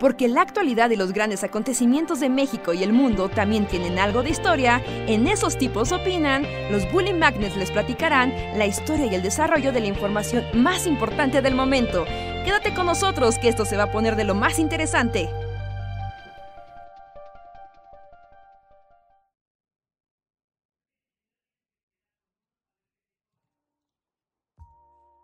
Porque la actualidad y los grandes acontecimientos de México y el mundo también tienen algo de historia, en esos tipos opinan, los Bully Magnets les platicarán la historia y el desarrollo de la información más importante del momento. Quédate con nosotros que esto se va a poner de lo más interesante.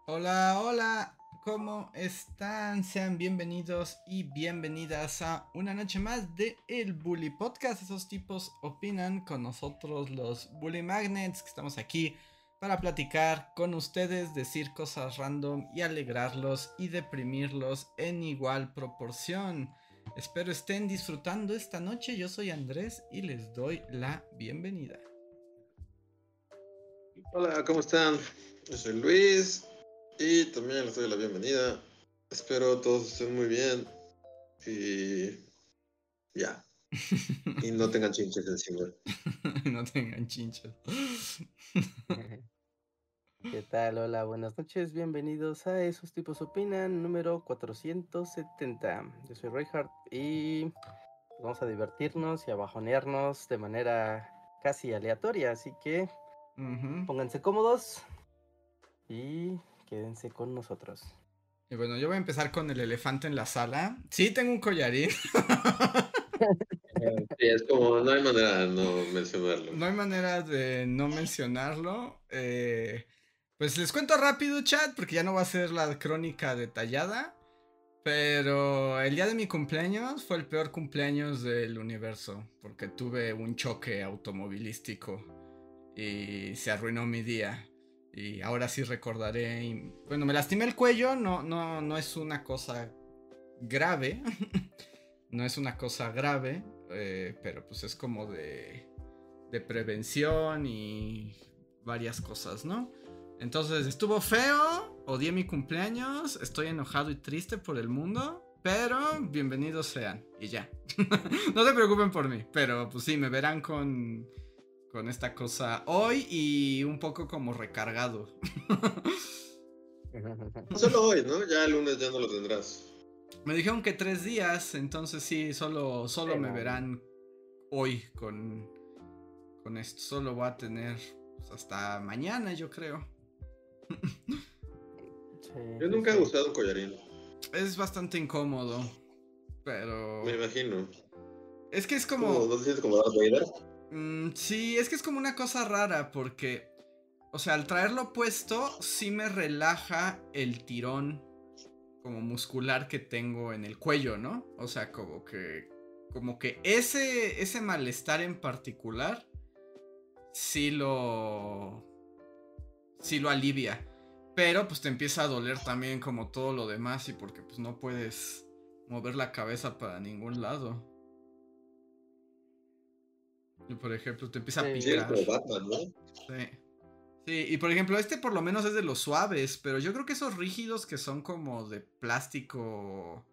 Hola, hola, ¿cómo están? Sean bienvenidos y bienvenidas a una noche más de El Bully Podcast. Esos tipos opinan con nosotros los Bully Magnets que estamos aquí para platicar con ustedes, decir cosas random y alegrarlos y deprimirlos en igual proporción. Espero estén disfrutando esta noche. Yo soy Andrés y les doy la bienvenida. Hola, ¿cómo están? Yo soy Luis y también les doy la bienvenida. Espero todos estén muy bien. Y ya. y no tengan chinches encima. no tengan chinches. ¿Qué tal? Hola, buenas noches. Bienvenidos a Esos Tipos Opinan, número 470. Yo soy Reinhardt y vamos a divertirnos y a bajonearnos de manera casi aleatoria. Así que pónganse cómodos y quédense con nosotros. Y bueno, yo voy a empezar con el elefante en la sala. Sí, tengo un collarín. Sí, es como, no hay manera de no mencionarlo. No hay manera de no mencionarlo. Eh, pues les cuento rápido, chat, porque ya no va a ser la crónica detallada. Pero el día de mi cumpleaños fue el peor cumpleaños del universo, porque tuve un choque automovilístico y se arruinó mi día. Y ahora sí recordaré. bueno, me lastimé el cuello, no, no, no es una cosa grave. no es una cosa grave, eh, pero pues es como de, de prevención y varias cosas, ¿no? Entonces estuvo feo, odié mi cumpleaños, estoy enojado y triste por el mundo, pero bienvenidos sean y ya. no se preocupen por mí, pero pues sí, me verán con con esta cosa hoy y un poco como recargado. Solo hoy, ¿no? Ya el lunes ya no lo tendrás. Me dijeron que tres días, entonces sí, solo, solo me verán hoy con, con esto. Solo voy a tener pues, hasta mañana, yo creo. yo nunca he usado un collarín. Es bastante incómodo, pero... Me imagino. Es que es como... ¿No te sientes como Darth Vader? Mm, sí, es que es como una cosa rara porque, o sea, al traerlo puesto, sí me relaja el tirón como muscular que tengo en el cuello, ¿no? O sea, como que, como que ese, ese malestar en particular, sí lo, sí lo alivia. Pero pues te empieza a doler también como todo lo demás y porque pues no puedes mover la cabeza para ningún lado. Y por ejemplo, te empieza a picar. Sí. Sí, y por ejemplo, este por lo menos es de los suaves, pero yo creo que esos rígidos que son como de plástico,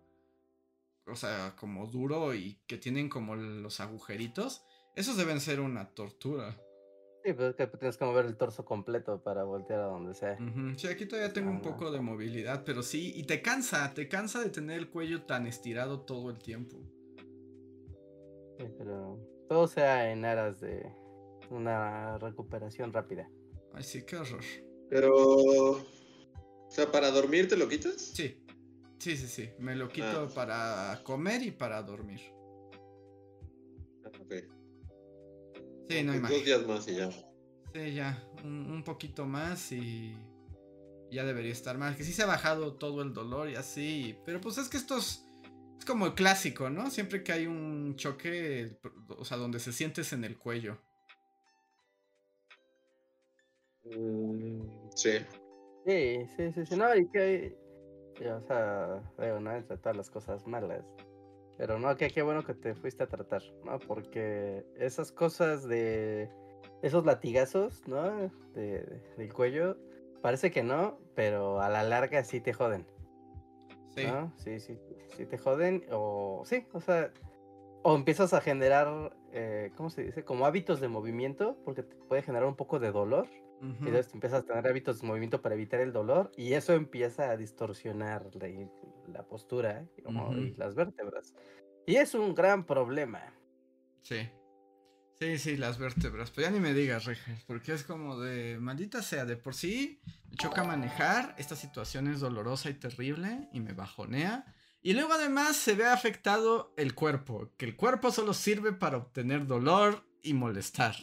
o sea, como duro y que tienen como los agujeritos, esos deben ser una tortura. Sí, pero es que tienes que mover el torso completo para voltear a donde sea. Sí, aquí todavía tengo un poco de movilidad, pero sí, y te cansa, te cansa de tener el cuello tan estirado todo el tiempo. Sí, pero todo sea en aras de una recuperación rápida. Ay, sí, qué horror. Pero. O sea, ¿para dormir te lo quitas? Sí. Sí, sí, sí. Me lo quito ah. para comer y para dormir. Ok. Sí, no hay más. Dos días más y ya. Sí, ya. Un, un, poquito más y. Ya debería estar mal. Que sí se ha bajado todo el dolor y así. Pero pues es que estos es como el clásico, ¿no? Siempre que hay un choque, o sea, donde se sientes en el cuello. Mm, sí. Sí, sí, sí, sí, no, y que, o sea, veo, ¿no? Entre todas las cosas malas. Pero no, que qué bueno que te fuiste a tratar, ¿no? Porque esas cosas de, esos latigazos, ¿no? De, del cuello, parece que no, pero a la larga sí te joden. Sí. Sí, sí, sí te joden o sí, o sea, o empiezas a generar, eh, ¿cómo se dice? Como hábitos de movimiento, porque te puede generar un poco de dolor. Y entonces empiezas a tener hábitos de movimiento para evitar el dolor y eso empieza a distorsionar la postura ¿eh? como- y las vértebras. Y es un gran problema. Sí. Sí, sí, las vértebras. Pero ya ni me digas, Reges, porque es como de maldita sea, de por sí me choca manejar, esta situación es dolorosa y terrible y me bajonea. Y luego además se ve afectado el cuerpo, que el cuerpo solo sirve para obtener dolor y molestar.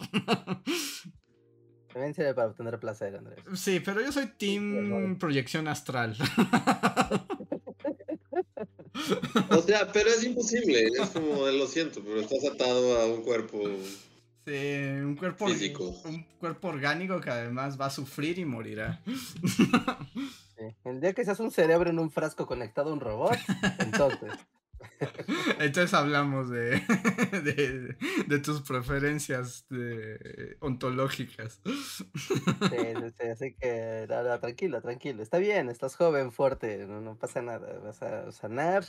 También sirve para obtener placer, Andrés. sí, pero yo soy team proyección astral. O sea, pero es imposible. Es como, lo siento, pero estás atado a un cuerpo. Sí, un cuerpo, Físico. un cuerpo orgánico que además va a sufrir y morirá. Sí. El día que seas un cerebro en un frasco conectado a un robot, entonces. Entonces hablamos de, de, de tus preferencias de- ontológicas. Sí, sí, sí, así que no, no, tranquilo, tranquilo. Está bien, estás joven, fuerte, no, no pasa nada. Vas a sanar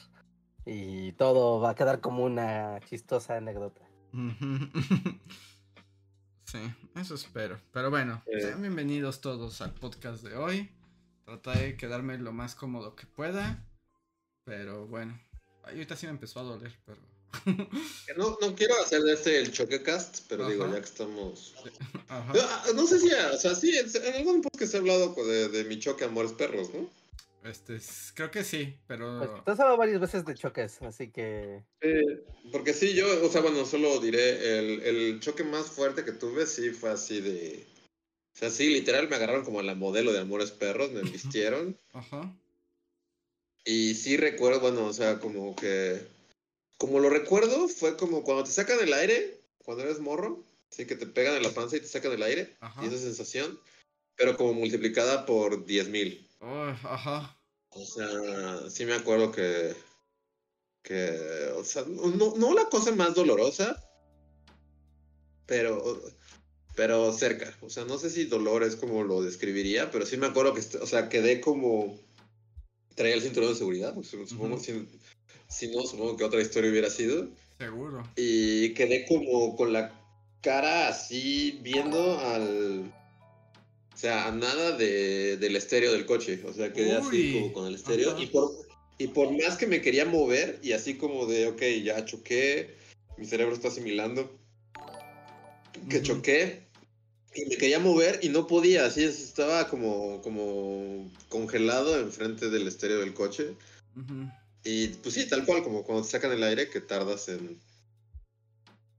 y todo va a quedar como una chistosa anécdota. Sí, eso espero. Pero bueno, Eh. sean bienvenidos todos al podcast de hoy. Trataré de quedarme lo más cómodo que pueda. Pero bueno, ay, ahorita sí me empezó a doler, pero... No, no quiero hacer de este el choquecast, pero digo, ya que estamos. Ajá. Ah, No sé si, o sea, sí, en algún podcast he hablado de, de mi choque Amores Perros, ¿no? Este, creo que sí, Pues pero... te has hablado varias veces de choques, así que Porque sí, yo, o sea, bueno, solo diré, el, el choque más fuerte que tuve sí fue así de... O sea, sí, literal me agarraron como a la modelo de Amores Perros, me vistieron. Ajá. Y sí recuerdo, bueno, o sea, como que... Como lo recuerdo, fue como cuando te sacan el aire, cuando eres morro, sí, que te pegan en la panza y te sacan el aire, Ajá. y esa sensación, pero como multiplicada por 10.000. Oh, ajá. O sea, sí me acuerdo que. que. O sea, no, no la cosa más dolorosa, pero. pero cerca. O sea, no sé si dolor es como lo describiría, pero sí me acuerdo que. O sea, quedé como. Traía el cinturón de seguridad, pues, supongo, Ujú. si, si no, supongo que otra historia hubiera sido. Seguro. Y quedé como con la cara así viendo al. O sea, a nada de, del estéreo del coche. O sea, quedé así como con el estéreo. ajá. Y por, y por más que me quería mover, y así como de, ok, ya choqué, mi cerebro está asimilando que choqué. Y me quería mover y no podía, así es, estaba como, como congelado enfrente del estéreo del coche. Ujú. Y pues sí, tal cual, como cuando te sacan el aire, que tardas en,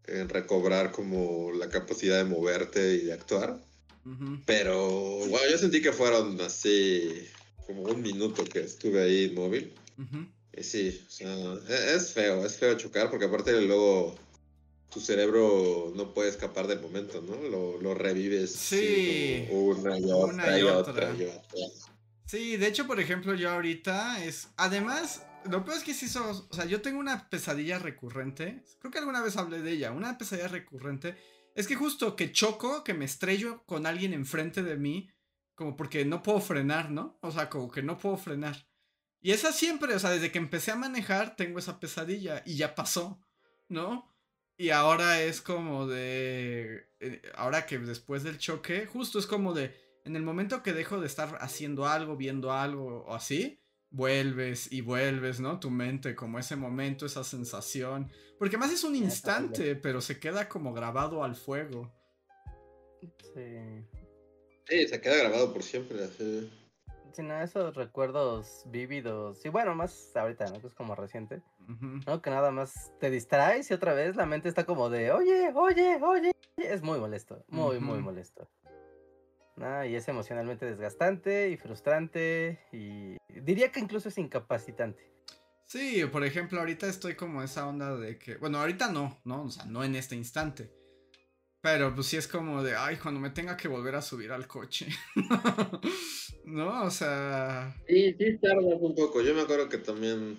en recobrar como la capacidad de moverte y de actuar. Ujú. Pero, bueno, yo sentí que fueron así como un minuto que estuve ahí inmóvil. Ujú. Y sí, o sea, e- es feo, es feo chocar porque aparte luego tu cerebro no puede escapar del momento, ¿no? Lo, lo revives Sí, una y otra una y y otra otra. y otra. Sí, de hecho, por ejemplo, yo ahorita es. Además, lo peor es que sí sos. O sea, yo tengo una pesadilla recurrente. Creo que alguna vez hablé de ella. Una pesadilla recurrente. Es que justo que choco, que me estrello con alguien enfrente de mí. Como porque no puedo frenar, ¿no? O sea, como que no puedo frenar. Y esa siempre, o sea, desde que empecé a manejar, tengo esa pesadilla. Y ya pasó, ¿no? Y ahora es como de. eh, Ahora que después del choque, justo es como de. En el momento que dejo de estar haciendo algo, viendo algo o así, vuelves y vuelves, ¿no? Tu mente, como ese momento, esa sensación. Porque más es un instante, pero se queda como grabado al fuego. sí. Sí, se queda grabado por siempre. Así. Sí, no, esos recuerdos vívidos. Y bueno, más ahorita, ¿no? Que es como reciente. ¿No? Que nada más te distraes y otra vez la mente está como de, oye, oye, oye. Es muy molesto, muy, muy molesto. ¿No? Y es emocionalmente desgastante y frustrante y diría que incluso es incapacitante. Sí, por ejemplo, ahorita estoy como esa onda de que. Bueno, ahorita no, ¿no? O sea, no en este instante. Pero pues sí es como de, ay, cuando me tenga que volver a subir al coche. ¿No? O sea. Sí, sí, tardas un poco. Yo me acuerdo que también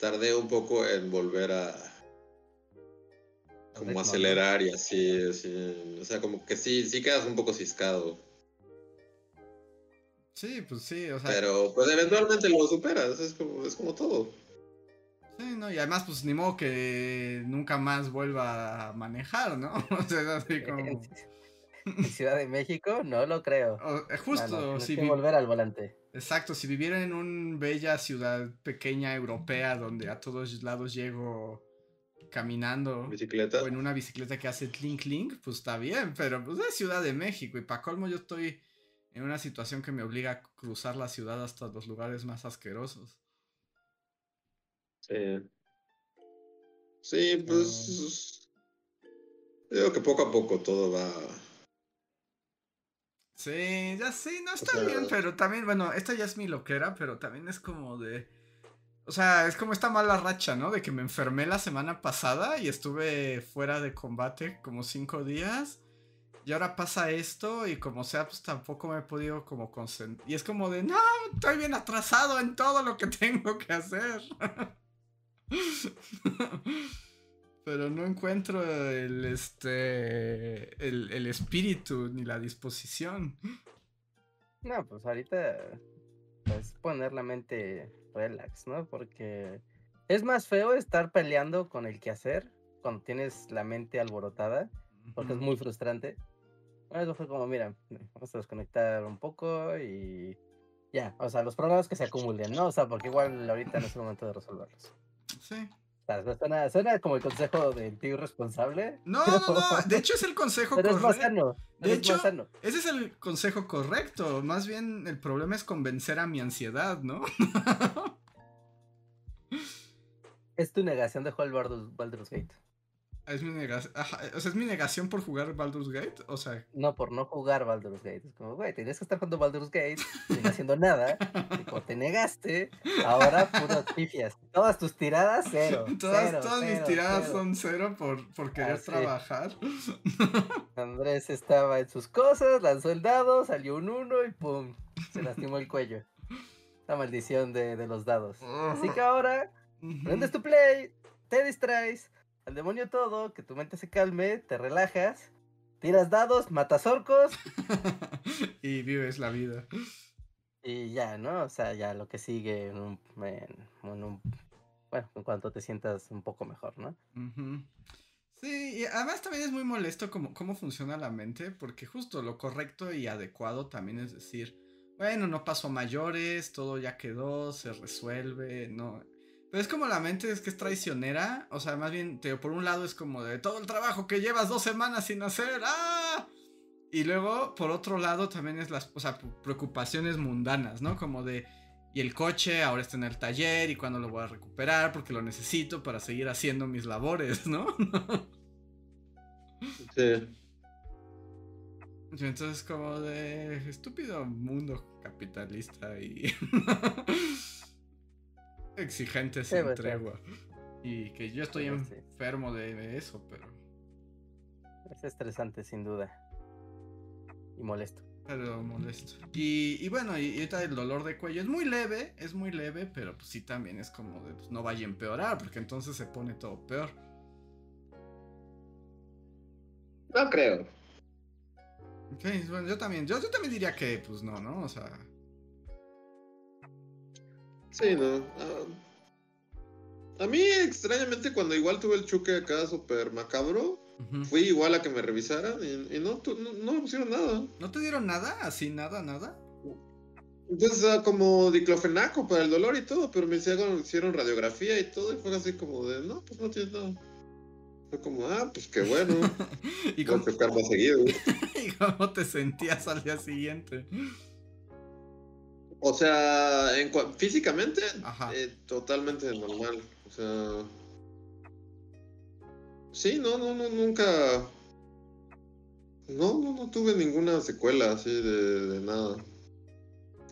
tardé un poco en volver a como acelerar y así, así. O sea, como que sí, sí quedas un poco ciscado. Sí, pues sí, o sea. Pero pues eventualmente lo superas, es como, es como todo. Sí, ¿no? Y además, pues ni modo que nunca más vuelva a manejar, ¿no? O sea, es así como. En, Ciudad de México no lo creo. o- eh, No, justo, no, si, que volver al volante. Exacto, si viviera en una bella ciudad pequeña europea donde a todos lados llego caminando Bicicleta. o en una bicicleta que hace clink clink, pues está bien, pero pues es Ciudad de México y para colmo yo estoy en una situación que me obliga a cruzar la ciudad hasta los lugares más asquerosos. Sí. Sí, pues. Digo que poco a poco todo va. Sí, ya sí, no está sea- bien, pero también, bueno, esta ya es mi loquera, pero también es como de... O sea, es como esta mala racha, ¿no? De que me enfermé la semana pasada y estuve fuera de combate como cinco días. Y ahora pasa esto y como sea, pues tampoco me he podido como concentrar. Y es como de, no, estoy bien atrasado en todo lo que tengo que hacer. Pero no encuentro el, este, el, el espíritu ni la disposición. No, pues ahorita es poner la mente relax, ¿no? Porque es más feo estar peleando con el quehacer cuando tienes la mente alborotada, porque es muy frustrante. Bueno, Eso fue como, mira, vamos a desconectar un poco y ya, o sea, los problemas que se acumulen, ¿no? O sea, porque igual ahorita no es el momento de resolverlos. Sí. Suena, suena como el consejo del tío irresponsable. No, no, no. De hecho, es el consejo correcto. De hecho, sano. Ese es el consejo correcto. Más bien, el problema es convencer a mi ansiedad, ¿no? Es tu negación de jugar Baldur's Gate. Es mi negación. O sea, es mi negación por jugar Baldur's Gate. O sea, No, por no jugar Baldur's Gate. Es como, güey, tenías que estar jugando Baldur's Gate sin haciendo nada. Te negaste, ahora puras pifias. Todas tus tiradas, cero. todas, cero, todas mis tiradas cero. son cero por, por querer Ah, sí. trabajar. Andrés estaba en sus cosas, lanzó el dado, salió un uno y pum, se lastimó el cuello. La maldición de, de los dados. Así que ahora, prendes tu play, te distraes, al demonio todo, que tu mente se calme, te relajas, tiras dados, matas orcos y vives la vida. y ya, ¿no? O sea, ya lo que sigue en un, en- en un- bueno, en cuanto te sientas un poco mejor, ¿no? Sí, y además también es muy molesto cómo, cómo funciona la mente, porque justo lo correcto y adecuado también es decir, bueno, no pasó mayores, todo ya quedó, se resuelve, no. Pero es como la mente es que es traicionera, o sea, más bien, te, por un lado es como de todo el trabajo que llevas dos semanas sin hacer, ¡ah! Y luego, por otro lado, también es las, o sea, preocupaciones mundanas, ¿no? Como de, y el coche ahora está en el taller y cuándo lo voy a recuperar porque lo necesito para seguir haciendo mis labores, ¿no? Sí. Entonces como de estúpido mundo capitalista y exigente Sí, sin pues, sí. tregua. Y que yo estoy Sí, sí. enfermo de eso, pero, Es estresante, sin duda. Y molesto. pero molesto. Y, y bueno, y, y el dolor de cuello es muy leve, es muy leve, pero pues sí también es como de pues, no vaya a empeorar, porque entonces se pone todo peor. No creo. Ok, bueno, yo también, yo, yo también diría que pues no, ¿no? O sea, Sí, no. ah, a mí, extrañamente, cuando igual tuve el choque acá súper macabro, fui igual a que me revisaran y, y no, tu- no, no me pusieron nada. ¿no te dieron nada? Así, nada, nada. Entonces, ah, como diclofenaco para el dolor y todo, pero me hicieron, hicieron radiografía y todo, y fue así como de, no, pues no tienes nada. Fue como, ah, pues qué bueno. ¿Y cómo, seguido. ¿Y cómo te sentías al día siguiente? O sea, en físicamente, eh, totalmente normal. O sea. Sí, no, no, no, nunca. No, no, no tuve ninguna secuela así de, de nada.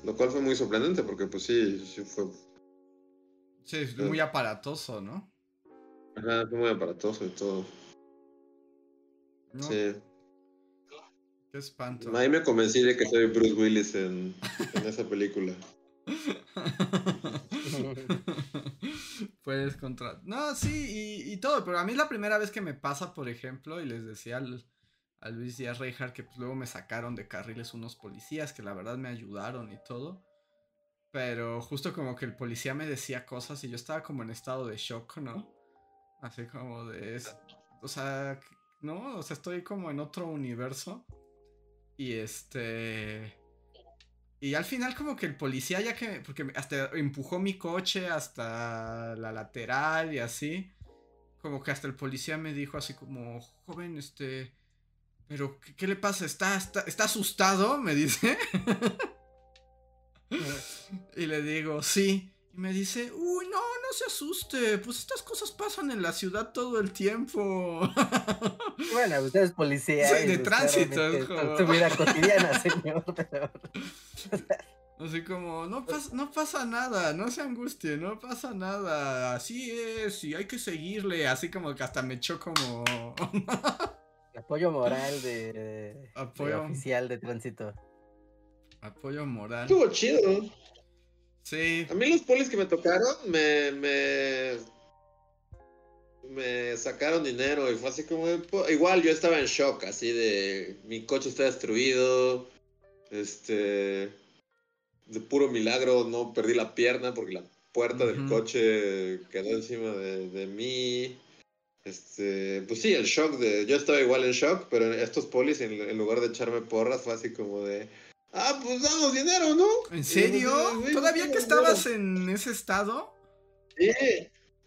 Lo cual fue muy sorprendente porque, pues sí, sí fue, Sí, es muy aparatoso, ¿no? ajá, fue muy aparatoso y todo. No, Sí. Qué espanto. Ahí me convencí de que soy Bruce Willis en, en esa película. Puedes contra. No, sí, y, y todo, pero a mí es la primera vez que me pasa, por ejemplo, y les decía al, a Luis Díaz Reijar que pues, luego me sacaron de carriles unos policías que la verdad me ayudaron y todo. Pero justo como que el policía me decía cosas y yo estaba como en estado de shock, ¿no? Así como de... es- o sea, ¿no? O sea, estoy como en otro universo. Y este... Y al final como que el policía ya que, porque hasta empujó mi coche hasta la lateral y así, como que hasta el policía me dijo así como, joven, este, pero ¿qué, le pasa? ¿Está, está, está asustado? Me dice. y le digo, sí. Y me dice, uy, no, no se asuste, pues estas cosas pasan en la ciudad todo el tiempo. bueno, usted es policía. de tránsito. Es su vida cotidiana, señor. Así como, no, no pasa nada, no se angustie, no pasa nada, así es, y hay que seguirle, así como que hasta me echó como... Apoyo moral de, Apoyo... oficial de tránsito. Apoyo moral. Estuvo chido. Sí. A mí los polis que me tocaron me, me, me sacaron dinero y fue así como... Igual yo estaba en shock, así de... Mi coche está destruido. Este... De puro milagro no perdí la pierna porque la puerta del coche quedó encima de, de mí. Este, pues sí, el shock de. Yo estaba igual en shock, pero estos polis, en lugar de echarme porras, fue así como de. Ah, pues damos dinero, ¿no? ¿En serio? ¿Todavía que estabas en ese estado? Sí.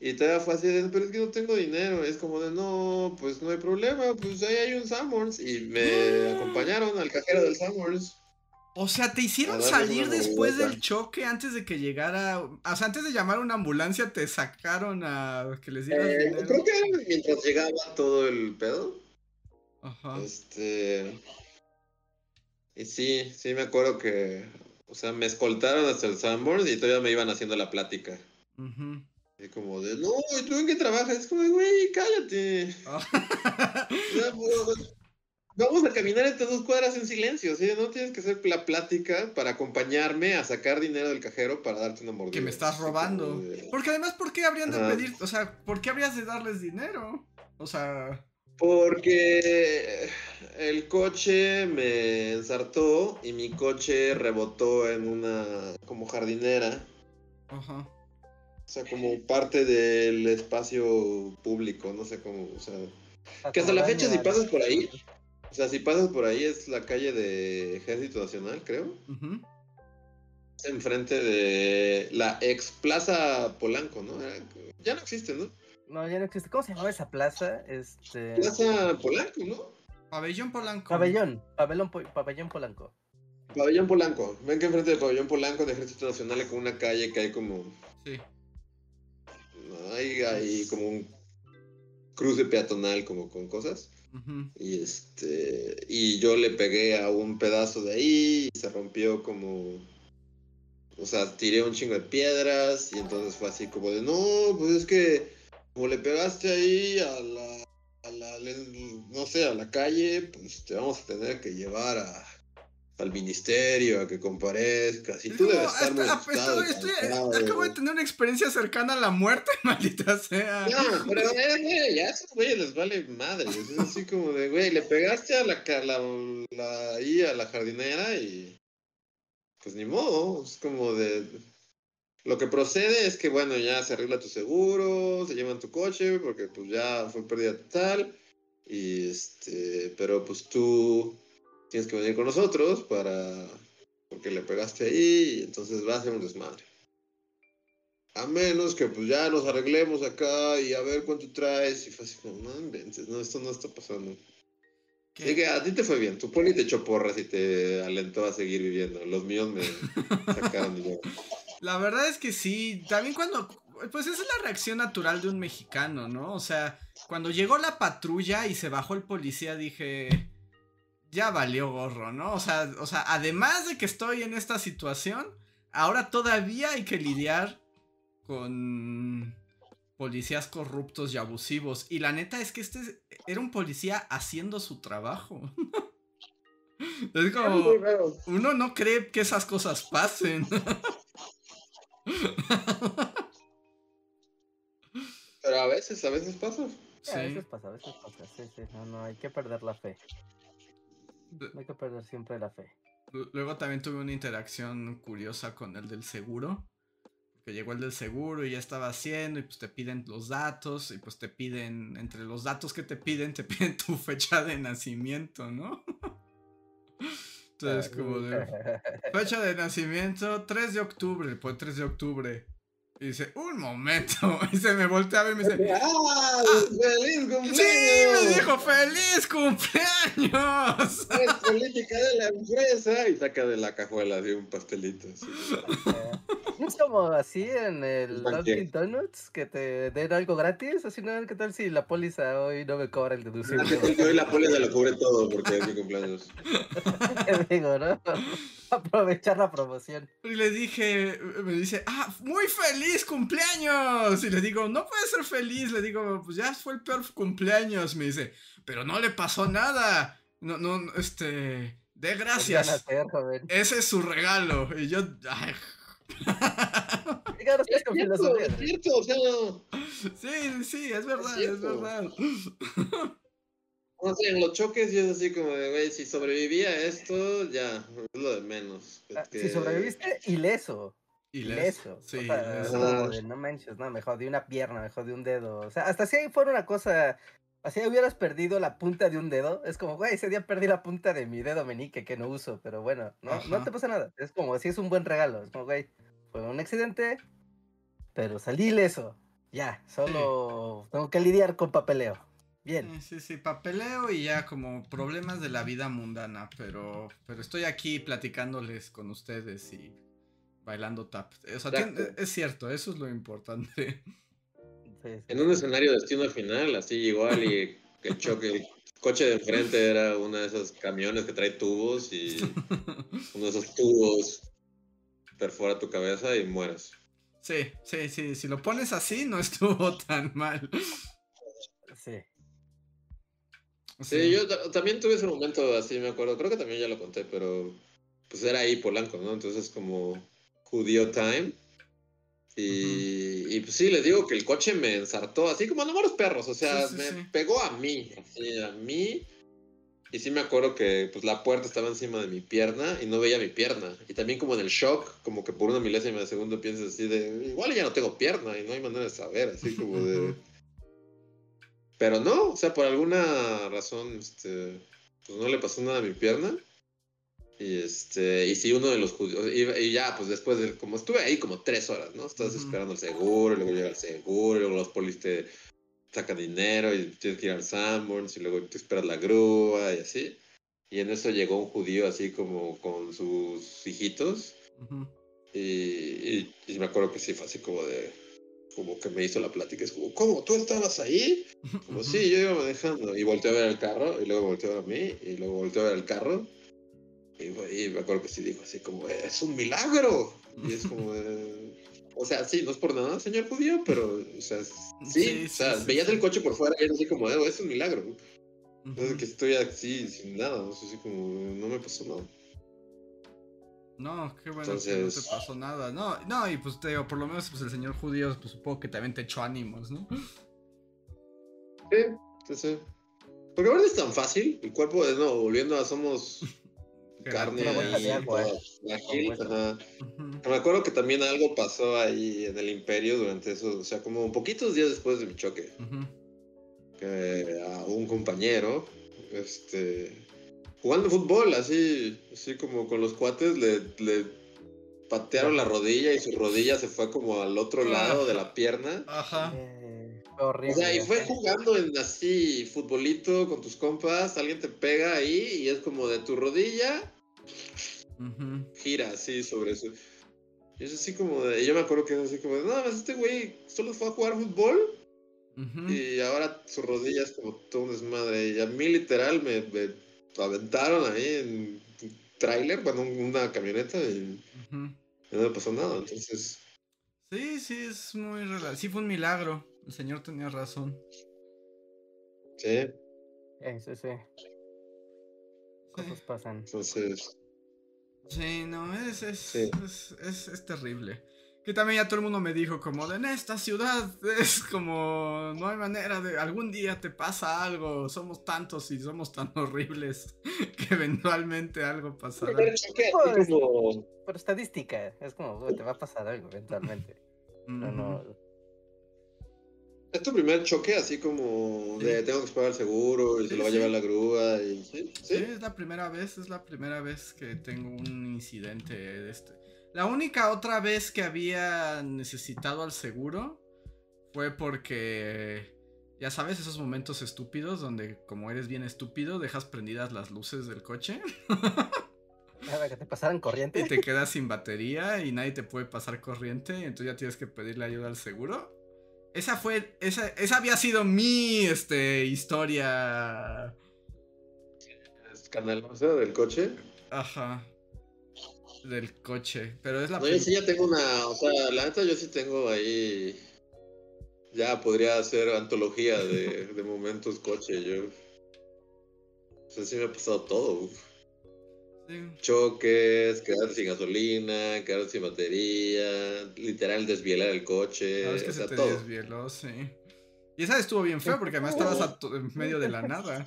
Y todavía fue así de, pero es que no tengo dinero. Es como de, no, pues no hay problema, pues ahí hay un Summers. Y me acompañaron al cajero del Summers. O sea, te hicieron salir después del choque antes de que llegara. O sea, antes de llamar a una ambulancia, te sacaron a que les dieras eh, dinero. Creo que mientras llegaba todo el pedo. Ajá. Este. Y sí, sí me acuerdo que, o sea, me escoltaron hasta el Sanborns y todavía me iban haciendo la plática. Y como de, no, ¿y tú en qué trabajas? Es como de, güey, cállate. Ah. Pues, vamos a caminar estas dos cuadras en silencio, ¿sí? No tienes que hacer la plática para acompañarme a sacar dinero del cajero para darte una mordida. Que me estás robando. Porque además, ¿por qué habrían de pedir, o sea, ¿por qué habrías de darles dinero? O sea... Porque el coche me ensartó y mi coche rebotó en una como jardinera. Ajá. O sea, como parte del espacio público, no sé cómo, o sea... Que hasta la fecha si pasas por ahí, o sea, si pasas por ahí es la calle de Ejército Nacional, creo. Es enfrente de la ex Plaza Polanco, ¿no? Ya no existe, ¿no? No, ya no existe. ¿Cómo se llama esa plaza? Este... Plaza Polanco, ¿no? Pabellón Polanco. Pabellón, pabellón, pabellón Polanco. Pabellón Polanco. Ven que enfrente de Pabellón Polanco de Ejército Nacional hay como una calle que hay como. Sí. Hay, hay como un cruce peatonal como con cosas. Y este. Y yo le pegué a un pedazo de ahí y se rompió como. O sea, tiré un chingo de piedras y entonces fue así como de no, pues es que como le pegaste ahí a la, a la, no sé, a la calle, pues te vamos a tener que llevar a, al ministerio a que comparezcas. Y tú debes estar muy Acabo de tener una experiencia cercana a la muerte, maldita sea. No, pero eh, ya a esos güeyes les vale madre. Es así como de, güey, le pegaste a la, la, la, ahí a la jardinera y pues ni modo. Es como de lo que procede es que, bueno, ya se arregla tu seguro, se llevan tu coche, porque pues ya fue pérdida total. Y este, pero pues tú tienes que venir con nosotros para, porque le pegaste ahí, y entonces va a ser un desmadre. A menos que pues ya nos arreglemos acá y a ver cuánto traes. Y fue así como, no inventes, no, esto no está pasando. Así que a ti te fue bien, tu poli te echó porras y te alentó a seguir viviendo. Los míos me sacaron dinero. La verdad es que sí, también cuando, pues esa es la reacción natural de un mexicano, ¿no? O sea, cuando llegó la patrulla y se bajó el policía dije, ya valió gorro, ¿no? O sea, o sea, además de que estoy en esta situación, ahora todavía hay que lidiar con policías corruptos y abusivos. Y la neta es que este era un policía haciendo su trabajo. es como, uno no cree que esas cosas pasen. Pero a veces, a veces pasa. A veces pasa, a veces pasa. Sí, sí, no, no, hay que perder la fe. No hay que perder siempre la fe. Luego también tuve una interacción curiosa con el del seguro. Que llegó el del seguro y ya estaba haciendo y pues te piden los datos y pues te piden, entre los datos que te piden, te piden tu fecha de nacimiento, ¿no? Entonces, como de. Fecha de nacimiento, 3 de octubre. Pues 3 de octubre. Y dice, un momento. Y se me voltea a ver y me dice, ¡Ah! ¡Feliz cumpleaños! ¡Sí! Me dijo, ¡Feliz cumpleaños! Es política de la empresa. Y saca de la cajuela así un pastelito. así. ¿No es como así en el. Dunkin' Donuts que te den algo gratis? Así no, ¿qué tal si la póliza hoy no me cobra el deducible? Hoy la poli se lo cubre todo porque es mi cumpleaños. ¿Qué digo, no? Aprovechar la promoción. Y le dije, me dice, ¡ah! ¡Muy feliz cumpleaños! Y le digo, no puede ser feliz. Le digo, pues ya fue el peor cumpleaños. Me dice, pero no le pasó nada. No, no, no, este. De Pues gracias. hacer. Ese es su regalo. Y yo, ay, Es con cierto, filosofía. es cierto, o sea, sí, sí, es verdad, es, verdad. no sé, en los choques y es así como de, güey, si sobrevivía a esto, ya, es lo de menos. Ah, Que- Si sobreviviste, ileso. Ileso. Sí, o sea, ileso. como de, no manches, no, me jodí una pierna, me jodí un dedo. O sea, hasta si ahí fuera una cosa. Así hubieras perdido la punta de un dedo. Es como, güey, ese día perdí la punta de mi dedo meñique que no uso, pero bueno, no, no te pasa nada. Es como, si es un buen regalo. Es como, güey, fue un accidente, pero salí ileso. Ya, solo tengo que lidiar con papeleo. Bien. Sí, sí, sí, papeleo y ya como problemas de la vida mundana, pero, pero estoy aquí platicándoles con ustedes y bailando tap. O sea, tien- Exacto. es cierto, eso es lo importante. Sí, sí. En un escenario destino final, así igual, y el choque, el coche de enfrente era uno de esos camiones que trae tubos y uno de esos tubos perfora tu cabeza y mueres. Sí, sí, sí, si lo pones así no estuvo tan mal. Sí. Sí, yo ta- también tuve ese momento así, me acuerdo, creo que también ya lo conté, pero pues era ahí Polanco, ¿no? Entonces como judío time. Y, y, pues sí, les digo que el coche me ensartó, así como no los perros, o sea, Sí, sí, me sí. pegó a mí, así, a mí. Y sí me acuerdo que pues la puerta estaba encima de mi pierna y no veía mi pierna. Y también como en el shock, como que por una milésima de segundo piensas así de, igual ya no tengo pierna y no hay manera de saber, así como de... Pero no, o sea, por alguna razón, este, pues no le pasó nada a mi pierna. Y este, y sí, uno de los judíos, y, y ya, pues después de, como estuve ahí como tres horas, ¿no? Estás esperando el seguro, y luego llega el seguro, y luego los polis te sacan dinero, y tienes que ir al Sanborns, y luego te esperas la grúa, y así. Y en eso llegó un judío así como con sus hijitos, y, y, y me acuerdo que sí, fue así como de, como que me hizo la plática, es como, ¿cómo? ¿Tú estabas ahí? Como, sí, yo iba manejando. Y volteó a ver el carro, y luego volteó a ver a mí, y luego volteó a ver el carro. Y, me acuerdo que sí dijo así como, es un milagro. Y es como, eh, o sea, sí, no es por nada, señor judío, pero, o sea, sí, Sí, o sea, sí, veías sí. el coche por fuera y era así como, "Eh, es un milagro. Entonces Ujú. que estoy así, sin nada, no así como, no me pasó nada. No, qué bueno que no Entonces- te pasó nada. No, no, y pues te digo, por lo menos pues el señor judío, pues supongo que también te echó ánimos, ¿no? Sí, sí, sí. Porque ahora es tan fácil, el cuerpo, de no, volviendo a somos carne ahí, de agua. Me acuerdo que también algo pasó ahí en el imperio durante eso, o sea, como poquitos días después de mi choque, que a un compañero, este, jugando fútbol, así, así como con los cuates, le, le patearon la rodilla y su rodilla se fue como al otro lado de la pierna. Ajá. Eh, horrible. O sea, y fue jugando en así, futbolito con tus compas, alguien te pega ahí y es como de tu rodilla, Ujú. gira así sobre su... Y es así como de... yo me acuerdo que es así como de, no, este güey solo fue a jugar fútbol y ahora su rodilla es como todo un desmadre. Y a mí literal me, me aventaron ahí en un tráiler, bueno, una camioneta y no me pasó nada. Entonces, Sí, sí, es muy rela- Sí, fue un milagro. El señor tenía razón. sí, Eh, sí, sí. Cosas pasan. entonces... Sí, no, es, es, Sí. es, es, es terrible. Que también ya todo el mundo me dijo como de en esta ciudad es como no hay manera de algún día te pasa algo, somos tantos y somos tan horribles que eventualmente algo pasará. Así como... Por estadística, es como, te va a pasar algo eventualmente. No, no. ¿Es tu primer choque así como de Sí. tengo que esperar el seguro y Sí, se lo va a sí. llevar la grúa y sí? Sí, ¿Sí? es la primera vez, es la primera vez que tengo un incidente de este. La única otra vez que había necesitado al seguro fue porque, ya sabes, esos momentos estúpidos donde como eres bien estúpido dejas prendidas las luces del coche Para que te pasaran corriente. y te quedas sin batería y nadie te puede pasar corriente y entonces ya tienes que pedirle ayuda al seguro. Esa fue, esa, esa había sido mi, este, historia. Escandalosa del coche. Ajá. Del coche. Pero es la No, yo sí ya tengo una, o sea, la neta yo sí tengo ahí, ya podría hacer antología de, de momentos coche, yo. O sea, sí me ha pasado todo. Sí. Choques, quedarte sin gasolina, quedarte sin batería, literal desvielar el coche, que o se te todo. desvieló, sí. Y esa estuvo bien feo porque además estabas a en medio de la nada.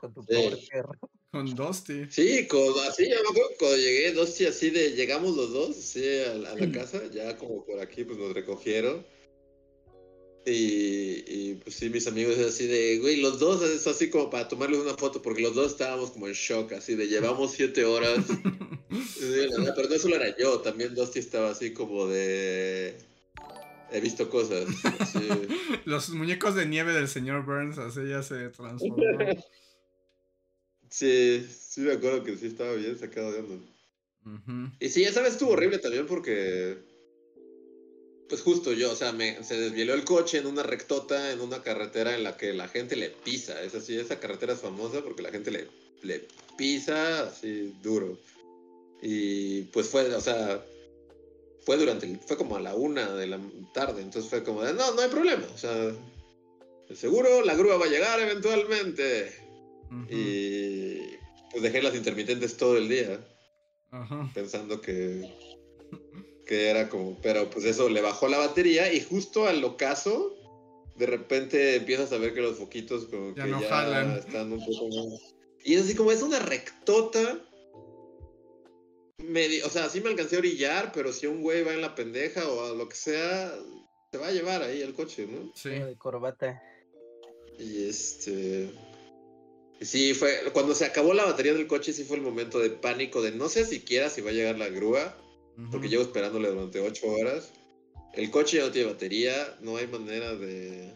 Con tu Sí. pobre perro. con Dusty. Sí, con- así, ya me acuerdo cuando llegué, dos sí, así de, llegamos los dos, sí, a, la- a la casa, ya como por aquí, pues nos recogieron. Y, y, pues sí, mis amigos así de, güey, los dos, es así como para tomarles una foto, porque los dos estábamos como en shock, así de, llevamos siete horas. Digo, "No, pero no solo era yo, también Dusty estaba así como de, he visto cosas. así. Los muñecos de nieve del señor Burns, así ya se transformó. Sí, sí me acuerdo que sí estaba bien sacado de onda. Y sí, esa vez estuvo horrible también porque. Pues justo yo, o sea, me, se desvieló el coche en una rectota, en una carretera en la que la gente le pisa. Es así, esa carretera es famosa porque la gente le, le pisa así duro. Y pues fue, o sea, fue durante, el- fue como a la una de la tarde, entonces fue como de, no, no hay problema, o sea, seguro, la grúa va a llegar eventualmente. Y pues dejé las intermitentes todo el día Ajá. pensando que, que era como, pero pues eso le bajó la batería y justo al ocaso, de repente empiezas a ver que los foquitos como Ya que no ya jalan. están un poco más... Y es así como es una rectota. medio- o sea, sí me alcancé a orillar, pero si un güey va en la pendeja o a lo que sea, se va a llevar ahí el coche, ¿no? Sí. De corbata. Y este. Sí, fue. Cuando se acabó la batería del coche, sí fue el momento de pánico de no sé siquiera si va a llegar la grúa, porque llevo esperándole durante ocho horas. El coche ya no tiene batería, no hay manera de.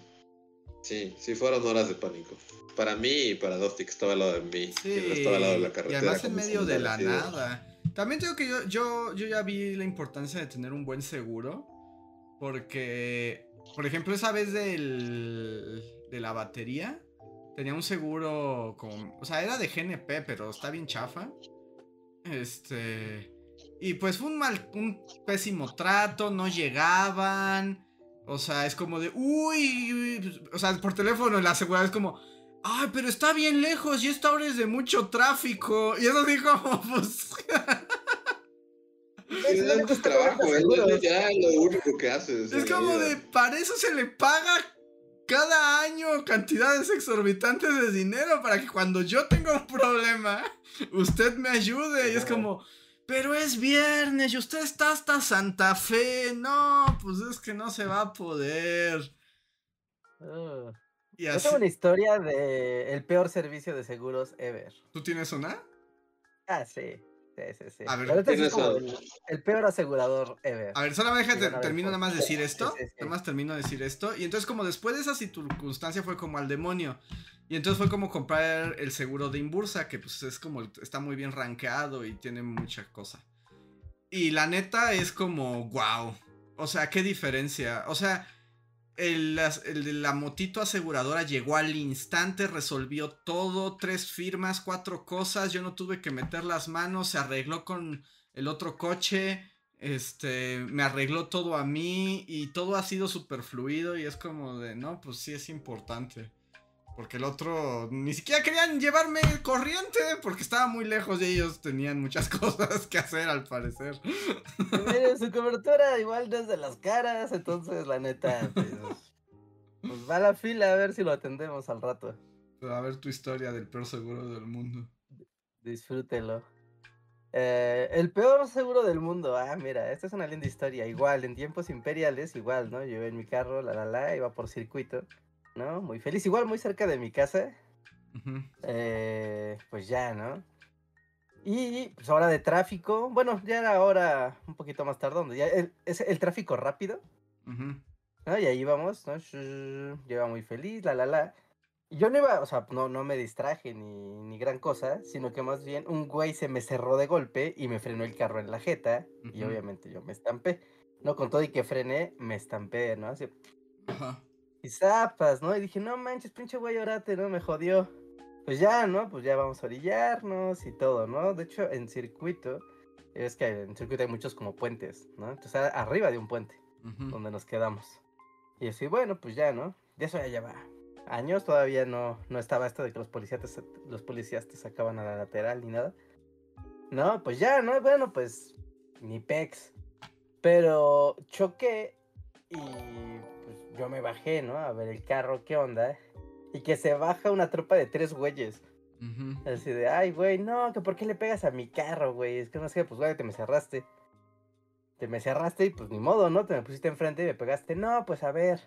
Sí, sí fueron horas de pánico. Para mí y para Dusty, que estaba al lado de mí, Sí. que estaba al lado de la y carretera. además en medio de la nada. También tengo que yo, yo, yo ya vi la importancia de tener un buen seguro. Porque, por ejemplo, esa vez del, de la batería, tenía un seguro con... O sea, era de GNP, pero está bien chafa. Este... Y pues fue un mal, un pésimo trato, no llegaban. O sea, es como de, uy, o sea, por teléfono la seguridad es como, ay, pero está bien lejos y esta hora es de mucho tráfico. Y eso dijo, pues, Sí, es trabajo, es literal lo único que haces. es como de, para eso se le paga cada año cantidades exorbitantes de dinero para que cuando yo tenga un problema, usted me ayude. Y es como, pero es viernes y usted está hasta Santa Fe. No, pues es que no se va a poder. Uh, Y yo así, tengo una historia de el peor servicio de seguros ever. ¿tú tienes una? Ah, sí. Sí, sí, sí. A ver, este es como el, el peor asegurador ever. A ver, solamente déjate, termino nada más de decir esto. sí. Nada más termino de decir esto. Y entonces, como después de esa circunstancia fue como al demonio. Y entonces fue como comprar el seguro de Imbursa, que pues es como, está muy bien rankeado y tiene mucha cosa. Y la neta es como, wow. O sea, qué diferencia. O sea, el, el la motito aseguradora llegó al instante, resolvió todo, tres firmas, cuatro cosas. Yo no tuve que meter las manos, se arregló con el otro coche. Este, me arregló todo a mí y todo ha sido súper fluido y es como de, no, pues sí es importante. Porque el otro ni siquiera querían llevarme corriente porque estaba muy lejos y ellos tenían muchas cosas que hacer al parecer. Miren, su cobertura igual desde las caras, entonces la neta, pues, pues va a la fila a ver si lo atendemos al rato. A ver tu historia del peor seguro del mundo. Disfrútelo. Eh, el peor seguro del mundo. Ah, mira, esta es una linda historia. Igual, en tiempos imperiales, igual, ¿no? Yo en mi carro, la la la, iba por circuito, ¿no? Muy feliz, igual muy cerca de mi casa. Eh, pues ya, ¿no? Y pues ahora de tráfico, bueno, ya era hora un poquito más tardón, ya el, es el tráfico rápido. ¿no? Y ahí íbamos, ¿no? Iba muy feliz, la la la. Y yo no iba, o sea, no, no me distraje ni, ni gran cosa, sino que más bien un güey se me cerró de golpe y me frenó el carro en la jeta, y obviamente yo me estampé. No, con todo y que frené, me estampé, ¿no? Así, Ajá. Y zapas, ¿no? Y dije, no manches, pinche güey, orate, ¿no? Me jodió. Pues ya, ¿no? Pues ya vamos a orillarnos y todo, ¿no? De hecho, en circuito, es que en circuito hay muchos como puentes, ¿no? Entonces, arriba de un puente, donde nos quedamos. Y así, bueno, pues ya, ¿no? De eso ya lleva años, todavía no, no estaba esto de que los policías, te, los policías te sacaban a la lateral ni nada. No, pues ya, ¿no? Bueno, pues ni pex. Pero choqué y pues yo me bajé, ¿no? A ver el carro, ¿qué onda? Y que se baja una tropa de tres güeyes. Ujú. Así de, ay, güey, no, que por qué le pegas a mi carro, güey. Es que no sé, pues, güey, te me cerraste. Te me cerraste y pues ni modo, ¿no? Te me pusiste enfrente y me pegaste. No, pues a ver.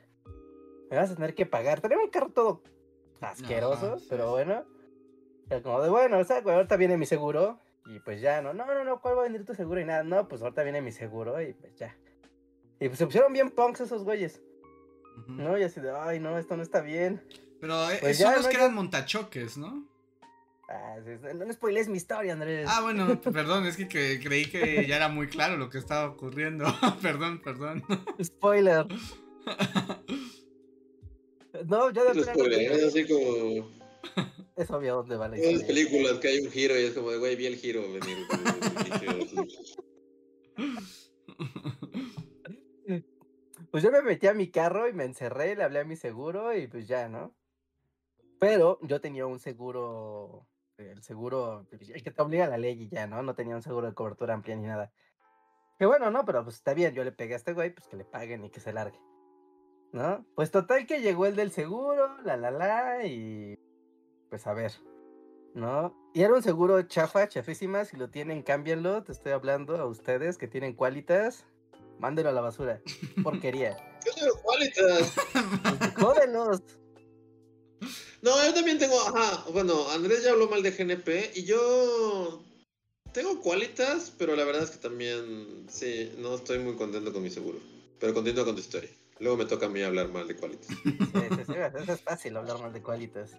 Me vas a tener que pagar. Tenía un carro todo asqueroso, Ajá, sí. pero bueno. Era como de, bueno, o sea, güey, ahorita viene mi seguro. Y pues ya, no, no, no, no, ¿cuál va a venir tu seguro? Y nada, no, pues ahorita viene mi seguro y pues ya. Y pues se pusieron bien punks esos güeyes, ¿no? Y así de, ay, no, esto no está bien. Pero eh, Pues los no, que eran montachoques, ¿no? Ah, no, no spoilees mi historia, Andrés. Ah, bueno, perdón, es que cre- creí que ya era muy claro lo que estaba ocurriendo. perdón, perdón. Spoiler. No, yo de que- es así como es obvio dónde va la historia. películas que hay un giro y es como de, güey, vi el giro venir. Pues yo me metí a mi carro y me encerré, le hablé a mi seguro y pues ya, ¿no? Pero yo tenía un seguro, el seguro, el que te obliga la ley y ya, ¿no? No tenía un seguro de cobertura amplia ni nada. Que bueno, ¿no? Pero pues está bien, yo le pegué a este güey, pues que le paguen y que se largue. ¿No? Pues total que llegó el del seguro, la la la, y pues a ver, ¿no? Y era un seguro chafa, chafísima, si lo tienen, cámbienlo, te estoy hablando a ustedes que tienen cualitas, mándenlo a la basura, porquería. ¿Qué son los Qualitas? Jódelos. No, yo también tengo, ajá, bueno, Andrés ya habló mal de GNP y yo tengo Qualitas, pero la verdad es que también, sí, no estoy muy contento con mi seguro. Pero continúa con tu historia. Luego me toca a mí hablar mal de Qualitas. Sí, sí, sí, eso es fácil hablar mal de cualitas.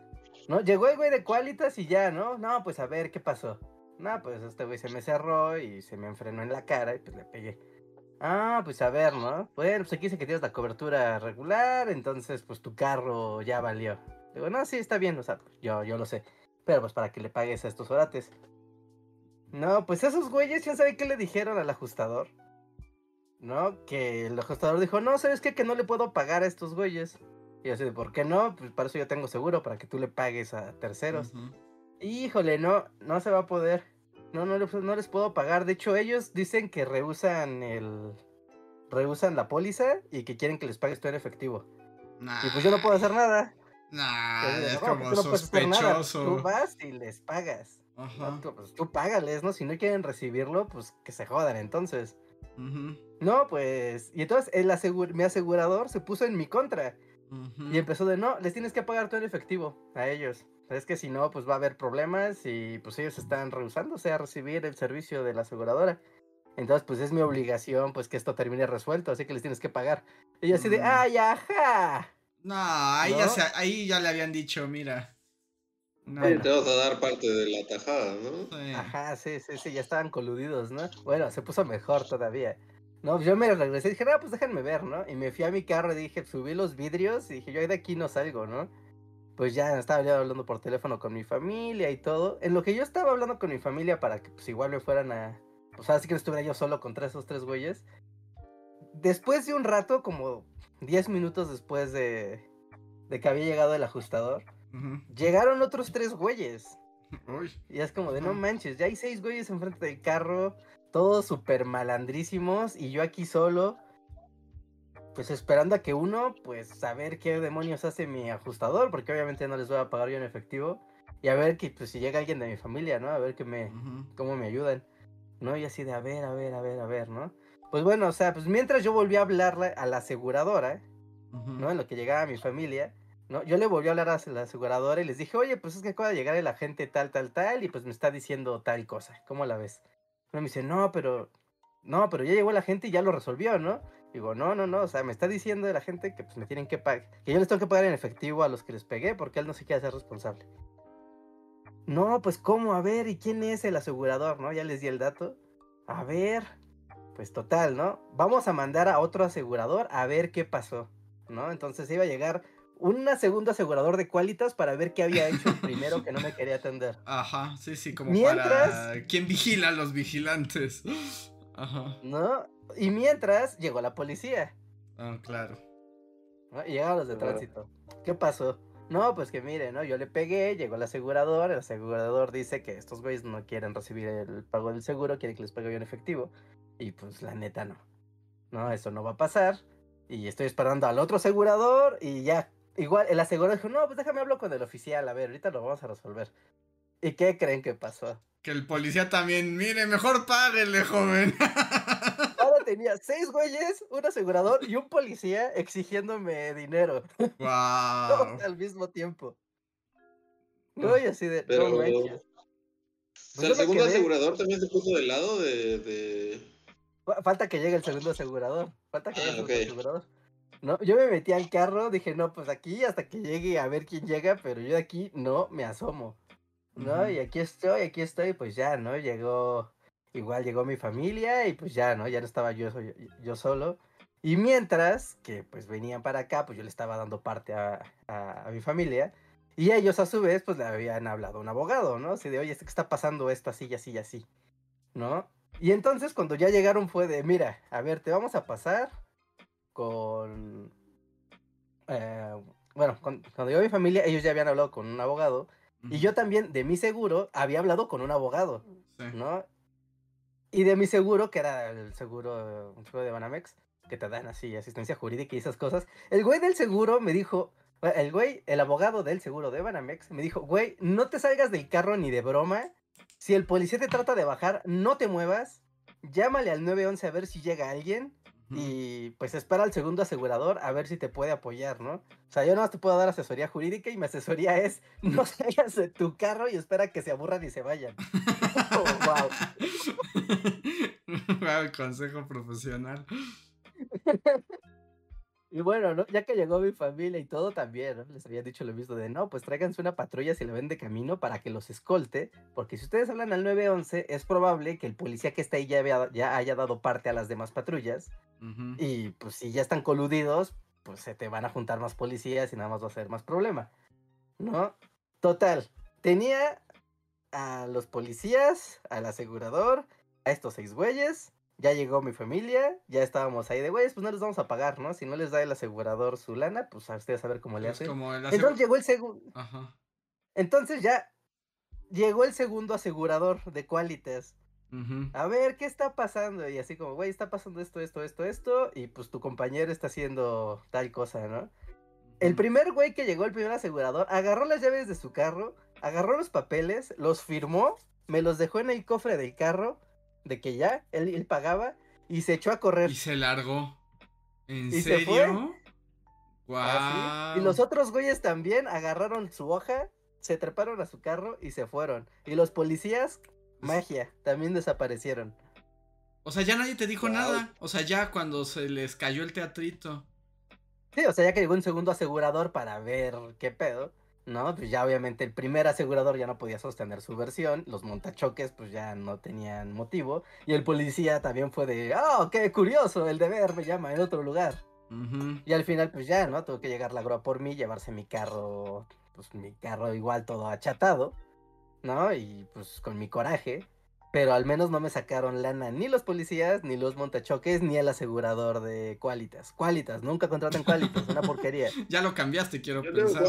¿No? Llegó el güey de cualitas y ya, ¿no? No, pues a ver, ¿qué pasó? No, pues este güey se me cerró y se me enfrenó en la cara y pues le pegué. Ah, pues a ver, ¿no? Bueno, pues aquí dice que tienes la cobertura regular, entonces pues tu carro ya valió. Digo, no, sí, está bien, o sea, yo, yo lo sé. Pero pues para que le pagues a estos orates. No, pues esos güeyes, ¿quién sabe qué le dijeron al ajustador? ¿No? Que el ajustador dijo, no, ¿sabes qué? Que no le puedo pagar a estos güeyes. Y yo así, ¿por qué no? Pues para eso yo tengo seguro, para que tú le pagues a terceros. Híjole, no, no se va a poder. No, no, les- no les puedo pagar. De hecho, ellos dicen que rehusan el... Rehusan la póliza y que quieren que les pagues tú en efectivo. Nah, Y pues yo no puedo hacer nada. Nah, es "No, como tú no nada, Tú sospechoso. vas y les pagas. Ajá. ¿no? Tú, pues, tú págales, ¿no? Si no quieren recibirlo, pues que se jodan entonces. No, pues... Y entonces el asegu- mi asegurador se puso en mi contra. Y empezó de, no, les tienes que pagar todo en efectivo a ellos. Es que si no, pues va a haber problemas y pues ellos están rehusándose a recibir el servicio de la aseguradora. Entonces, pues es mi obligación, pues que esto termine resuelto, así que les tienes que pagar. Y yo así de, Mm. ¡ay, ajá! No, ahí, Ya ¿No? se- ahí ya le habían dicho, mira. No, Bueno. Te vas a dar parte de la tajada, ¿no? sí. Ajá, sí, sí, sí, ya estaban coludidos, ¿no? Bueno, se puso mejor todavía. No, yo me regresé y dije, no, pues déjenme ver, ¿no? Y me fui a mi carro y dije, subí los vidrios y dije, yo ahí de aquí no salgo, ¿no? Pues ya estaba yo hablando por teléfono con mi familia y todo. En lo que yo estaba hablando con mi familia para que pues igual me fueran a... Pues así que no estuviera yo solo contra esos tres güeyes. Después de un rato, como 10 minutos después de, de que había llegado el ajustador, llegaron otros tres güeyes. Uy. Y es como de no manches, ya hay seis güeyes enfrente del carro, todos súper malandrísimos, y yo aquí solo, pues esperando a que uno, pues saber qué demonios hace mi ajustador, porque obviamente no les voy a pagar yo en efectivo, y a ver que pues si llega alguien de mi familia, ¿no? A ver que me, cómo me ayudan. ¿no? Y así de, a ver, a ver, a ver, a ver, ¿no? Pues bueno, o sea, pues mientras yo volví a hablarle a la aseguradora. ¿no? En lo que llegaba mi familia, ¿no? Yo le volví a hablar a la aseguradora y les dije, oye, pues es que acaba de llegar el agente tal, tal, tal, y pues me está diciendo tal cosa, ¿cómo la ves? Uno me dice, no, pero, no, pero ya llegó la gente y ya lo resolvió, ¿no? Digo, no, no, no, o sea, me está diciendo la gente que pues me tienen que pagar, que yo les tengo que pagar en efectivo a los que les pegué porque él no se quiere hacer responsable. No, pues cómo, a ver, ¿y quién es el asegurador, no? Ya les di el dato. A ver, pues total, ¿no? Vamos a mandar a otro asegurador a ver qué pasó, ¿no? Entonces iba a llegar un segundo asegurador de Qualitas para ver qué había hecho el primero que no me quería atender. Ajá, sí, sí, como Mientras- para... ¿Quién vigila a los vigilantes? Ajá. ¿No? Y mientras llegó la policía, Ah, claro. ¿no? Y llegaron los de tránsito. ¿Qué pasó? No, pues que mire, ¿no? Yo le pegué, llegó el asegurador, el asegurador dice que estos güeyes no quieren recibir el pago del seguro, quieren que les pague yo en efectivo. Y pues la neta no. No, eso no va a pasar. Y estoy esperando al otro asegurador y ya. Igual el asegurador dijo, no, pues déjame hablo con el oficial, a ver, ahorita lo vamos a resolver. ¿Y qué creen que pasó? Que el policía también, mire, mejor páguele, joven. Ahora tenía seis güeyes, un asegurador y un policía exigiéndome dinero. wow. todos al mismo tiempo. No, y así de, Pero- no manches. O sea, yo el segundo quedé- asegurador también se puso del lado de. de... Fa- Falta que llegue el segundo asegurador. Falta que llegue el Ah, segundo asegurador. No, yo me metí al carro, dije, no, pues aquí hasta que llegue a ver quién llega, pero yo de aquí no me asomo. ¿No? Y aquí estoy, aquí estoy, pues ya, ¿no? Llegó, igual llegó mi familia y pues ya, ¿no? Ya no estaba yo, yo solo. Y mientras que pues venían para acá, pues yo le estaba dando parte a, a- a mi familia. Y ellos a su vez pues le habían hablado a un abogado, ¿no? Así de, oye, ¿qué está pasando esto así, y así, y así? ¿No? Y entonces cuando ya llegaron fue de, mira, a ver, te vamos a pasar con... eh, bueno, con- cuando llegó mi familia, ellos ya habían hablado con un abogado. Y yo también, de mi seguro, había hablado con un abogado, Sí. ¿no? Y de mi seguro, que era el seguro, un seguro de Banamex, que te dan así asistencia jurídica y esas cosas. El güey del seguro me dijo, bueno, el güey, el abogado del seguro de Banamex, me dijo, güey, no te salgas del carro ni de broma. Si el policía te trata de bajar, no te muevas. Llámale al 911 a ver si llega alguien. Y pues espera al segundo asegurador a ver si te puede apoyar, ¿no? O sea, yo no te puedo dar asesoría jurídica y mi asesoría es no salgas de tu carro y espera que se aburran y se vayan. Oh, wow. Wow, consejo profesional. Y bueno, ¿no? Ya que llegó mi familia y todo también, ¿no? Les había dicho lo mismo de, no, pues tráiganse una patrulla si la ven de camino para que los escolte, porque si ustedes hablan al 911, es probable que el policía que está ahí ya, había- ya haya dado parte a las demás patrullas, y pues si ya están coludidos, pues se te van a juntar más policías y nada más va a ser más problema, ¿no? Total, tenía a los policías, al asegurador, a estos seis güeyes, ya llegó mi familia, ya estábamos ahí de güeyes, pues no les vamos a pagar, ¿no? Si no les da el asegurador su lana, pues a ustedes a ver cómo le Es hacen. Entonces llegó el segundo, Ajá. entonces ya llegó el segundo asegurador de Qualitas. A ver, ¿qué está pasando? Y así como, güey, está pasando esto, esto, esto, esto, y pues tu compañero está haciendo tal cosa, ¿no? El primer güey que llegó, el primer asegurador, agarró las llaves de su carro, agarró los papeles, los firmó, me los dejó en el cofre del carro, de que ya, él, él pagaba, y se echó a correr. Y se largó. ¿En ¿Y se fue? serio? Así, Y Guau. los otros güeyes también agarraron su hoja, se treparon a su carro y se fueron. Y los policías, magia, también desaparecieron. O sea, ya nadie te dijo nada. O sea, ya cuando se les cayó el teatrito. Sí, o sea, ya que llegó un segundo asegurador para ver qué pedo, ¿no? Pues ya obviamente el primer asegurador ya no podía sostener su versión, los montachoques pues ya no tenían motivo, y el policía también fue de, oh, qué curioso, el deber me llama en otro lugar. Y al final pues ya, ¿no? Tuvo que llegar la grúa por mí, llevarse mi carro, pues mi carro igual todo achatado, ¿no? Y pues con mi coraje. Pero al menos no me sacaron lana ni los policías, ni los montachoques, ni el asegurador de Qualitas. Qualitas, nunca contratan Qualitas, una porquería. Ya lo cambiaste, quiero Yo pensar.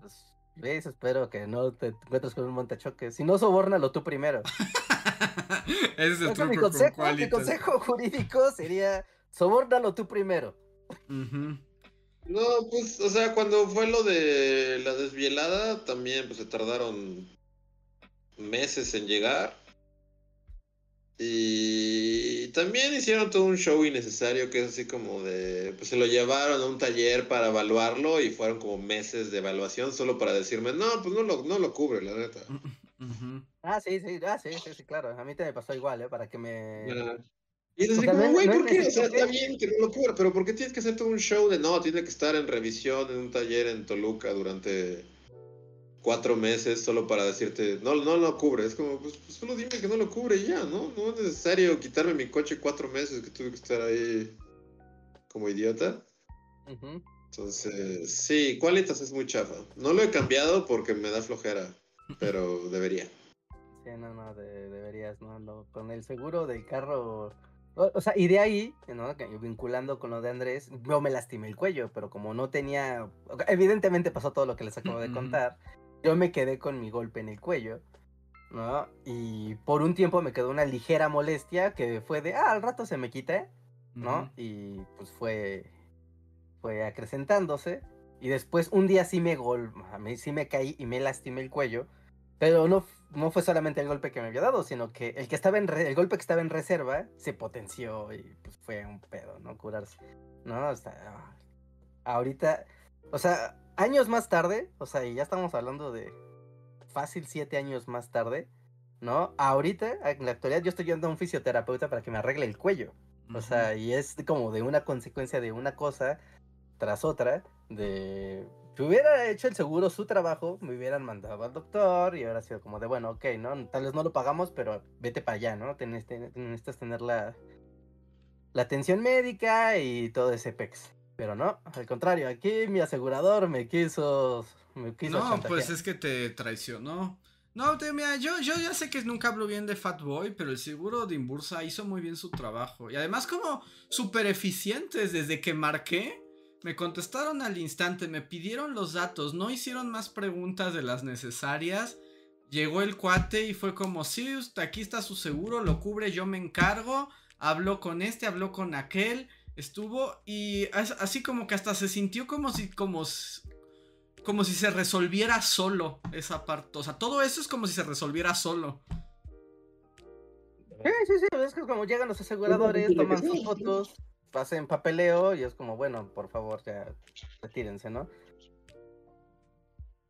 Pues, Luis, espero que no te encuentres con un montachoques. Si no, sobórnalo tú primero. Ese es el que mi, truco con consejo, mi consejo jurídico sería, sobórnalo tú primero. No, pues, o sea, cuando fue lo de la desvielada, también pues se tardaron meses en llegar. Y también hicieron todo un show innecesario que es así como de, pues se lo llevaron a un taller para evaluarlo y fueron como meses de evaluación solo para decirme, no, pues no lo, no lo cubre, la neta. Ah, sí, sí, ah, sí, sí, sí, claro. A mí te me pasó igual, ¿eh? Para que me... Y es así como, güey, ¿por qué? O sea, está bien que no lo cubra, pero ¿por qué tienes que hacer todo un show de no, tiene que estar en revisión en un taller en Toluca durante cuatro meses solo para decirte, no, no lo cubre. Es como, pues, pues, solo dime que no lo cubre y ya, ¿no? No es necesario quitarme mi coche cuatro meses que tuve que estar ahí como idiota. Entonces, sí, Qualitas es muy chafa. No lo he cambiado porque me da flojera, pero debería. Sí, no, no, deberías, ¿no? Con el seguro del carro... O, sea, y de ahí, ¿no? vinculando con lo de Andrés, yo me lastimé el cuello, pero como no tenía... Evidentemente pasó todo lo que les acabo de contar yo me quedé con mi golpe en el cuello, ¿no? Y por un tiempo me quedó una ligera molestia que fue de, ah, al rato se me quité, ¿no? Y pues fue, fue acrecentándose. Y después un día sí me, gol sí me caí y me lastimé el cuello. Pero no, no fue solamente el golpe que me había dado, sino que el, que estaba en el golpe que estaba en reserva se potenció y pues fue un pedo, ¿no? Curarse. ¿No? Hasta, ah, ahorita, o sea, años más tarde, o sea, y ya estamos hablando de fácil siete años más tarde, ¿no? Ahorita, en la actualidad, yo estoy yendo a un fisioterapeuta para que me arregle el cuello. O sea, y es como de una consecuencia de una cosa tras otra, de... Si hubiera hecho el seguro su trabajo, me hubieran mandado al doctor y ahora sido como de, bueno, ok, ¿no? Tal vez no lo pagamos, pero vete para allá, ¿no? Necesitas tener la, la atención médica y todo ese pex. Pero no, al contrario, aquí mi asegurador me quiso. Me quiso no, pues es que te traicionó. No, te, mira, yo, yo ya sé que nunca hablo bien de Fatboy, pero el seguro de Imbursa hizo muy bien su trabajo. Y además, como súper eficientes desde que marqué. Me contestaron al instante, me pidieron los datos, no hicieron más preguntas de las necesarias. Llegó el cuate y fue como, sí, aquí está su seguro, lo cubre, yo me encargo. Habló con este, habló con aquel estuvo y así como que hasta se sintió como si como como si se resolviera solo esa parte, o sea, todo eso es como si se resolviera solo. Sí, sí, sí, es que como llegan los aseguradores, toman sus fotos, pasen papeleo y es como, bueno, por favor, ya retírense, ¿no?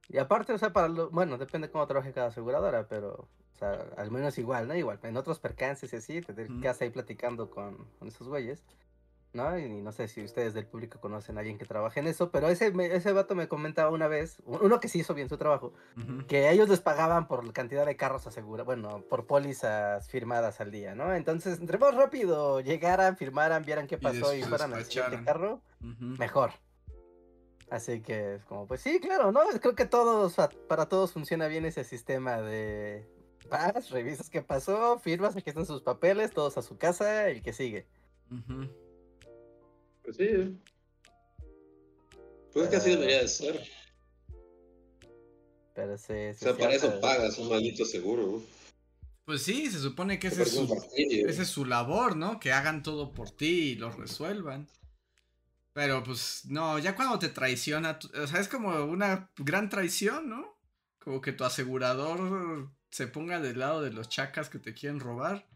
Y aparte, o sea, para lo, bueno, depende cómo trabaje cada aseguradora, pero, o sea, al menos igual, ¿no? Igual, en otros percances y así, te quedas ahí platicando con, con esos güeyes. ¿No? Y no sé si ustedes del público conocen a alguien que trabaje en eso, pero ese, ese vato me comentaba una vez, uno que sí hizo bien su trabajo, que ellos les pagaban por la cantidad de carros asegurados, bueno, por pólizas firmadas al día, ¿no? Entonces, entre más rápido llegaran, firmaran, vieran qué pasó y, fueran al siguiente carro, mejor. Así que, como, pues sí, claro, ¿no? Creo que todos, para todos funciona bien ese sistema de vas, revisas qué pasó, firmas, aquí están sus papeles, todos a su casa, el que sigue. Pues sí. ¿eh? Pues que así debería de ser. Pero sí, o sea, para eso pagas un maldito seguro. Pues sí, se supone que ese es, su, ese es su labor, ¿no? Que hagan todo por ti y lo resuelvan. Pero pues no, ya cuando te traiciona, o sea, es como una gran traición, ¿no? Como que tu asegurador se ponga del lado de los chacas que te quieren robar.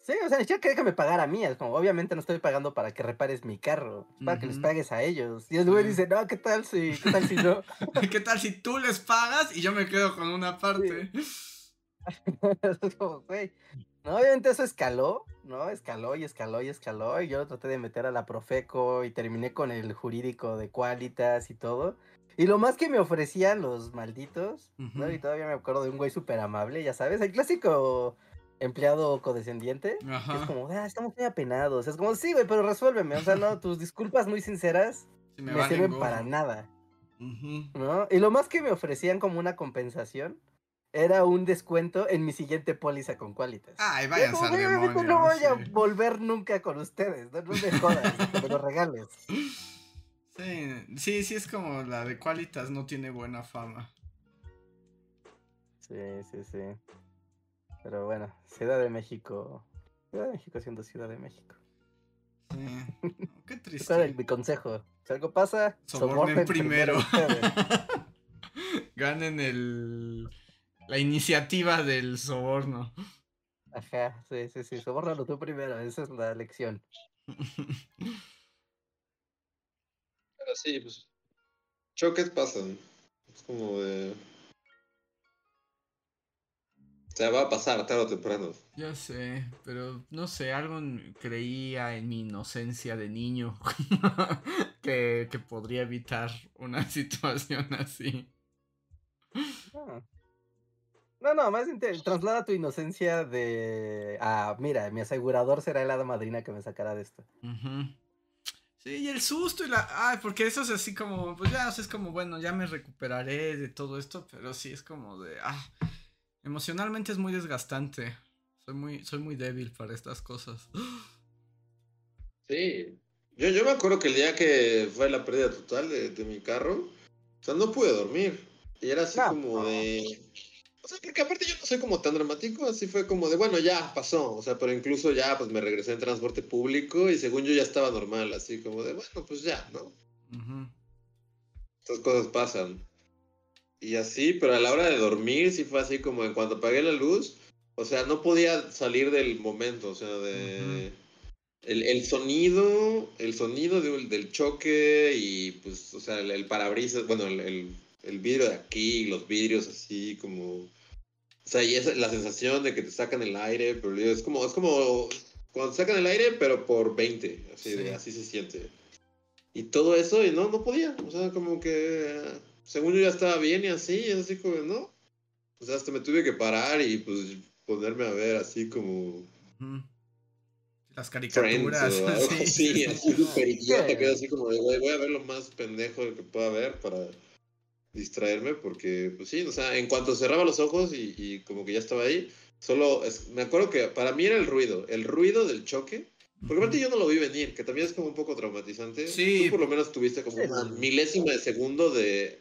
Sí, o sea, ya que déjame pagar a mí. Es como, obviamente no estoy pagando para que repares mi carro, para que les pagues a ellos. Y el güey dice, no, ¿qué tal si, qué tal si no? ¿Qué tal si tú les pagas y yo me quedo con una parte? es como, güey. No, obviamente eso escaló, ¿no? Escaló y escaló y escaló. Y yo lo traté de meter a la Profeco y terminé con el jurídico de Qualitas y todo. Y lo más que me ofrecían los malditos, ¿no? Y todavía me acuerdo de un güey súper amable, ya sabes, el clásico empleado codescendiente. Es como, ah, estamos muy apenados. Es como, sí, güey, pero resuélveme. O sea, no, tus disculpas muy sinceras me, sirven para nada. ¿No? Y lo más que me ofrecían como una compensación era un descuento en mi siguiente póliza con Qualitas. Ay, vayan a demonio, No voy a volver nunca con ustedes. No, me jodas, me lo regales. Sí, sí, sí, es como la de Qualitas no tiene buena fama. Sí, sí, sí. Pero bueno, Ciudad de México. Ciudad de México siendo Ciudad de México. Sí. Qué triste. mi consejo? Si algo pasa, sobornen, primero. Ganen el la iniciativa del soborno. Ajá, sí, sí, sí, sobórralo tú primero, esa es la lección. Pero sí, pues. Choques pasan. Es como de. O sea, va a pasar tarde o temprano. Ya sé, pero no sé, algo creía en mi inocencia de niño que, que podría evitar una situación así. Ah. No, no, más traslada tu inocencia de. Ah, mira, mi asegurador será el hada madrina que me sacará de esto. Ujú. Sí, y el susto y la... Ay, porque eso es así como, pues ya, o sea, es como, bueno, ya me recuperaré de todo esto, pero sí es como de... Ah, emocionalmente es muy desgastante. Soy muy, soy muy débil para estas cosas. Sí. Yo, yo me acuerdo que el día que fue la pérdida total de, de mi carro, o sea, no pude dormir. Y era así No. como de. O sea, porque aparte yo no soy como tan dramático, así fue como de, bueno, ya pasó. O sea, pero incluso ya pues me regresé en transporte público y según yo ya estaba normal, así como de, bueno, pues ya, ¿no? Ujú. Estas cosas pasan. Y así, pero a la hora de dormir sí fue así como en cuanto apagué la luz, o sea, no podía salir del momento, o sea, de... El, el sonido, el sonido de- del choque y pues, o sea, el, el parabrisas, bueno, el, el, vidrio de aquí, los vidrios así como... O sea, y esa, la sensación de que te sacan el aire, pero es como, es como cuando te sacan el aire, pero por 20, así, de- Sí. así se siente. Y todo eso, y no, no podía, o sea, como que, según yo ya estaba bien y así, y es así como, ¿no? O sea, hasta me tuve que parar y pues ponerme a ver así como... Las caricaturas. o algo sí, así, sí, sí. así súper idiota, que así como de, voy a ver lo más pendejo que pueda ver para distraerme, porque, pues sí, o sea, en cuanto cerraba los ojos y, y como que ya estaba ahí, solo, es- me acuerdo que para mí era el ruido, el ruido del choque, porque aparte yo no lo vi venir, que también es como un poco traumatizante. Sí. Tú por lo menos tuviste como una milésima de segundo de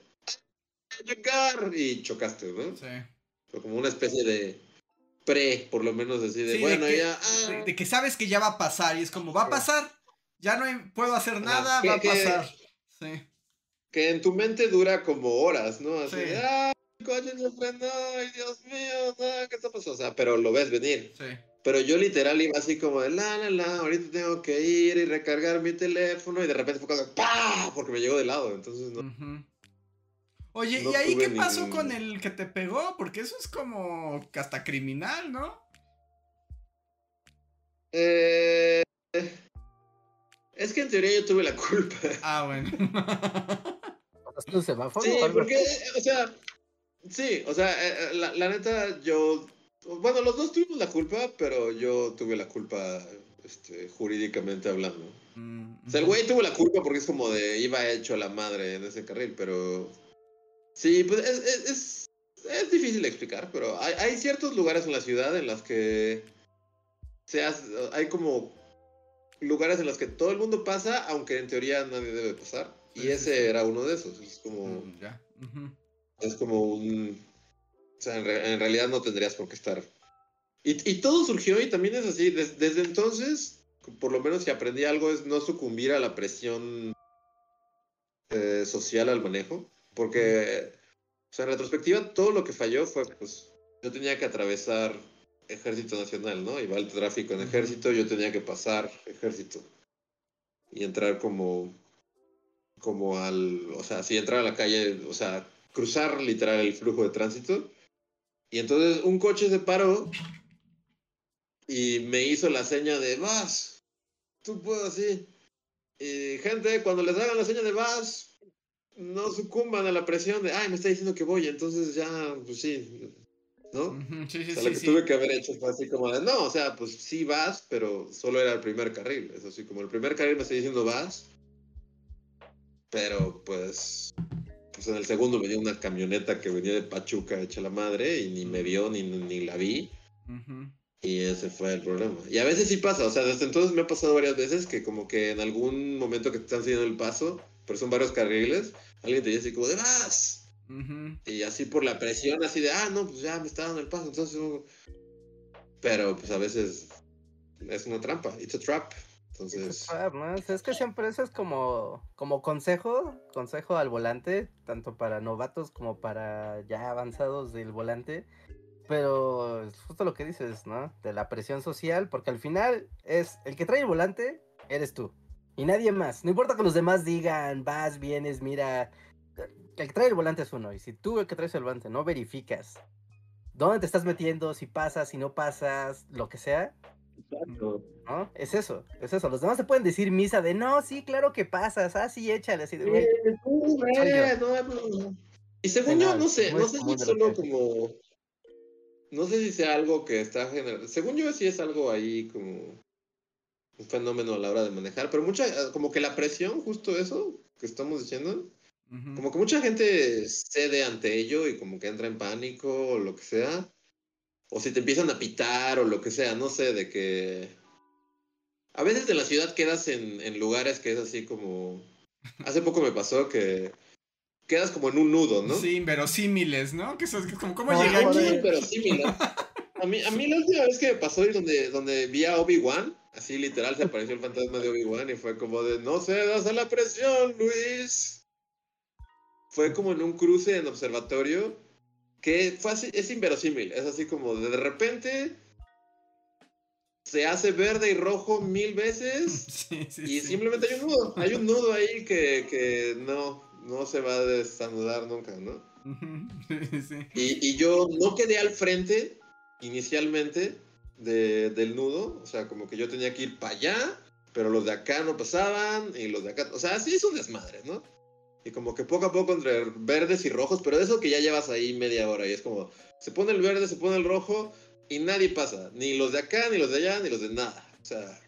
"Ah, llegar y chocaste, ¿no? Sí. Fue como una especie de pre, por lo menos así de, Sí, de bueno, que- ya... ah, De, de que sabes que ya va a pasar y es como, va a pasar. Ya no hay- puedo hacer nada, que- va a que- pasar. Sí. que en tu mente dura como horas, ¿no? Así Sí. de, ah, el coche se frenó, ay, Dios mío, no, ¿qué está pasando? O sea, pero lo ves venir. Sí. Pero yo literal iba así como de, la, la, la, ahorita tengo que ir y recargar mi teléfono y de repente fue como, ¡pah! Porque me llegó de lado, entonces no. Ujú. Oye, No ¿y ahí qué pasó ningún- con el que te pegó? Porque eso es como hasta criminal, ¿no? Eh, es que en teoría yo tuve la culpa. Ah, bueno. ¿Pasaste un semáforo Sí, o algo porque, o sea, sí, o sea, eh, eh, la, la neta, yo, bueno, los dos tuvimos la culpa, pero yo tuve la culpa, este, jurídicamente hablando. Mm, O sea, el güey tuvo la culpa porque es como de iba hecho a la madre en ese carril, pero sí, pues es, es, es, es difícil de explicar, pero hay, hay ciertos lugares en la ciudad en los que se hace- hay como lugares en los que todo el mundo pasa, aunque en teoría nadie debe pasar. Y sí, ese sí. era uno de esos. Es como, Mm, es como un... O sea, en, re- en realidad no tendrías por qué estar. Y, y todo surgió y también es así. des- desde entonces, por lo menos si aprendí algo, es no sucumbir a la presión eh, social al manejo. Porque, o sea, en retrospectiva, todo lo que falló fue, pues, yo tenía que atravesar Ejército Nacional, ¿no? Iba el tráfico en. Ejército, yo tenía que pasar Ejército. Y entrar como, como al, o sea, sí, entrar a la calle, o sea, cruzar literal el flujo de tránsito. Y entonces un coche se paró y me hizo la seña de vas, tú puedes así. Y gente, cuando les hagan la seña de vas, no sucumban a la presión de, ay, me está diciendo que voy, entonces ya, pues sí, ¿no? Sí, sí, O sea, sí. lo que tuve que haber hecho fue así como de, no, o sea, pues sí vas, pero solo era el primer carril. Es así como el primer carril me está diciendo vas, pero pues, pues en el segundo venía una camioneta que venía de Pachuca hecha la madre y ni me vio ni, ni la vi. Ujú. Y ese fue el problema. Y a veces sí pasa, o sea, desde entonces me ha pasado varias veces que como que en algún momento que te están siguiendo el paso, pero son varios carriles, alguien te dice así como de vas. Ujú. Y así por la presión, así de, ah, no, pues ya me está dando el paso, entonces... uh". Pero pues a veces es una trampa, it's a trap. Entonces, Es que siempre eso es como, como consejo, consejo al volante, tanto para novatos como para ya avanzados del volante. Pero es justo lo que dices, ¿no? De la presión social, porque al final es el que trae el volante, eres tú. Y nadie más. No importa que los demás digan, vas, vienes, mira. El que trae el volante es uno. Y si tú, el que traes el volante, no verificas dónde te estás metiendo, si pasas, si no pasas, lo que sea. Exacto. ¿No? Es eso, es eso. Los demás te pueden decir misa de no, sí, claro que pasas, ah, sí, échale. Así de, güey, Eh, tú, eh, no, no. Y según yo, no, sé, no sé si es solo como. No sé si sea algo que está generando. Según yo, sí es algo ahí como. Un fenómeno a la hora de manejar. Pero mucha. Como que la presión, justo eso que estamos diciendo. Ujú. Como que mucha gente cede ante ello y como que entra en pánico o lo que sea. O si te empiezan a pitar o lo que sea, no sé, de que... A veces en la ciudad quedas en, en lugares que es así como... Hace poco me pasó que quedas como en un nudo, ¿no? Sí, inverosímiles, ¿no? Que eso es como, ¿cómo No, llegué como aquí? de- pero sí, mira. A mí, a mí la última vez que me pasó y donde, donde vi a Obi-Wan, así literal se apareció el fantasma de Obi-Wan y fue como de, no cedas a la presión, Luis. Fue como en un cruce en observatorio que fue así, es inverosímil, es así como de, de repente se hace verde y rojo mil veces Sí, sí, y sí. simplemente hay un nudo, hay un nudo ahí que, que no, no se va a desanudar nunca, ¿no? Y, y yo no quedé al frente inicialmente de- del nudo, o sea, como que yo tenía que ir para allá, pero los de acá no pasaban y los de acá, o sea, así es un desmadre, ¿no? Y como que poco a poco entre verdes y rojos, pero eso que ya llevas ahí media hora y es como, se pone el verde, se pone el rojo y nadie pasa, ni los de acá, ni los de allá, ni los de nada, o sea...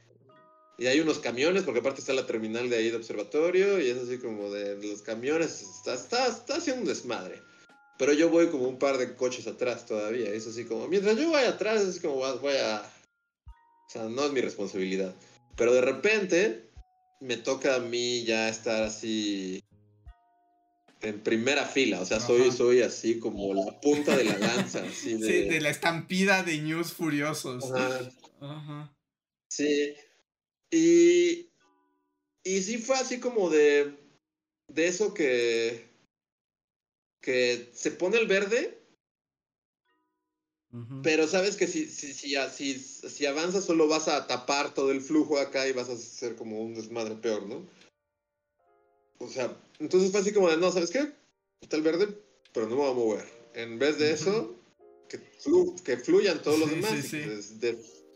Y hay unos camiones, porque aparte está la terminal de ahí de observatorio, y es así como de los camiones, está, está, está haciendo un desmadre. Pero yo voy como un par de coches atrás todavía. Es así como, mientras yo vaya atrás, es como voy a- voy. O sea, no es mi responsabilidad. Pero de repente me toca a mí ya estar así en primera fila. O sea, soy, soy así como la punta de la lanza. Así de... Sí, de la estampida de news furiosos. Ajá. Ajá. Sí. Y, y sí fue así como de, de eso que, que se pone el verde, pero sabes que si, si, si, si, si avanzas solo vas a tapar todo el flujo acá y vas a hacer como un desmadre peor, ¿no? O sea, entonces fue así como de, no, ¿sabes qué? Está el verde, pero no me voy a mover. En vez de eso, que, flu- que fluyan todos los demás sí, sí.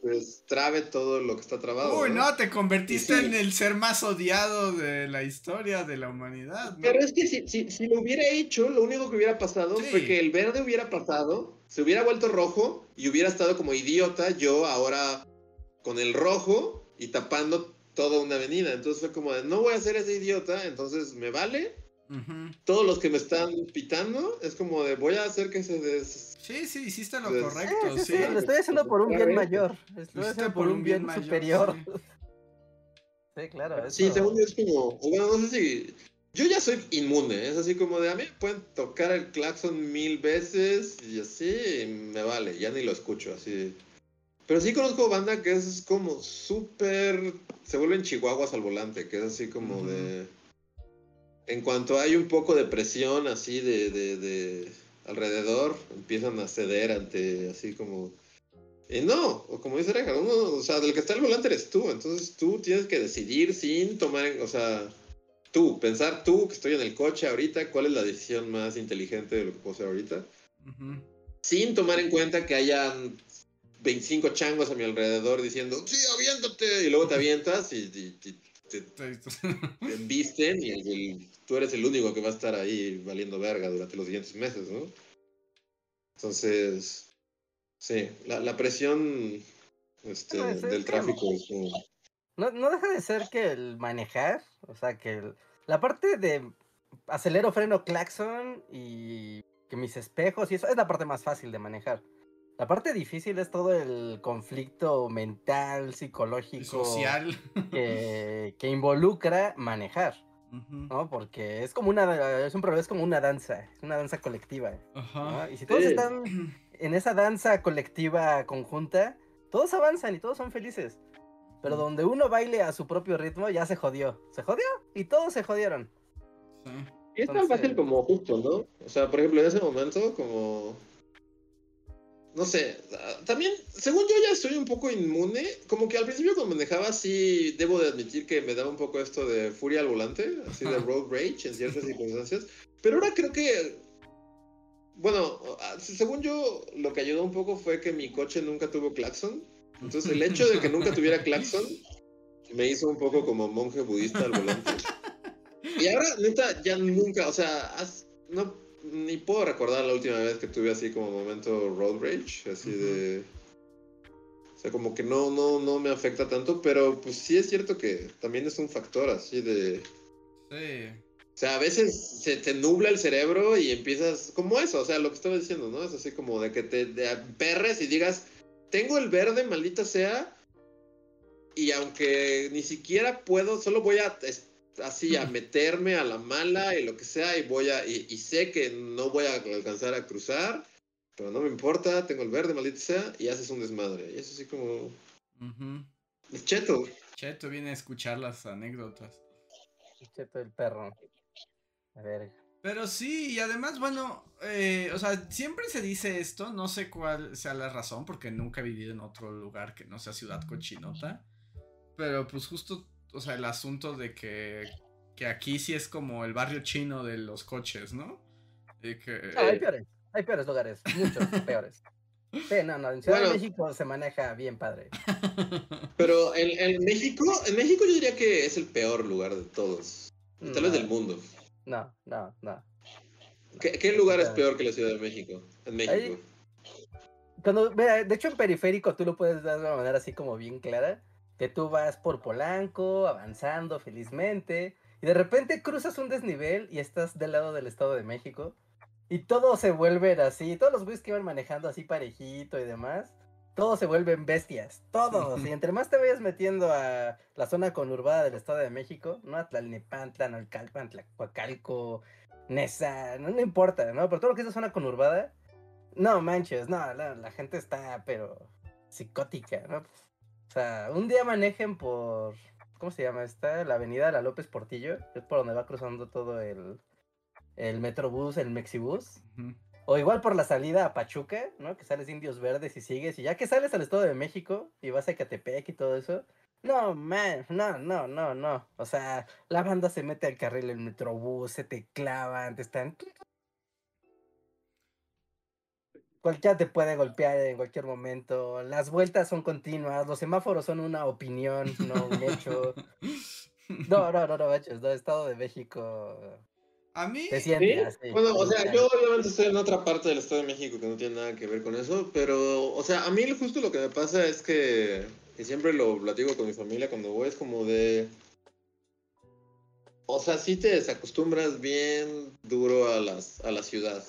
Des- destrabe todo lo que está trabado. Uy, ¿no? te convertiste sí. en el ser más odiado de la historia de la humanidad. ¿no? Pero es que si, si, si lo hubiera hecho, lo único que hubiera pasado Sí. fue que el verde hubiera pasado, se hubiera vuelto rojo y hubiera estado como idiota yo ahora con el rojo y tapando toda una avenida. Entonces fue como de, no voy a ser ese idiota, entonces me vale. Todos los que me están pitando es como de, voy a hacer que se des... Sí, sí, hiciste lo correcto, Sí, sí, sí. sí, lo estoy haciendo por un bien mayor. Lo estoy haciendo por un bien, mayor, superior. sí. Sí, claro. Sí, según yo es como, bueno, no sé si... Yo ya soy inmune, es así como de a mí me pueden tocar el claxon mil veces y así y me vale, ya ni lo escucho así. Pero sí conozco banda que es como súper... Se vuelven chihuahuas al volante, que es así como de... En cuanto hay un poco de presión así de, de, de alrededor, empiezan a ceder ante así como... Y no, o como dice Reja, uno, o sea, del que está al volante eres tú, entonces tú tienes que decidir sin tomar, o sea, tú, pensar tú que estoy en el coche ahorita, cuál es la decisión más inteligente de lo que puedo hacer ahorita, sin tomar en cuenta que hayan 25 changos a mi alrededor diciendo, sí, aviéntate, y luego te avientas y, y- y te, te embisten y el- el- tú eres el único que va a estar ahí valiendo verga durante los siguientes meses, ¿no? Entonces, sí, la, la presión este, del tráfico es como... No, no deja de ser que el manejar, o sea, que el- la parte de acelero, freno, claxon y que mis espejos y eso es la parte más fácil de manejar. La parte difícil es todo el conflicto mental, psicológico Social. que, que involucra manejar. ¿no? Porque es como una, es un problema, es como una danza, es una danza colectiva. Y si todos Sí. están en esa danza colectiva conjunta, todos avanzan y todos son felices. Pero donde uno baile a su propio ritmo, ya se jodió. Se jodió y todos se jodieron. Sí. Y es tan Entonces- fácil como justo, ¿no? O sea, por ejemplo, en ese momento, como... no sé, ah, también, según yo ya soy un poco inmune, como que al principio cuando manejaba sí, debo de admitir que me daba un poco esto de furia al volante, así de road rage en ciertas circunstancias, pero ahora creo que, bueno, ah, según yo lo que ayudó un poco fue que mi coche nunca tuvo claxon, entonces el hecho de que nunca tuviera claxon me hizo un poco como monje budista al volante. Y ahora, neta, ya nunca, o sea, no ni puedo recordar la última vez que tuve así como momento road rage, así de... O sea, como que no, no, no me afecta tanto, pero pues sí es cierto que también es un factor así de... Sí. O sea, a veces se te nubla el cerebro y empiezas como eso, o sea, lo que estaba diciendo, ¿no? Es así como de que te perres y digas, tengo el verde, maldita sea, y aunque ni siquiera puedo, solo voy a así a meterme a la mala y lo que sea y voy a y, sé que no voy a alcanzar a cruzar pero no me importa tengo el verde maldito sea y haces un desmadre. Y eso así como cheto. Cheto viene a escuchar las anécdotas. Cheto el perro. A ver. Pero sí, y además, bueno, eh, o sea, siempre se dice esto, no sé cuál sea la razón, porque nunca he vivido en otro lugar que no sea ciudad cochinota, pero pues justo o sea, el asunto de que, que aquí sí es como el barrio chino de los coches, ¿no? Y que, hay peores, hay peores lugares, muchos peores. Sí, no, no, en Ciudad de México se maneja bien padre. Pero en, en, México, en México yo diría que es el peor lugar de todos. Tal vez del mundo. No, no, no. ¿Qué, qué lugar es peor que la Ciudad de México? En México. Cuando, de hecho en periférico tú lo puedes dar de una manera así como bien clara que tú vas por Polanco, avanzando felizmente, y de repente cruzas un desnivel y estás del lado del Estado de México, y todo se vuelve así, todos los güeyes que iban manejando así parejito y demás, todos se vuelven bestias, todos, y entre más te vayas metiendo a la zona conurbada del Estado de México, ¿no? Atlalnepantla, Nalcalpan, Tlacuacalco, Nesa, no, no importa, ¿no? Pero todo lo que es la zona conurbada, no manches, no, la, la gente está, pero psicótica, ¿no? O sea, un día manejen por. ¿Cómo se llama esta? La avenida La López Portillo. Es por donde va cruzando todo el, el Metrobús, el Mexibús. O igual por la salida a Pachuca, ¿no? Que sales de Indios Verdes y sigues. Y ya que sales al Estado de México y vas a Catepec y todo eso. No, man, no, no, no, no. O sea, la banda se mete al carril del Metrobús, se te clavan, te están Cualquiera te puede golpear en cualquier momento. Las vueltas son continuas. Los semáforos son una opinión, no un hecho. No, no, no, no, manches. No, Estado de México. A mí. Siente así. Bueno, o sea, yo obviamente estoy en otra parte del Estado de México que no tiene nada que ver con eso. Pero, o sea, a mí justo lo que me pasa es que. Y siempre lo platico con mi familia cuando voy, es como de. O sea, sí te desacostumbras bien duro a, las, a la ciudad.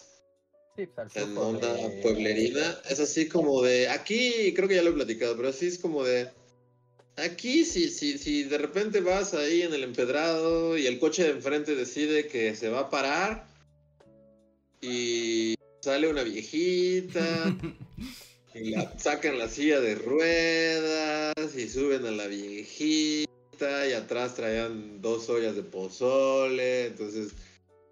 Pues, en onda pueblerina. Es así como de. Aquí, creo que ya lo he platicado, pero así es como de. Aquí, si, si, si de repente vas ahí en el empedrado y el coche de enfrente decide que se va a parar y sale una viejita y la sacan la silla de ruedas y suben a la viejita y atrás traían dos ollas de pozole, entonces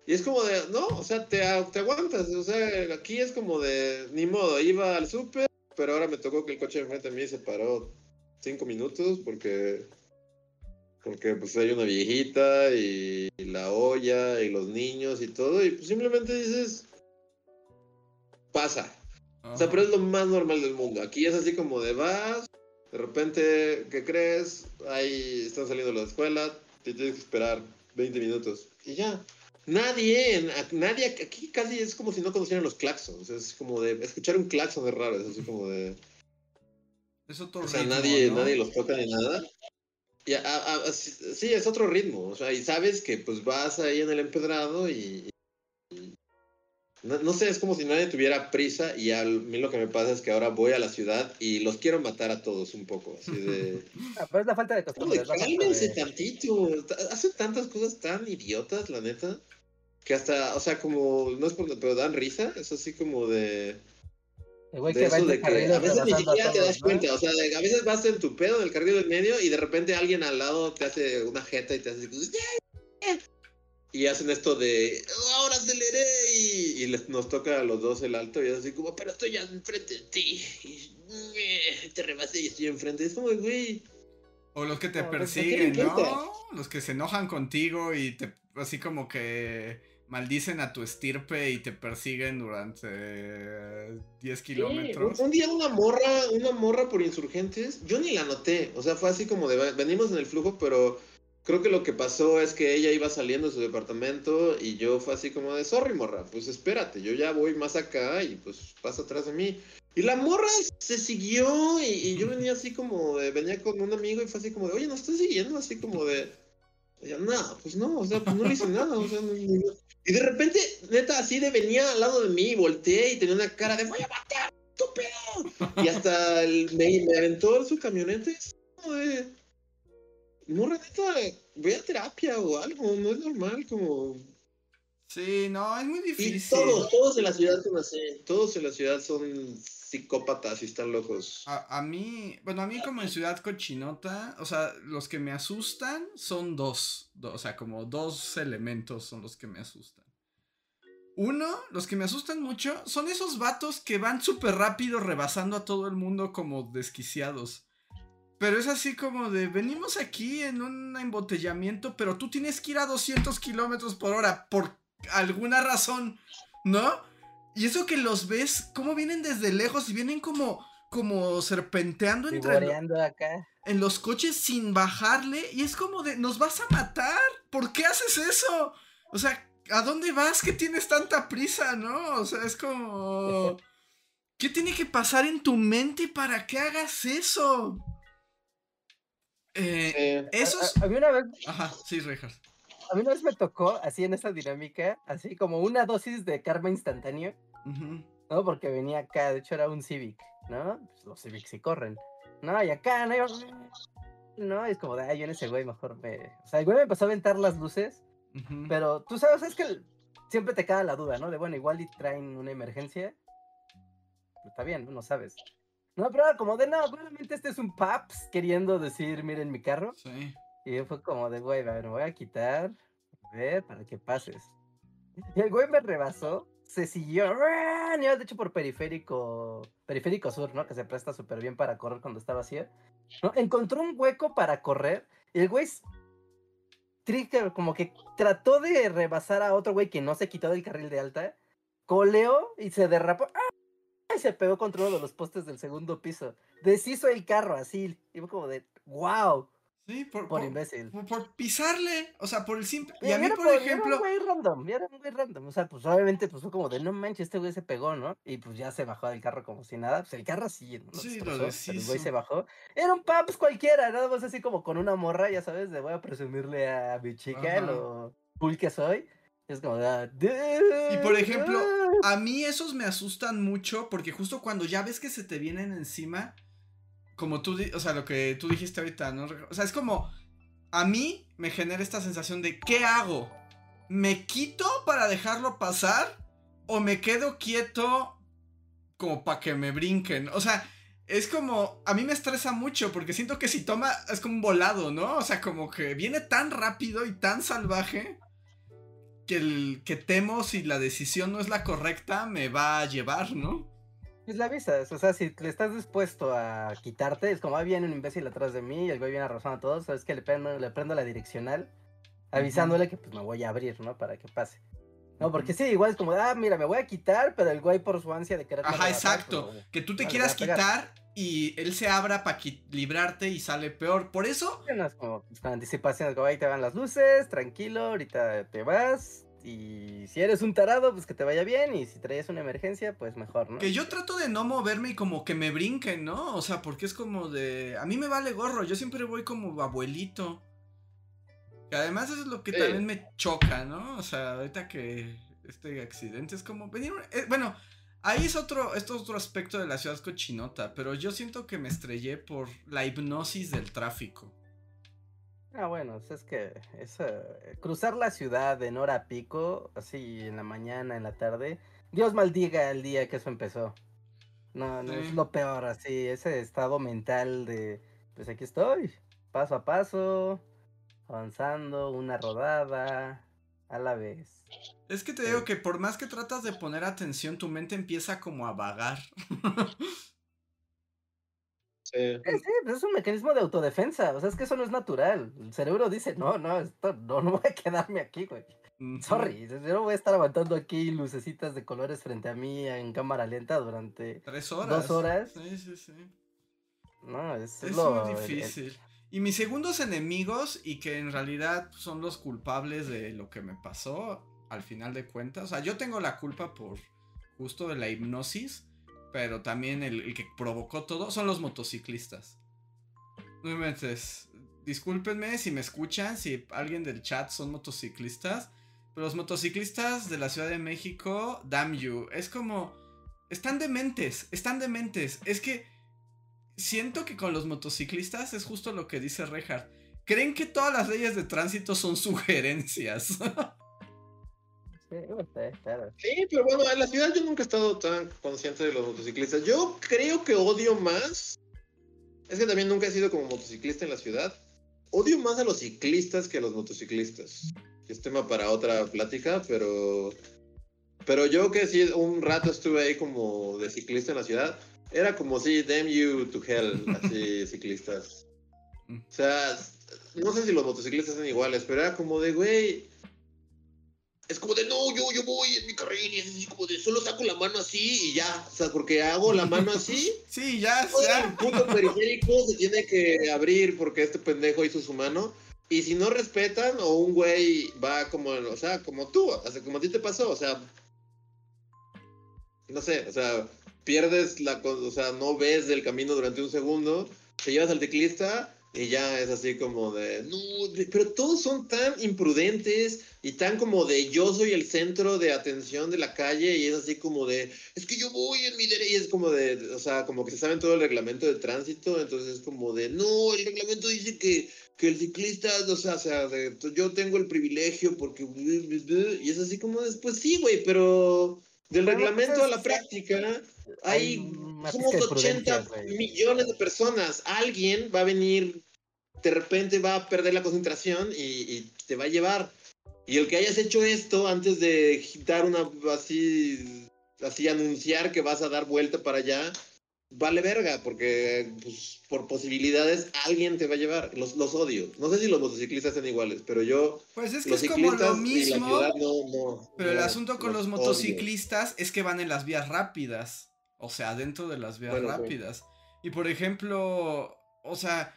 y es como de, no, o sea, te, te aguantas, o sea, aquí es como de, ni modo, iba al súper, pero ahora me tocó que el coche enfrente de mí se paró cinco minutos porque, porque pues hay una viejita y, la olla y los niños y todo, y pues simplemente dices, pasa. O sea, pero es lo más normal del mundo. Aquí es así como de vas, de repente, ¿qué crees? Ahí están saliendo de la escuela, te tienes que esperar 20 minutos y ya. Nadie, nadie, aquí casi es como si no conocieran los claxons. Es como de escuchar un claxon es raro, es así como de. Es otro o sea, nadie, nadie los toca ni nada. Y sí, es otro ritmo. O sea, y sabes que pues vas ahí en el empedrado y. no, sé, es como si nadie tuviera prisa. Y a mí lo que me pasa es que ahora voy a la ciudad y los quiero matar a todos un poco. Así de. Ah, pero es la falta de costumbre. Cálmense tantito. Hacen tantas cosas tan idiotas, la neta que hasta, o sea, como, no es por, pero dan risa, es así como de... El güey que va de que a veces ni siquiera te das cuenta, o sea, a veces vas en tu pedo en el carril del medio y de repente alguien al lado te hace una jeta y te hace y hacen esto de ahora aceleré y, y les, nos toca a los dos el alto y es así como, pero estoy ya enfrente de ti. Y, te rebasé y estoy enfrente. Es como, güey. O los que te No, pues, ¿a persiguen, ¿no? Los que se enojan contigo y te así como que maldicen a tu estirpe y te persiguen durante eh, 10 Sí, kilómetros. un, un día una morra, una morra por insurgentes, yo ni la noté, o sea, fue así como de, venimos en el flujo, pero creo que lo que pasó es que ella iba saliendo de su departamento y yo fue así como de, sorry morra, pues espérate, yo ya voy más acá y pues pasa atrás de mí. Y la morra se siguió y, y yo venía así como de, venía con un amigo y fue así como de, oye, ¿nos estás siguiendo? Así como de, y yo, no, pues no, o sea, pues no le hice nada, o sea, no- no- y de repente, neta, así de venía al lado de mí y volteé y tenía una cara de, voy a matar, estúpido. Y hasta el- me, me aventó su camioneta y es como de, morra, neta, ve a terapia o algo, no es normal, como... Sí, no, es muy Y difícil. todos, todos en la ciudad son así, todos en la ciudad son psicópatas y están locos. A, mí, bueno, a mí como en Ciudad Cochinota, o sea, los que me asustan son dos, do- o sea, como dos elementos son los que me asustan. Uno, los que me asustan mucho, son esos vatos que van súper rápido rebasando a todo el mundo como desquiciados. Pero es así como de, venimos aquí en un embotellamiento, pero tú tienes que ir a 200 kilómetros por hora por alguna razón, ¿no? Y eso que los ves, cómo vienen desde lejos y vienen como, como serpenteando entre lo- acá. en los coches sin bajarle. Y es como de, nos vas a matar. ¿Por qué haces eso? O sea, ¿a dónde vas que tienes tanta prisa, no? O sea, es como... ¿Qué tiene que pasar en tu mente para que hagas eso? Eh, Eh, eso A- es... a- a mí una vez Ajá, sí, Rejas. A mí una vez me tocó, así en esa dinámica, así como una dosis de karma instantáneo. ¿no? Porque venía acá, de hecho era un Civic, ¿no? Pues los Civics sí corren, ¿no? Y acá, ¿no? No, es como de, ay, yo en ese güey mejor me... O sea, el güey me empezó a aventar las luces, Ujú. pero tú sabes, es que el- siempre te queda la duda, ¿no? De, bueno, igual y traen una emergencia. Pues está bien, ¿no? Sabes. No, pero era como de, no, claramente este es un Paps queriendo decir, miren mi carro. Sí. Y fue como de, güey, me voy a quitar, a ver, para que pases. Y el güey me rebasó, se siguió, iba de hecho por periférico, periférico sur, ¿no? Que se presta súper bien para correr cuando está vacío. ¿no? Encontró un hueco para correr y el güey, trigger, como que trató de rebasar a otro güey que no se quitó del carril de alta, coleó y se derrapó. ¡ah! Y se pegó contra uno de los postes del segundo piso. Deshizo el carro así. Y fue como de, wow, Sí, por, por por- imbécil. por- por pisarle. O sea, por el simple... Y Y a mí, por por- Era ejemplo... un güey random, era un güey random. O sea, pues obviamente pues fue como de no manches, este güey se pegó, ¿no? Y pues ya se bajó del carro como si nada. Pues el carro sí, ¿no? Sí, destrozó, lo pero el güey deshizo. se bajó. Era un paps cualquiera, nada más así como con una morra, ya sabes, de voy a presumirle a mi chica Ajá. lo cool que soy. Es como de. "Ah, Y por ejemplo, dude". A mí esos me asustan mucho porque justo cuando ya ves que se te vienen encima, como tú, o sea, lo que tú dijiste ahorita, ¿no? O sea, es como, a mí me genera esta sensación de, ¿qué hago? ¿Me quito para dejarlo pasar? ¿O me quedo quieto como para que me brinquen? O sea, es como, a mí me estresa mucho porque siento que si toma, es como un volado, ¿no? O sea, como que viene tan rápido y tan salvaje que, el, que temo si la decisión no es la correcta me va a llevar, ¿no? Pues la avisas, o sea, si le estás dispuesto a quitarte, es como, ah, viene un imbécil atrás de mí y el güey viene arrasando a todos, sabes que le prendo, le prendo la direccional, avisándole que pues me voy a abrir, ¿no? Para que pase. No, porque sí, igual es como, ah, mira, me voy a quitar, pero el güey por su ansia de querer Ajá, exacto. Que tú te quieras quitar y él se abra para librarte y sale peor. Por eso, No, es como pues, con anticipación, es como, ahí te van las luces, tranquilo, ahorita te vas. Y si eres un tarado, pues que te vaya bien. Y si traes una emergencia, pues mejor, ¿no? que yo trato de no moverme y como que me brinquen, ¿no? O sea, porque es como de... A mí me vale gorro, yo siempre voy como abuelito. Que además eso es lo que Sí. también me choca, ¿no? O sea, ahorita que este accidente es como venir... eh, bueno, ahí es otro, esto es otro aspecto de la ciudad cochinota, pero yo siento que me estrellé por la hipnosis del tráfico. Ah, bueno, es que es, eh, cruzar la ciudad en hora pico, así en la mañana, en la tarde. Dios maldiga el día que eso empezó. No, no Sí. es lo peor, así, ese estado mental de, pues aquí estoy, paso a paso, avanzando, una rodada, a la vez. Es que te digo que por más que tratas de poner atención, tu mente empieza como a vagar. Sí. Eh, sí, pues es un mecanismo de autodefensa. O sea, es que eso no es natural. El cerebro dice, no, no, esto no, no voy a quedarme aquí, güey. Sorry, yo no voy a estar aguantando aquí lucecitas de colores frente a mí en cámara lenta durante. Tres horas. Dos horas. Sí, sí, sí. No, es, Es lo. muy el- difícil. Y mis segundos enemigos, y que en realidad son los culpables de lo que me pasó, al final de cuentas. O sea, yo tengo la culpa por justo de la hipnosis, pero también el, el que provocó todo son los motociclistas. Inventes. Discúlpenme si me escuchan, si alguien del chat son motociclistas. Pero los motociclistas de la Ciudad de México, damn you. Es como. Están dementes, están dementes. Es que siento que con los motociclistas es justo lo que dice Reinhardt. Creen que todas las leyes de tránsito son sugerencias. Sí, pero bueno, en la ciudad yo nunca he estado tan consciente de los motociclistas. Yo creo que odio más. Es que también nunca he sido como motociclista en la ciudad. Odio más a los ciclistas que a los motociclistas. Es tema para otra plática, pero. Pero yo que sí, un rato estuve ahí como de ciclista en la ciudad. Era como si, damn you to hell, así, ciclistas. O sea, no sé si los motociclistas son iguales, pero era como de, güey, es como de, no, yo, yo voy en mi carril y es así como de, solo saco la mano así y ya. O sea, porque hago la mano así, sí, ya, todo el ya. punto periférico se tiene que abrir porque este pendejo hizo su mano. Y si no respetan, o un güey va como, o sea, como tú, o sea, como a ti te pasó, o sea, no sé, o sea, pierdes la, o sea, no ves del camino durante un segundo, te llevas al ciclista y ya es así como de, no, de- pero todos son tan imprudentes y tan como de yo soy el centro de atención de la calle y es así como de, es que yo voy en mi derecha y es como de, o sea, como que se saben todo el reglamento de tránsito, entonces es como de, no, el reglamento dice que, que el ciclista, o sea, o sea, de- yo tengo el privilegio porque, y es así como después, sí, güey, pero del reglamento a la práctica hay una somos pizca de prudencia, 80 güey. millones de personas. Alguien va a venir, de repente va a perder la concentración y, y te va a llevar. Y el que hayas hecho esto antes de dar una así, así anunciar que vas a dar vuelta para allá, vale verga, porque pues, por posibilidades alguien te va a llevar. Los, los odio. No sé si los motociclistas son iguales, pero yo, Pues es que los es como lo mismo. ciudad no, no. Pero el asunto con los motociclistas es que van en las vías rápidas. O sea, dentro de las vías Bueno, rápidas. Y por ejemplo, o sea,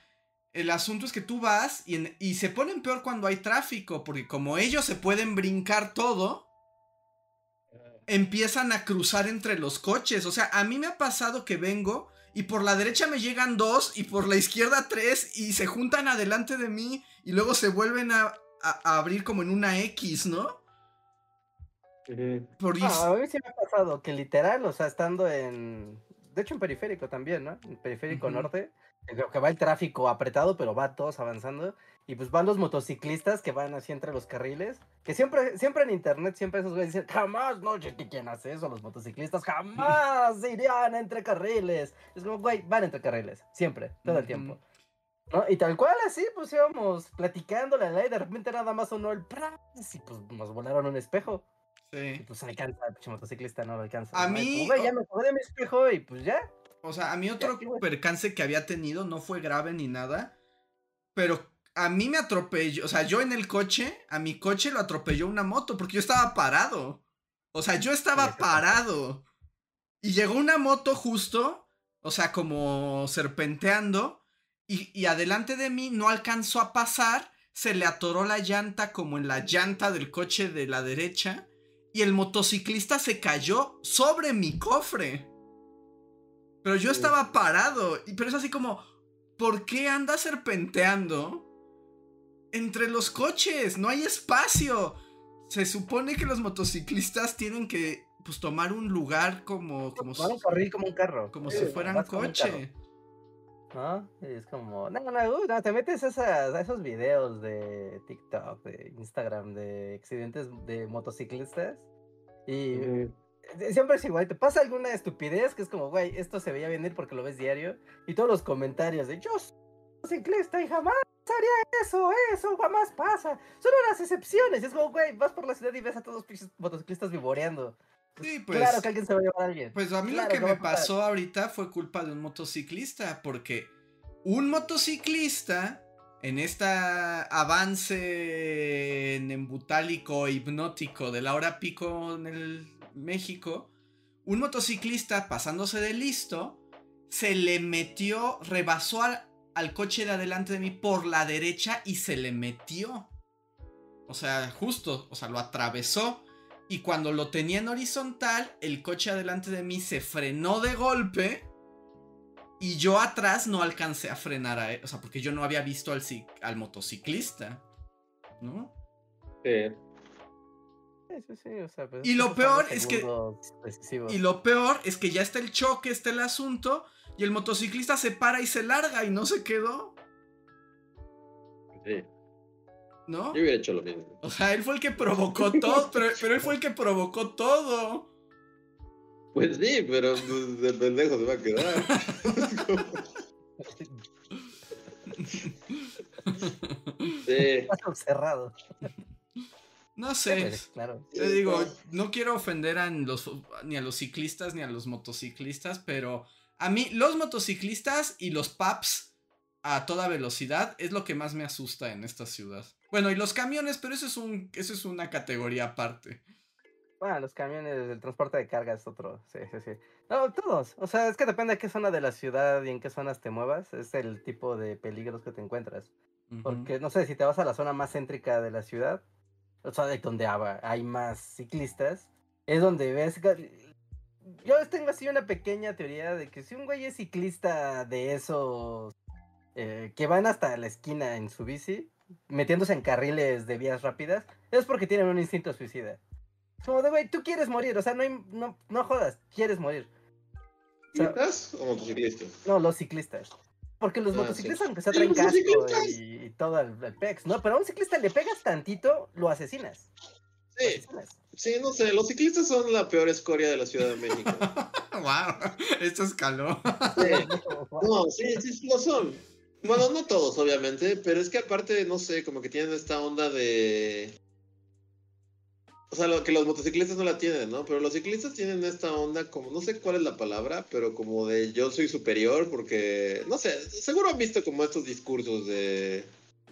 el asunto es que tú vas y, en- y se ponen peor cuando hay tráfico. Porque como ellos se pueden brincar todo, empiezan a cruzar entre los coches. O sea, a mí me ha pasado que vengo y por la derecha me llegan dos y por la izquierda tres y se juntan adelante de mí y luego se vuelven a, a- a abrir como en una X, ¿no? Por No, is- a mí sí me ha pasado que literal, o sea, estando en. De hecho, en periférico también, ¿no? En periférico Ujú. norte, en lo que va el tráfico apretado, pero va todos avanzando. Y pues van los motociclistas que van así entre los carriles. Que siempre, siempre en internet, siempre esos güeyes dicen: jamás, no, che, ¿qué- ¿quién hace eso? Los motociclistas jamás irían entre carriles. Es como, güey, van entre carriles, siempre, todo el Ujú. tiempo. ¿No? Y tal cual así, pues íbamos platicando la ley, de repente nada más sonó el pras y pues nos volaron un espejo. Y Sí. pues alcanza, el motociclista no lo alcanza. A ¿no? Y mí, güey, ya me acordé mi espejo y pues ya. O sea, a mí otro güey. percance que había tenido no fue grave ni nada. Pero a mí me atropelló. O sea, yo en el coche, a mi coche lo atropelló una moto porque yo estaba parado. O sea, yo estaba parado. Y llegó una moto justo. O sea, como serpenteando. Y, y adelante de mí no alcanzó a pasar. Se le atoró la llanta como en la llanta del coche de la derecha. Y el motociclista se cayó sobre mi cofre. Pero yo estaba parado. Y, pero es así como, ¿por qué anda serpenteando entre los coches? No hay espacio. Se supone que los motociclistas tienen que pues tomar un lugar como, como, si, correr como un carro. como Sí, si fueran como un coche. ¿No? Y Es como, no, no, no, te metes a, esas- a esos videos de TikTok, de Instagram, de accidentes de motociclistas. Y Ujú. eh, siempre es igual, te pasa alguna estupidez que es como, güey, esto se veía venir porque lo ves diario. Y todos los comentarios de, yo soy motociclista y jamás haría eso, eso jamás pasa. Son unas excepciones. Es como, güey, vas por la ciudad y ves a todos los motociclistas vivoreando. Sí, pues. claro que alguien se va a llevar a alguien. Pues a mí Claro lo que me pasó ahorita fue culpa de un motociclista, porque un motociclista en esta avance embutálico hipnótico de la hora pico en el México, un motociclista pasándose de listo se le metió, rebasó al, al coche de adelante de mí por la derecha y se le metió. O sea, justo, o sea, lo atravesó. Y cuando lo tenía en horizontal, el coche adelante de mí se frenó de golpe. Y yo atrás no alcancé a frenar a él. O sea, porque yo no había visto al, al motociclista. ¿No? Sí. Sí, sí, sí, o sea, pues, Y lo peor es que- decisivos. Y lo peor es que ya está el choque, está el asunto. Y el motociclista se para y se larga y no se quedó. sí. ¿No? Yo hubiera hecho lo mismo. O sea, él fue el que provocó todo. Pero, pero él fue el que provocó todo. Pues sí, pero pues, de pendejo se va a quedar. Sí. Cerrado. No sé. Claro. Te digo, no quiero ofender a los, ni a los ciclistas ni a los motociclistas, pero a mí los motociclistas y los paps a toda velocidad es lo que más me asusta en esta ciudad. Bueno, y los camiones, pero eso es un eso es una categoría aparte. Bueno, los camiones, el transporte de carga es otro. Sí, sí, sí. No, todos. O sea, es que depende de qué zona de la ciudad y en qué zonas te muevas. Es el tipo de peligros que te encuentras. Porque, no sé, si te vas a la zona más céntrica de la ciudad, o sea, de donde hay más ciclistas, es donde ves... Yo tengo así una pequeña teoría de que si un güey es ciclista de esos eh, que van hasta la esquina en su bici, metiéndose en carriles de vías rápidas, es porque tienen un instinto suicida. Es Como de, güey, tú quieres morir, o sea, no, hay- no, no jodas, quieres morir. O sea, ¿Ciclistas o motociclistas? no, los ciclistas. Porque los Ah, motociclistas, sí. aunque sea Sí, traen los casco y, y todo el, el pex, ¿no? Pero a un ciclista le pegas tantito, lo asesinas. Lo Sí, asesinas. sí, no sé, los ciclistas son la peor escoria de la Ciudad de México. wow, esto escaló. No, sí, sí, sí lo son. Bueno, no todos, obviamente, pero es que aparte, no sé, como que tienen esta onda de... O sea, lo que los motociclistas no la tienen, ¿no? Pero los ciclistas tienen esta onda como, no sé cuál es la palabra, pero como de yo soy superior porque, no sé, seguro han visto como estos discursos de,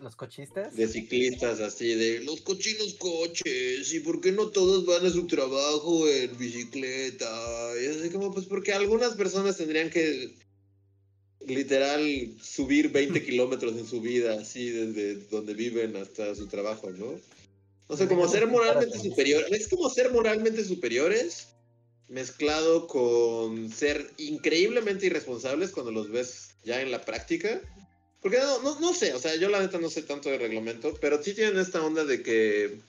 Los cochistas. de ciclistas así, de los cochinos coches, y por qué no todos van a su trabajo en bicicleta, y así como, pues porque algunas personas tendrían que literal subir 20 kilómetros en su vida, así desde donde viven hasta su trabajo, ¿no? O sea, como ser moralmente superior, es como ser moralmente superiores mezclado con ser increíblemente irresponsables cuando los ves ya en la práctica. Porque no, no, no sé, o sea, yo la neta no sé tanto de reglamento, pero sí tienen esta onda de que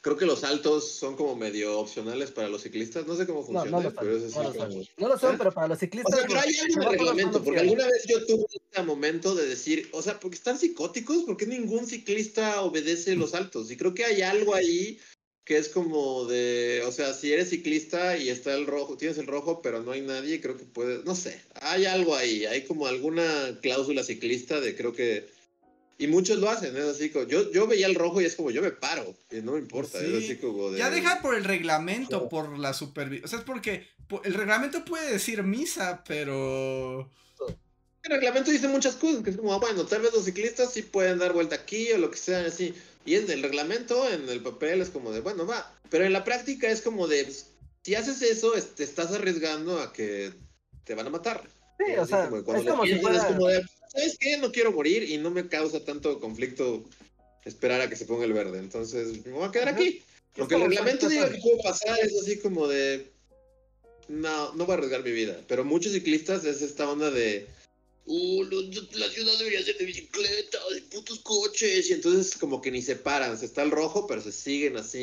creo que los saltos son como medio opcionales para los ciclistas. No sé cómo No, funciona, no lo pero es son. así No lo como... son, No lo son, ¿Eh? pero para los O ciclistas. sea, pero hay algo de reglamento, porque alguna vez yo tuve este momento de decir, o sea, porque están psicóticos, porque ningún ciclista obedece los saltos. Y creo que hay algo ahí que es como de, o sea, si eres ciclista y está el rojo, tienes el rojo, pero no hay nadie, creo que puedes, no sé, hay algo ahí, hay como alguna cláusula ciclista de creo que... Y muchos lo hacen, es así como, yo, yo veía el rojo y es como, yo me paro, y no me importa, Sí. es así como de... Ya deja por el reglamento, por la supervisión. O sea, es porque po- el reglamento puede decir misa, pero. El reglamento dice muchas cosas, que es como, ah, bueno, tal vez los ciclistas sí pueden dar vuelta aquí o lo que sea, así. Y en el reglamento, en el papel, es como de, bueno, va. Pero en la práctica es como de, si haces eso, es- te estás arriesgando a que te van a matar. Sí, o Así sea, como es como si piensas, fuera. es como de, ¿sabes qué? No quiero morir y no me causa tanto conflicto esperar a que se ponga el verde. Entonces, me voy a quedar Ajá. aquí. Aunque el reglamento diga que puede pasar, es así como de. No, no voy a arriesgar mi vida. Pero muchos ciclistas es esta onda de. Uh, la ciudad debería ser de bicicleta, de putos coches. Y entonces, como que ni se paran. Se está el rojo, pero se siguen así.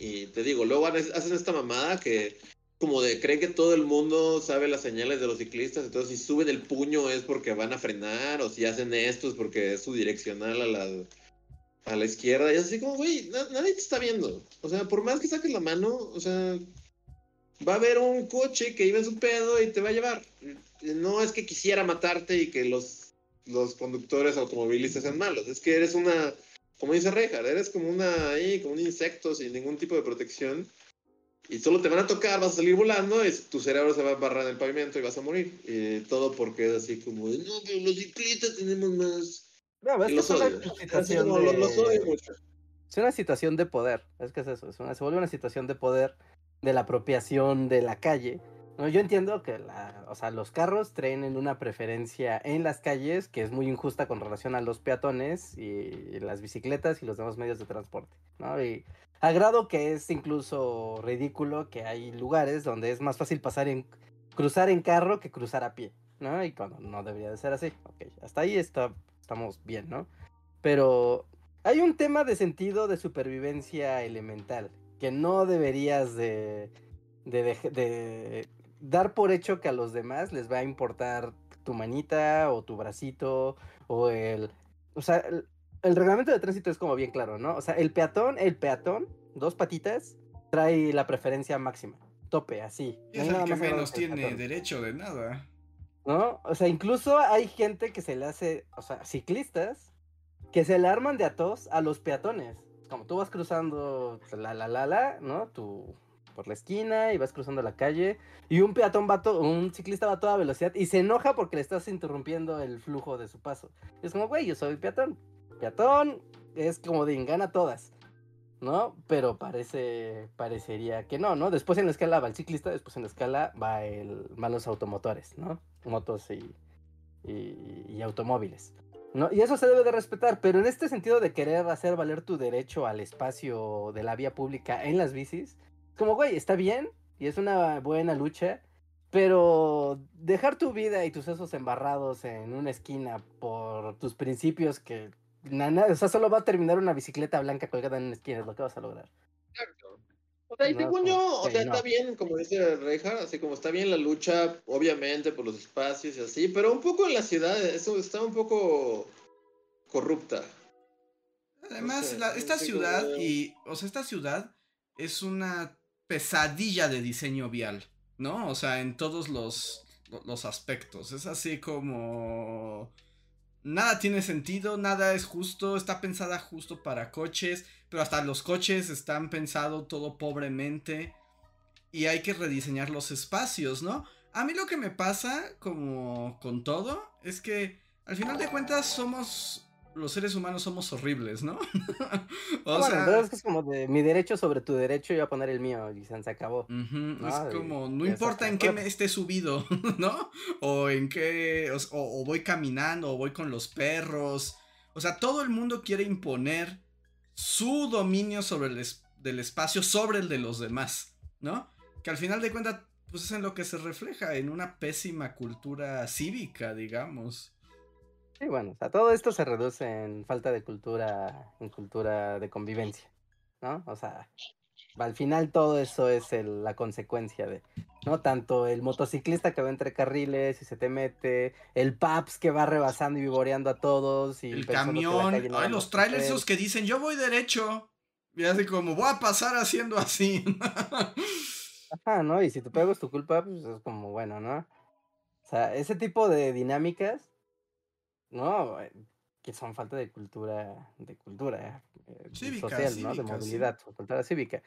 Y, y te digo, luego hacen esta mamada que. Como de creen que todo el mundo sabe las señales de los ciclistas. Entonces, si suben el puño es porque van a frenar. O si hacen esto es porque es su direccional a la a la izquierda y es así como, güey, na- nadie te está viendo. O sea, por más que saques la mano, o sea, va a haber un coche que iba en su pedo y te va a llevar. No es que quisiera matarte y que los los conductores automovilistas sean malos. Es que eres una, como dice Rejar, eres como una ahí, como un insecto sin ningún tipo de protección. Y solo te van a tocar, vas a salir volando, y tu cerebro se va a barrar en el pavimento y vas a morir. Y todo porque es así como, de, no, pero los ciclistas tenemos más. No, es Y que los odio. Los- los mucho. Es una situación de poder, es que es eso, es una, se vuelve una situación de poder de la apropiación de la calle. ¿No? Yo entiendo que la, o sea, los carros traen una preferencia en las calles que es muy injusta con relación a los peatones y las bicicletas y los demás medios de transporte. ¿no? Y a grado que es incluso ridículo que hay lugares donde es más fácil pasar en cruzar en carro que cruzar a pie. ¿no? Y cuando no debería de ser así. Ok, hasta ahí está, estamos bien, ¿no? Pero hay un tema de sentido de supervivencia elemental que no deberías de, de, de dar por hecho que a los demás les va a importar tu manita o tu bracito o el... O sea, el, el reglamento de tránsito es como bien claro, ¿no? O sea, el peatón, el peatón, dos patitas, trae la preferencia máxima. Tope, así. Y no es nada el que menos tiene peatón. derecho de nada. ¿no? O sea, incluso hay gente que se le hace, o sea, ciclistas, que se le arman de atos a los peatones. Como tú vas cruzando la la la la, ¿no? Tú por la esquina y vas cruzando la calle y un peatón va to- un ciclista va a toda velocidad y se enoja porque le estás interrumpiendo el flujo de su paso. Es como, güey, yo soy peatón. Peatón es como de gana todas. ¿No? Pero parece, parecería que no, ¿no? Después en la escala va el ciclista, después en la escala va el, van los automotores, ¿no? Motos y, y, y automóviles. ¿no? Y eso se debe de respetar, pero en este sentido de querer hacer valer tu derecho al espacio de la vía pública en las bicis, como, güey, está bien y es una buena lucha, pero dejar tu vida y tus sesos embarrados en una esquina por tus principios que... na- na- o sea, solo va a terminar una bicicleta blanca colgada en una esquina, es lo que vas a lograr. O sea, y No, según yo, o sea, no. está bien, como dice Reja, así como está bien la lucha, obviamente, por los espacios y así, pero un poco en la ciudad, eso está un poco corrupta. Además, sé, la- no esta ciudad y, o sea, esta ciudad es una pesadilla de diseño vial, ¿no? O sea, en todos los, lo- los aspectos. Es así como... Nada tiene sentido, nada es justo, está pensada justo para coches, pero hasta los coches están pensados todo pobremente y hay que rediseñar los espacios, ¿no? A mí lo que me pasa, como con todo, es que al final de cuentas somos, los seres humanos somos horribles, ¿no? o bueno, sea, pero es que es como de mi derecho sobre tu derecho, yo a poner el mío y se acabó. No, es como, no y importa en qué me esté subido, ¿no? O en qué, o, o- o voy caminando, o voy con los perros. O sea, todo el mundo quiere imponer su dominio sobre el es- del espacio sobre el de los demás, ¿no? Que al final de cuentas, pues es en lo que se refleja, en una pésima cultura cívica, digamos. Sí, bueno, o sea, todo esto se reduce en falta de cultura, en cultura de convivencia, ¿no? O sea, al final todo eso es el- la consecuencia de, ¿no? Tanto el motociclista que va entre carriles y se te mete, el Paps que va rebasando y vivoreando a todos y El camión, no ay, los trailers esos que dicen, yo voy derecho. Y así como, voy a pasar haciendo así. Ajá, ¿no? Y si tu pego es tu culpa, pues es como, bueno, ¿no? O sea, ese tipo de dinámicas, ¿no? Eh, Que son falta de cultura, de cultura eh, Cívica, social, ¿no? De cívica, sí. movilidad, o cultura cívica,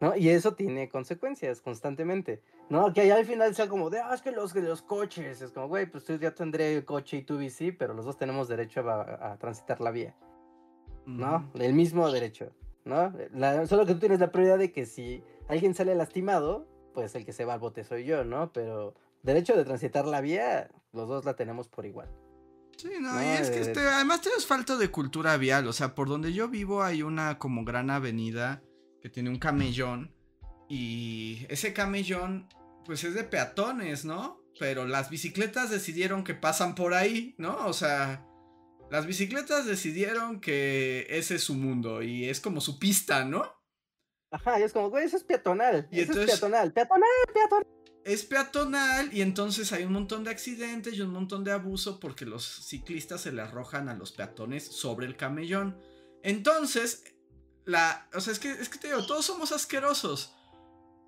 ¿no? Y eso tiene consecuencias constantemente, ¿no? Que allá al final sea como de, ah, es que los, coches, es como, güey, pues tú ya tendré coche y tú bici, pero los dos tenemos derecho a, a transitar la vía. ¿no? El mismo derecho, ¿no? La- solo que tú tienes la prioridad de que si alguien sale lastimado, pues el que se va al bote soy yo, ¿no? Pero derecho de transitar la vía, los dos la tenemos por igual. Sí, no, No, y es que eh, este, además tienes falta de cultura vial, o sea, por donde yo vivo hay una como gran avenida que tiene un camellón y ese camellón pues es de peatones, ¿no? Pero las bicicletas decidieron que pasan por ahí, ¿no? O sea, las bicicletas decidieron que ese es su mundo y es como su pista, ¿no? Ajá, y es como, güey, eso es peatonal. Y eso entonces- es peatonal. Peatonal, peatonal. Es peatonal y entonces hay un montón de accidentes y un montón de abuso porque los ciclistas se le arrojan a los peatones sobre el camellón. Entonces, la, o sea, es que, es que te digo, todos somos asquerosos.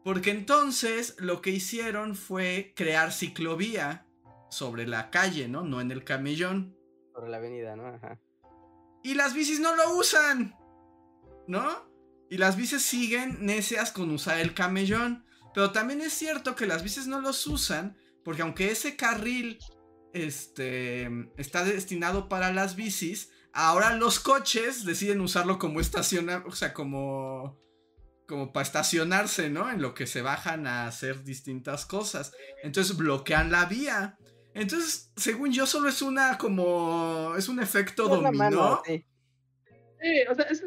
Porque entonces lo que hicieron fue crear ciclovía sobre la calle, ¿no? No en el camellón. Sobre la avenida, ¿no? Ajá. Y las bicis no lo usan. ¿No? Y las bicis siguen necias con usar el camellón. Pero también es cierto que las bicis no los usan. Porque aunque ese carril este, está destinado para las bicis, ahora los coches deciden usarlo como estacionar, o sea, como como para estacionarse, ¿no? En lo que se bajan a hacer distintas cosas. Entonces bloquean la vía. Entonces, según yo, solo es una como. Es un efecto dominó. sí. O sea, es,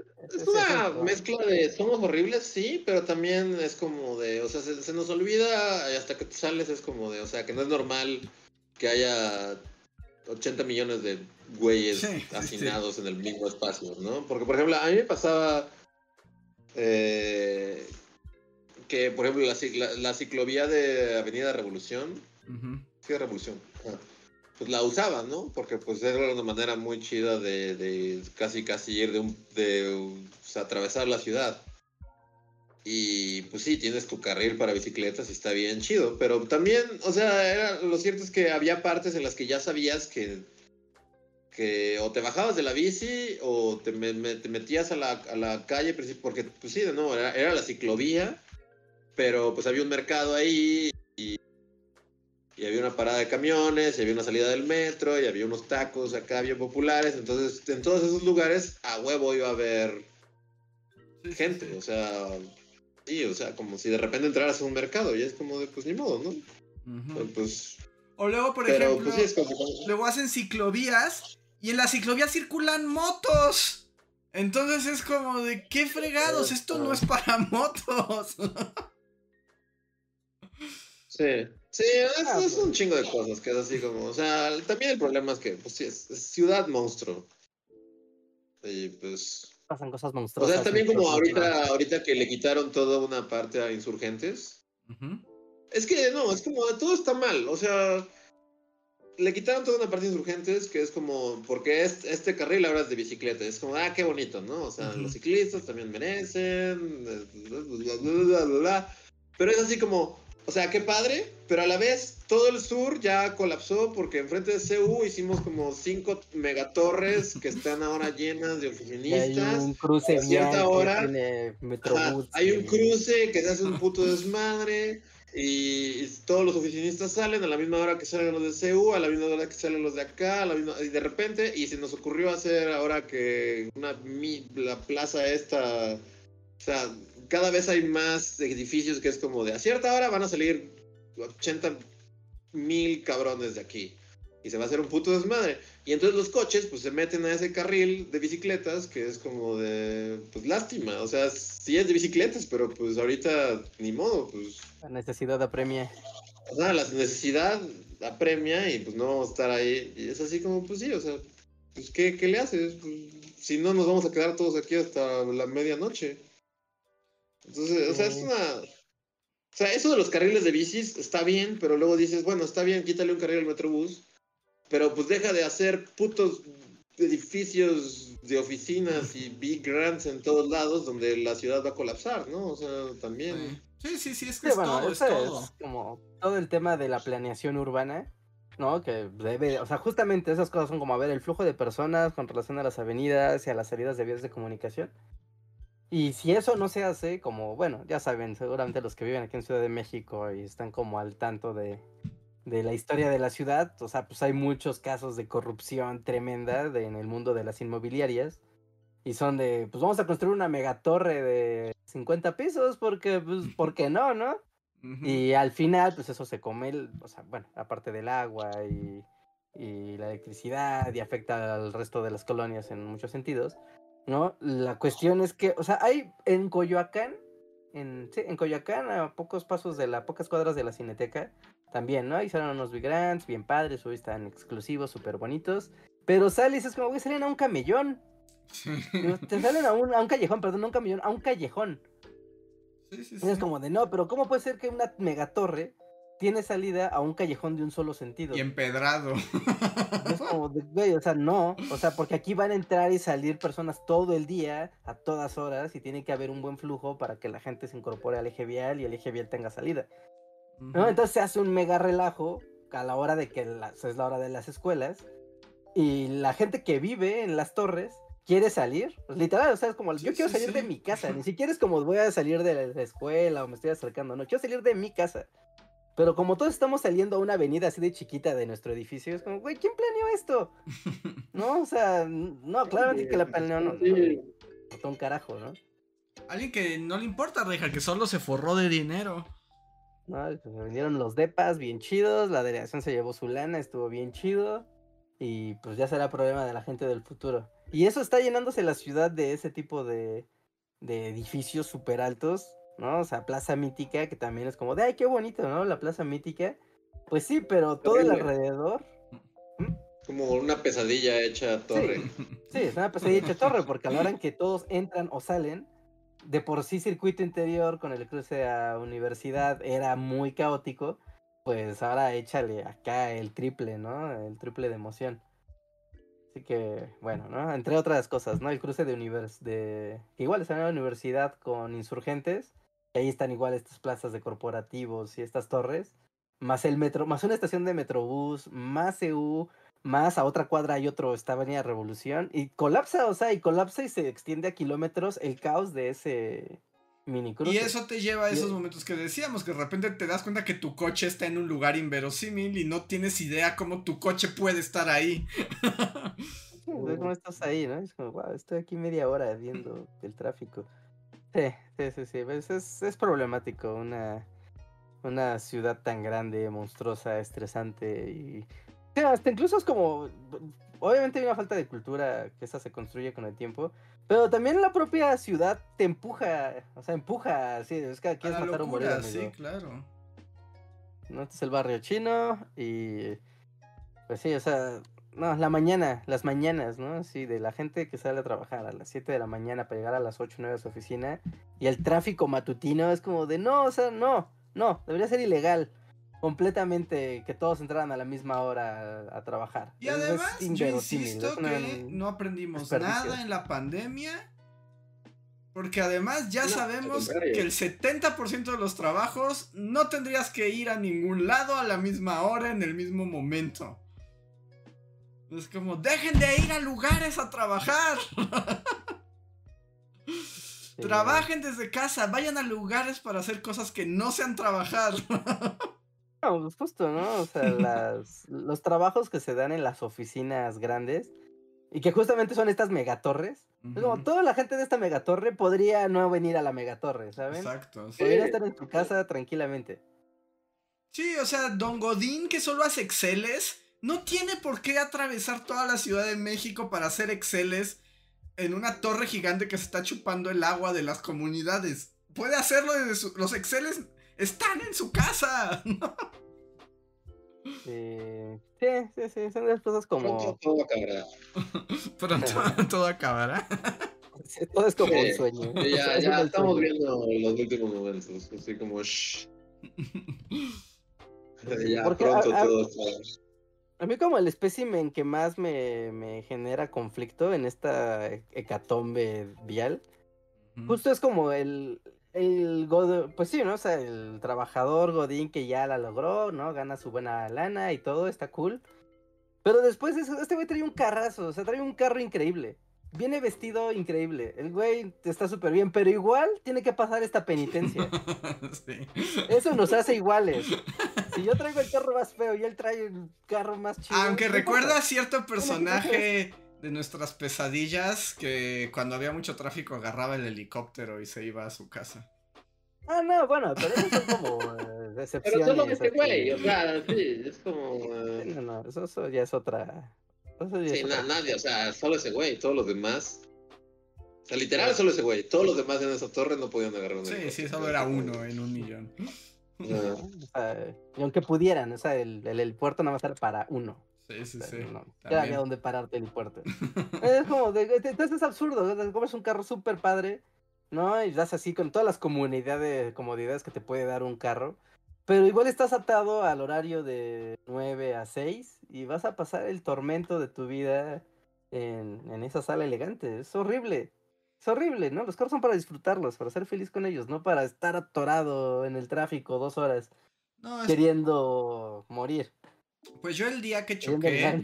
una mezcla de somos horribles, sí, pero también es como de, o sea, se, nos olvida y hasta que te sales es como de, o sea, que no es normal que haya 80 millones de güeyes hacinados en el mismo espacio, ¿no? Porque, por ejemplo, a mí me pasaba eh, que, por ejemplo, la, ciclovía de Avenida Revolución, ¿qué Revolución? Pues la usaba, ¿no? Porque pues era una manera muy chida de, casi casi ir de un, de atravesar la ciudad. Y pues sí, tienes tu carril para bicicletas y está bien chido. Pero también, o sea, lo cierto es que había partes en las que ya sabías que que o te bajabas de la bici o te, te metías a la, a la, calle, porque pues sí, de nuevo, era, era, la ciclovía, pero pues había un mercado ahí y, y, había una parada de camiones, y había una salida del metro, y había unos tacos acá bien populares, entonces en todos esos lugares a huevo iba a haber gente, o sea, sí, o sea, como si de repente entraras a un mercado y es como de, pues ni modo, ¿no? Pues o luego, por ejemplo, pues luego hacen ciclovías y en la ciclovía circulan motos. Entonces es como de qué fregados, esto no es para motos. Sí, sí, es, ah, es, un pues. chingo de cosas que es así como, o sea, también el problema es que, pues sí, es, ciudad monstruo. Y pues... Pasan cosas monstruosas. O sea, también como ahorita, ahorita que le quitaron toda una parte a insurgentes. Es que no, es como todo está mal, o sea le quitaron toda una parte de insurgentes que es como, porque es, este carril ahora es de bicicleta, es como, ah, qué bonito, ¿no? O sea, los ciclistas también merecen, bla, bla, bla, pero es así como, o sea, qué padre, pero a la vez todo el sur ya colapsó porque enfrente de CU hicimos como cinco megatorres que están ahora llenas de oficinistas. hay un cruce cierta hora, hay un cruce que se hace un puto desmadre y, todos los oficinistas salen a la misma hora que salen los de CU, a la misma hora que salen los de acá, a la misma, y de repente, y se nos ocurrió hacer ahora que una, la plaza esta, o sea, cada vez hay más edificios que es como de a cierta hora van a salir 80 mil cabrones de aquí. Y se va a hacer un puto desmadre. Y entonces los coches pues se meten a ese carril de bicicletas que es como de, pues lástima. O sea, sí es de bicicletas, pero pues ahorita ni modo, pues la necesidad apremia. O sea, la necesidad apremia y pues no vamos a estar ahí. Y es así como, pues sí, o sea, pues ¿qué, le haces? Pues, si no, nos vamos a quedar todos aquí hasta la medianoche. Entonces, o sea, es una... O sea, eso de los carriles de bicis está bien, pero luego dices, bueno, está bien, quítale un carril al Metrobús, pero pues deja de hacer putos edificios de oficinas y big grants en todos lados donde la ciudad va a colapsar, ¿no? O sea, también... Sí, sí, sí, es que es todo, es todo. como todo el tema de la planeación urbana, ¿no? Que debe, o sea, justamente esas cosas son como, a ver, el flujo de personas con relación a las avenidas y a las salidas de vías de comunicación. Y si eso no se hace, como, bueno, ya saben, seguramente los que viven aquí en Ciudad de México y están como al tanto de, de la historia de la ciudad, o sea, pues hay muchos casos de corrupción tremenda en el mundo de las inmobiliarias y son de, pues vamos a construir una megatorre de 50 pisos porque, pues, ¿por qué no, no? Y al final, pues eso se come, o sea, bueno, aparte del agua y, y, la electricidad y afecta al resto de las colonias en muchos sentidos, ¿no? La cuestión es que, o sea, hay en Coyoacán, en, sí, en Coyoacán, a pocos pasos de la, pocas cuadras de la Cineteca, también, ¿no? Hicieron unos Big bien padres, hoy están exclusivos, súper bonitos, pero sales, es como, güey, salen a un camellón, te salen a un, a un callejón, perdón, a un camión, a un callejón. Sí, sí, es como de no, pero ¿cómo puede ser que una megatorre tiene salida a un callejón de un solo sentido? Y empedrado. Es como de, güey, o sea, no. O sea, porque aquí van a entrar y salir personas todo el día, a todas horas, y tiene que haber un buen flujo para que la gente se incorpore al eje vial y el eje vial tenga salida. ¿no? Entonces se hace un mega relajo a la hora de que es la hora de las escuelas Y la gente que vive en las torres quiere salir. Pues, literal, o sea, es como, Sí, yo quiero sí, salir de sí. mi casa. Ni siquiera es como voy a salir de la escuela o me estoy acercando. No, quiero salir de mi casa. Pero como todos estamos saliendo a una avenida así de chiquita de nuestro edificio, es como, güey, ¿quién planeó esto? No, o sea, no, claramente que la planeó, no, no, Sí. no, un carajo, ¿no? Alguien que no le importa, Reja, que solo se forró de dinero. No, pues, me vinieron los depas bien chidos, la delegación se llevó su lana, estuvo bien chido. Y pues ya será problema de la gente del futuro. Y eso está llenándose la ciudad de ese tipo de, de edificios súper altos, ¿no? O sea, Plaza Mítica, que también es como de, ay, qué bonito, ¿no? La Plaza Mítica. Pues sí, pero todo el alrededor, Como una pesadilla hecha torre. sí, es una pesadilla hecha torre, porque a la hora en que todos entran o salen, de por sí circuito interior con el cruce a universidad era muy caótico, pues ahora échale acá el triple, ¿no? El triple de emoción. Así que, bueno, ¿no? Entre otras cosas, ¿no? El cruce de univers de que igual está en la universidad con insurgentes, ahí están igual estas plazas de corporativos y estas torres, más el metro, más una estación de metrobús, más EU, más a otra cuadra hay otro, está Avenida Revolución, y colapsa, o sea, y colapsa y se extiende a kilómetros el caos de ese mini cruce. Y eso te lleva a Y- esos momentos que decíamos, que de repente te das cuenta que tu coche está en un lugar inverosímil y no tienes idea cómo tu coche puede estar ahí. Sí, cómo estás ahí, ¿no? Es como, wow, estoy aquí media hora viendo el tráfico. Sí, sí, sí, sí. pues es, es problemático una, una ciudad tan grande, monstruosa, estresante y... hasta incluso es como... Obviamente hay una falta de cultura que esa se construye con el tiempo, pero también la propia ciudad te empuja, o sea, empuja, sí, es que A quieres la matar morir, locura, amigo. sí, claro. ¿no? Este es el barrio chino y pues sí, o sea, no, la mañana, las mañanas, ¿no? Sí, de la gente que sale a trabajar a las 7 de la mañana para llegar a las 8 o 9 a su oficina y el tráfico matutino es como de no, o sea, no, no, debería ser ilegal completamente que todos entraran a la misma hora a, a trabajar. Y además, yo insisto que no aprendimos nada en la pandemia. Porque además ya No, sabemos que el 70% de los trabajos no tendrías que ir a ningún lado a la misma hora en el mismo momento. Es como, dejen de ir a lugares a trabajar. sí, Trabajen desde casa, vayan a lugares para hacer cosas que no sean trabajar. No, pues justo, ¿no? O sea, las, los trabajos que se dan en las oficinas grandes y que justamente son estas megatorres. Es como toda la gente de esta megatorre podría no venir a la megatorre, ¿saben? Exacto. sí. Podría estar en su casa tranquilamente. Sí, o sea, Don Godín que solo hace Exceles, no tiene por qué atravesar toda la Ciudad de México para hacer Exceles en una torre gigante que se está chupando el agua de las comunidades. Puede hacerlo desde su... Los Exceles están en su casa. Eh, sí, sí, sí, son las cosas Pronto como... todo acabará. Pronto todo acabará. sí, todo es como un sueño. Ya, Es ya estamos sueño. viendo los últimos momentos. Así como, shh. Ya Porque pronto a- a- todo está. A mí como el espécimen que más me, me genera conflicto en esta he- hecatombe vial, justo es como el, el god- pues sí, ¿no? O sea, el trabajador godín que ya la logró, ¿no? Gana su buena lana y todo, está cool. Pero después de eso, este güey trae un carrazo, o sea, trae un carro increíble. Viene vestido increíble. El güey está súper bien, pero igual tiene que pasar esta penitencia. sí. Eso nos hace iguales. Si yo traigo el carro más feo y él trae el carro más chido. Aunque recuerda a cierto personaje de nuestras pesadillas que cuando había mucho tráfico agarraba el helicóptero y se iba a su casa. Ah, no, bueno, pero eso son como eh, Pero solo este güey, o sea, sí, es como. Eh, No, no, eso, eso ya es otra. Sí, es na- nadie, o sea, solo ese güey, todos los demás. O sea, literal, solo ese güey. Todos los demás en esa torre no podían agarrar un Sí, sí, solo era uno en un millón. Ajá. O sea, y aunque pudieran, o sea, el, el, el puerto nada más era para uno. Sí, sí, o sea, sí. no, había donde pararte el puerto. es como, de, de- entonces es absurdo, o sea, compras un carro súper padre, ¿no? Y das así con todas las comunidades, comodidades que te puede dar un carro. Pero igual estás atado al horario de 9 a 6 y vas a pasar el tormento de tu vida en, en esa sala elegante. Es horrible. Es horrible, ¿no? Los carros son para disfrutarlos, para ser feliz con ellos, no para estar atorado en el tráfico dos horas No, es- queriendo morir. Pues yo el día que choqué,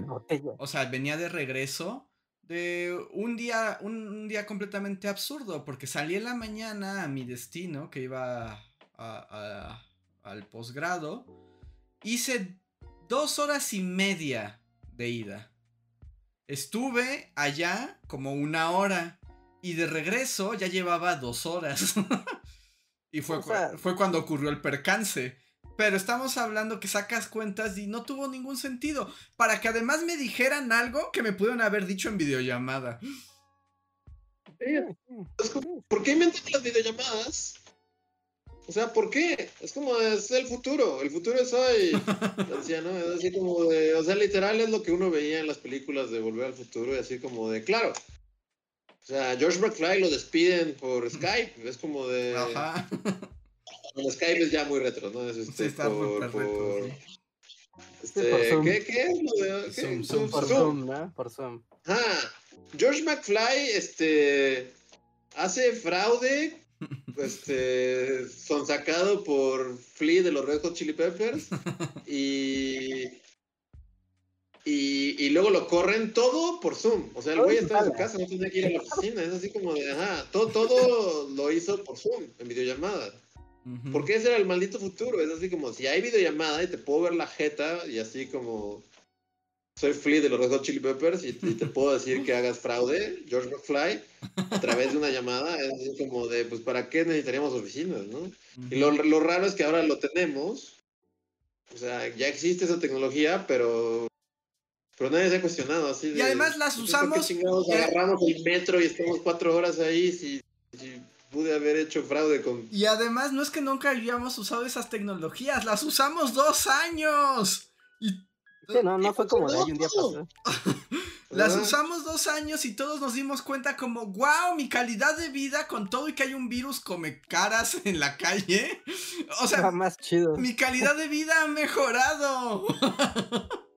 o sea, venía de regreso de un día, un, un día completamente absurdo, porque salí en la mañana a mi destino, que iba a- a- al posgrado, hice dos horas y media de ida. Estuve allá como una hora y de regreso ya llevaba dos horas. y fue, O cu- sea- fue cuando ocurrió el percance. Pero estamos hablando que sacas cuentas y no tuvo ningún sentido. Para que además me dijeran algo que me pudieron haber dicho en videollamada. Es como, ¿Por qué inventan las videollamadas? O sea, ¿por qué? Es como, es el futuro. El futuro es hoy. Decía, ¿no? Es así como de. O sea, literal es lo que uno veía en las películas de Volver al Futuro. Y así como de, claro. O sea, George McFly lo despiden por Skype. Es como de. Ajá. Bueno, Skype es ya muy retro, ¿no? Es Sí, este, está por, súper retro, por- sí. este, por. ¿qué, ¿Qué es lo de.? ¿qué? Zoom, Zoom, Zoom, Por Zoom. Zoom, ¿no? Por Zoom. Ah, George McFly, este, hace fraude, este, son sacado por Flea de los Red Hot Chili Peppers y, y, y luego lo corren todo por Zoom. O sea, el güey estaba en su casa, no tenía que ir a la oficina. Es así como de, ajá, todo, todo lo hizo por Zoom, en videollamada. Porque ese era el maldito futuro. Es así como si hay videollamada y te puedo ver la jeta y así como soy Flea de los Red Hot Chili Peppers y, y te puedo decir que hagas fraude, George McFly, a través de una llamada. Es así como de, pues, ¿para qué necesitaríamos oficinas, no? Y lo, lo raro es que ahora lo tenemos. O sea, ya existe esa tecnología, pero. Pero nadie se ha cuestionado así Y de, además las ¿por qué usamos, chingados agarramos el metro y estamos cuatro horas ahí si, si pude haber hecho fraude con Y además no es que nunca hayamos usado esas tecnologías, las usamos dos años. Y Sí, no, no fue como de ahí un día pasó. las usamos dos años y todos nos dimos cuenta como, wow, mi calidad de vida con todo y que hay un virus come caras en la calle. O Era sea, más chido. mi calidad de vida ha mejorado.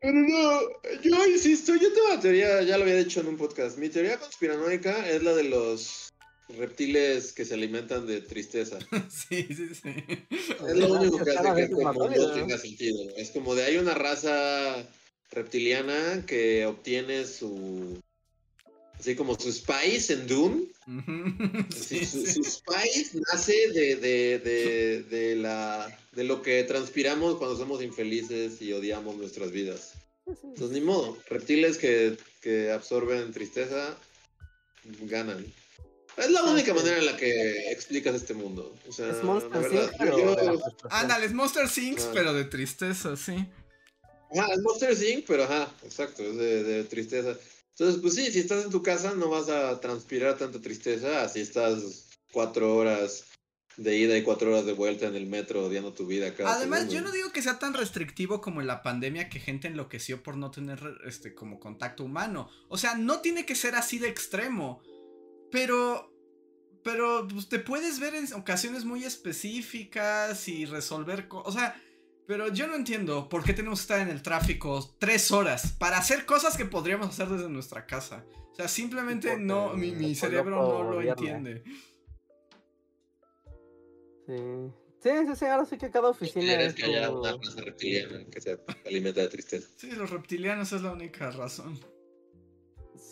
Pero no, yo insisto, yo tengo una teoría, ya lo había dicho en un podcast. Mi teoría conspiranoica es la de los reptiles que se alimentan de tristeza. Sí, sí, sí. Es lo único que hace que como sólido, no tenga sentido. Es como de hay una raza reptiliana que obtiene su. Así como su spice en Dune. Ujú, Así, sí, su, sí. su spice nace de, de, de, de la, de lo que transpiramos cuando somos infelices y odiamos nuestras vidas. Entonces, ni modo. Reptiles que, que absorben tristeza ganan. Es la única sí. manera en la que explicas este mundo. O sea, Es la Monster verdad, Inc., pero yo-. Ándale, es Monster Sinks, Ah. pero de tristeza, sí. Ajá, es Monster Inc., pero ajá, exacto, es de, de tristeza. Entonces, pues sí, si estás en tu casa no vas a transpirar tanta tristeza, así estás cuatro horas de ida y cuatro horas de vuelta en el metro odiando tu vida cada Además, yo no digo que sea tan restrictivo como en la pandemia que gente enloqueció por no tener este como contacto humano. O sea, no tiene que ser así de extremo. Pero. Pero pues, te puedes ver en ocasiones muy específicas y resolver cosas. O sea, pero yo no entiendo por qué tenemos que estar en el tráfico tres horas para hacer cosas que podríamos hacer desde nuestra casa. O sea, simplemente Porque no, mi, cerebro no lo entiende. Sí. Sí, sí, sí, ahora sí que cada oficina es que haya una raza reptiliana que se alimenta de tristeza. Sí, los reptilianos es la única razón.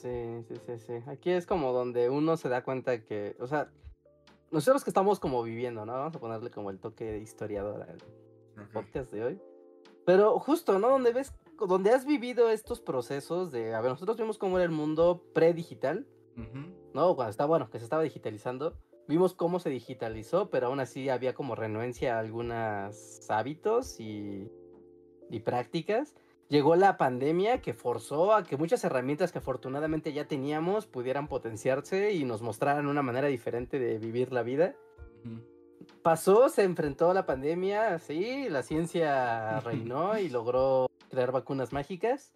Sí, sí, sí, sí. Aquí es como donde uno se da cuenta que, o sea, nosotros que estamos como viviendo, ¿no? Vamos a ponerle como el toque de historiador al podcast de hoy. Pero justo, ¿no? Donde ves, donde has vivido estos procesos de, a ver, nosotros vimos cómo era el mundo pre-digital, Ujú. ¿no? Cuando está, bueno, que se estaba digitalizando. Vimos cómo se digitalizó, pero aún así había como renuencia a algunos hábitos y, y prácticas. Llegó la pandemia que forzó a que muchas herramientas que afortunadamente ya teníamos pudieran potenciarse y nos mostraran una manera diferente de vivir la vida. Pasó, se enfrentó a la pandemia, sí, la ciencia reinó y logró crear vacunas mágicas.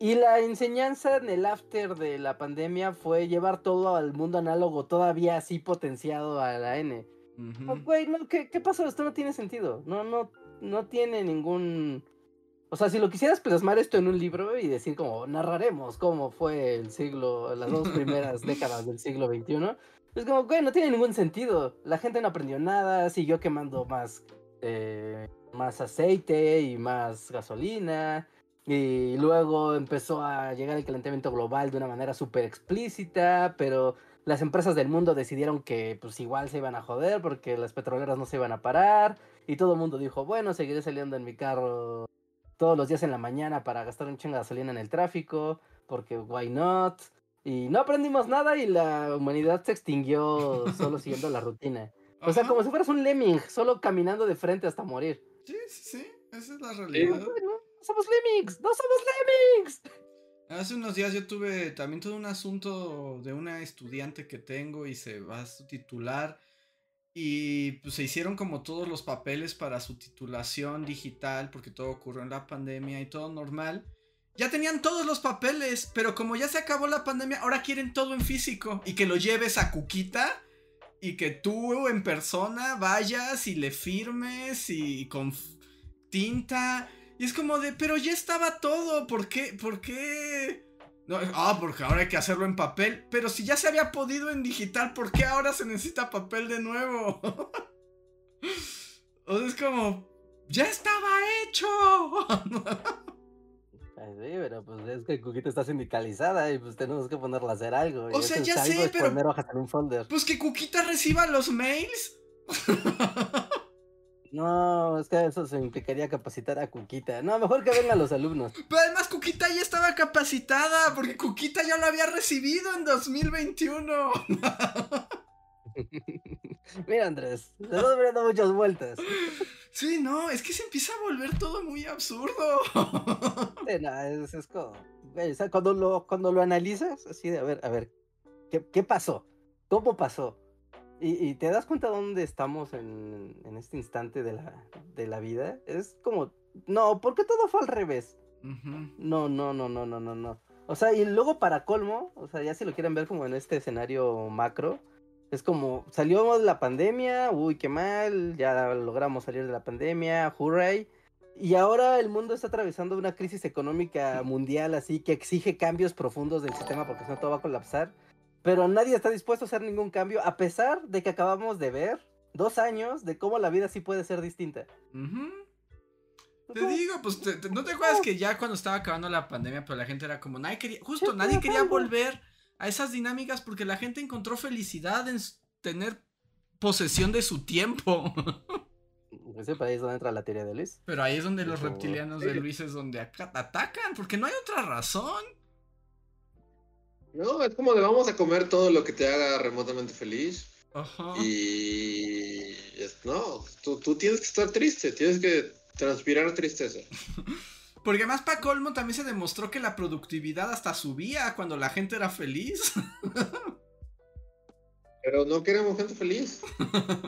Y la enseñanza en el after de la pandemia fue llevar todo al mundo análogo todavía así potenciado a la N. Ujú. güey, no, ¿qué, ¿qué pasó? Esto no tiene sentido. No, no, no tiene ningún... O sea, si lo quisieras plasmar esto en un libro y decir como narraremos cómo fue el siglo, las dos primeras décadas del siglo XXI, es como, güey, no tiene ningún sentido. La gente no aprendió nada, siguió quemando más eh, más aceite y más gasolina. Y luego empezó a llegar el calentamiento global de una manera súper explícita, pero las empresas del mundo decidieron que pues igual se iban a joder porque las petroleras no se iban a parar. Y todo el mundo dijo, bueno, seguiré saliendo en mi carro todos los días en la mañana para gastar un chingo de gasolina en el tráfico, porque why not? Y no aprendimos nada y la humanidad se extinguió solo siguiendo la rutina. O sea, como si fueras un lemming, solo caminando de frente hasta morir. Sí, sí, sí. Esa es la realidad. No, no somos lemmings, no somos lemmings. Hace unos días yo tuve también todo un asunto de una estudiante que tengo y se va a titular. Y pues se hicieron como todos los papeles para su titulación digital, porque todo ocurrió en la pandemia y todo normal. Ya tenían todos los papeles, pero como ya se acabó la pandemia, ahora quieren todo en físico. Y que lo lleves a Cuquita y que tú en persona vayas y le firmes y con tinta. Y es como de, pero ya estaba todo, ¿por qué? ¿Por qué? No, ah, porque ahora hay que hacerlo en papel. Pero si ya se había podido en digital, ¿por qué ahora se necesita papel de nuevo? o sea, es como, ya estaba hecho. Sí, pero pues es que Cuquita está sindicalizada y pues tenemos que ponerla a hacer algo. y O sea, ya sé, pero- poner hojas en un folder. pues que Cuquita reciba los mails. No, es que eso se implicaría capacitar a Cuquita. No, mejor que vengan los alumnos. Pero además Cuquita ya estaba capacitada, porque Cuquita ya lo había recibido en 2021. Mira, Andrés, le estás dando muchas vueltas. Sí, no, es que se empieza a volver todo muy absurdo. Sí, no, es, es como. güey, o sea, cuando lo, cuando lo analizas, así de, a ver, a ver, ¿qué, qué pasó? ¿Cómo pasó? Y, y te das cuenta dónde estamos en, en este instante de la, de la vida. Es como, no, porque todo fue al revés. Ujú. No, no, no, no, no, no, no. O sea, y luego para colmo, o sea, ya si lo quieren ver como en este escenario macro, es como salió la pandemia, uy, qué mal, ya logramos salir de la pandemia, hooray. Y ahora el mundo está atravesando una crisis económica mundial así que exige cambios profundos del sistema porque si no todo va a colapsar. Pero nadie está dispuesto a hacer ningún cambio a pesar de que acabamos de ver dos años de cómo la vida sí puede ser distinta. Te digo, pues te- te- no te acuerdas que ya cuando estaba acabando la pandemia, pero la gente era como, nadie quería, justo nadie quería volver a esas dinámicas porque la gente encontró felicidad en tener posesión de su tiempo. Ese país donde entra la teoría de Luis. Pero ahí es donde los reptilianos de Luis es donde aca- atacan, porque no hay otra razón. No, es como de vamos a comer todo lo que te haga remotamente feliz. Ajá. Y no, tú, tú tienes que estar triste, tienes que transpirar tristeza. Porque además para colmo también se demostró que la productividad hasta subía cuando la gente era feliz. Pero no queremos gente feliz.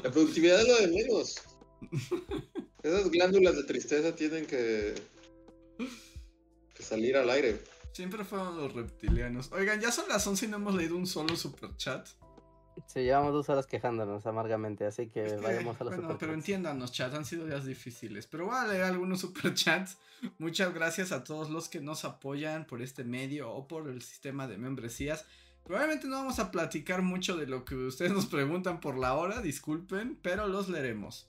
La productividad es lo de menos. Esas glándulas de tristeza tienen que, que salir al aire. Siempre fueron los reptilianos. Oigan, ya son las 11 y no hemos leído un solo super chat. Sí, llevamos dos horas quejándonos amargamente, así que Es que, vayamos a los bueno, superchats. pero entiéndanos, chat, han sido días difíciles. Pero voy a leer algunos superchats. Muchas gracias a todos los que nos apoyan por este medio o por el sistema de membresías. Probablemente no vamos a platicar mucho de lo que ustedes nos preguntan por la hora, disculpen, pero los leeremos.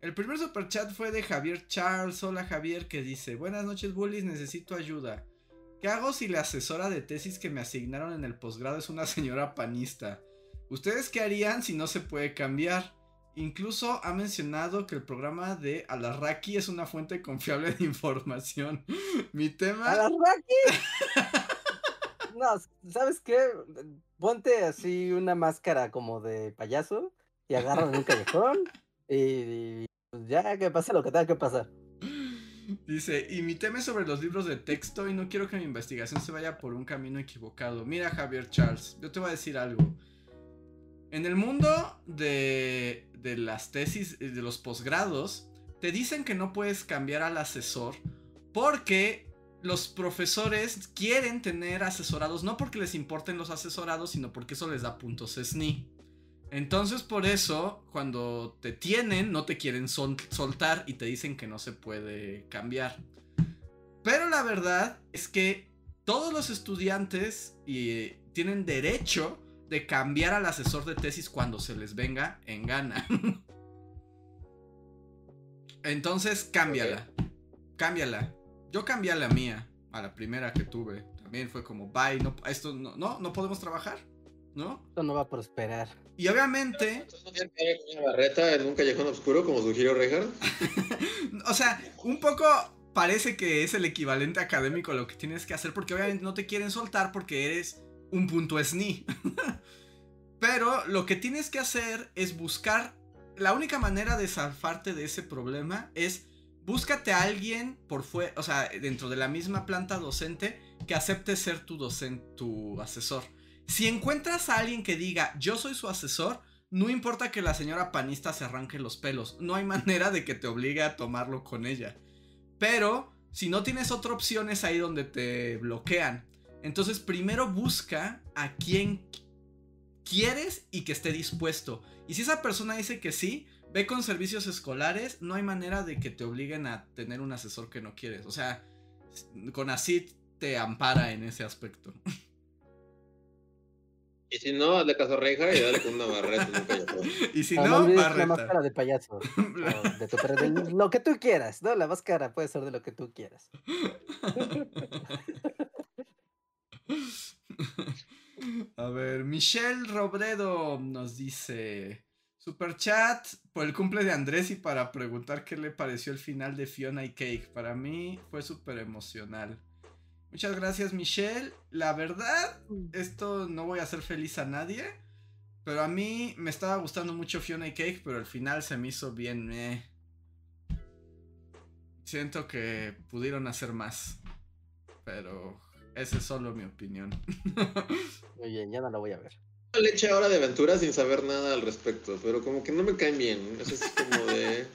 El primer superchat fue de Javier Charles. Hola Javier, que dice: Buenas noches, bullies, necesito ayuda. ¿Qué hago si la asesora de tesis que me asignaron en el posgrado es una señora panista? ¿Ustedes qué harían si no se puede cambiar? Incluso ha mencionado que el programa de Alarraqui es una fuente confiable de información. Mi tema... ¡Alarraqui! no, ¿sabes qué? Ponte así una máscara como de payaso y agarra un callejón y, y ya que pase lo que tenga que pasar. Dice, es sobre los libros de texto y no quiero que mi investigación se vaya por un camino equivocado. Mira Javier Charles, yo te voy a decir algo. En el mundo de, de las tesis, eh, de los posgrados, te dicen que no puedes cambiar al asesor porque los profesores quieren tener asesorados, no porque les importen los asesorados, sino porque eso les da puntos SNI. Entonces por eso, cuando te tienen, no te quieren sol- soltar y te dicen que no se puede cambiar. Pero la verdad es que todos los estudiantes eh, tienen derecho de cambiar al asesor de tesis cuando se les venga en gana. Entonces, cámbiala. Cámbiala. Yo cambié a la mía, a la primera que tuve. También fue como, bye, no, esto no, no, no podemos trabajar, ¿no? Esto no va a prosperar. Y obviamente, Entonces no tiene una barreta en un callejón oscuro como sugirió Reinhardt. o sea, un poco parece que es el equivalente académico a lo que tienes que hacer porque obviamente no te quieren soltar porque eres un punto SNI. Pero lo que tienes que hacer es buscar, la única manera de zafarte de ese problema es búscate a alguien por fuera, o sea, dentro de la misma planta docente que acepte ser tu docente, tu asesor. Si encuentras a alguien que diga, yo soy su asesor, no importa que la señora panista se arranque los pelos, no hay manera de que te obligue a tomarlo con ella. Pero, si no tienes otra opción es ahí donde te bloquean. Entonces, primero busca a quien quieres y que esté dispuesto. Y si esa persona dice que sí, ve con servicios escolares, no hay manera de que te obliguen a tener un asesor que no quieres. O sea, con así te ampara en ese aspecto. Y si no, hazle caso a y dale con una barreta y si No, no, no olvides la barreta. máscara de payaso. o de tu perro, de lo que tú quieras, ¿no? La máscara puede ser de lo que tú quieras. A ver, Michelle Robredo nos dice: Super chat por el cumple de Andrés y para preguntar qué le pareció el final de Fiona y Cake. Para mí fue súper emocional. Muchas gracias, Michelle. La verdad, esto no voy a hacer feliz a nadie. Pero a mí me estaba gustando mucho Fiona y Cake, pero al final se me hizo bien. meh. Siento que pudieron hacer más. Pero esa es solo mi opinión. Muy bien, ya no la voy a ver. leche ahora de aventura sin saber nada al respecto, pero como que no me caen bien. Eso es como de.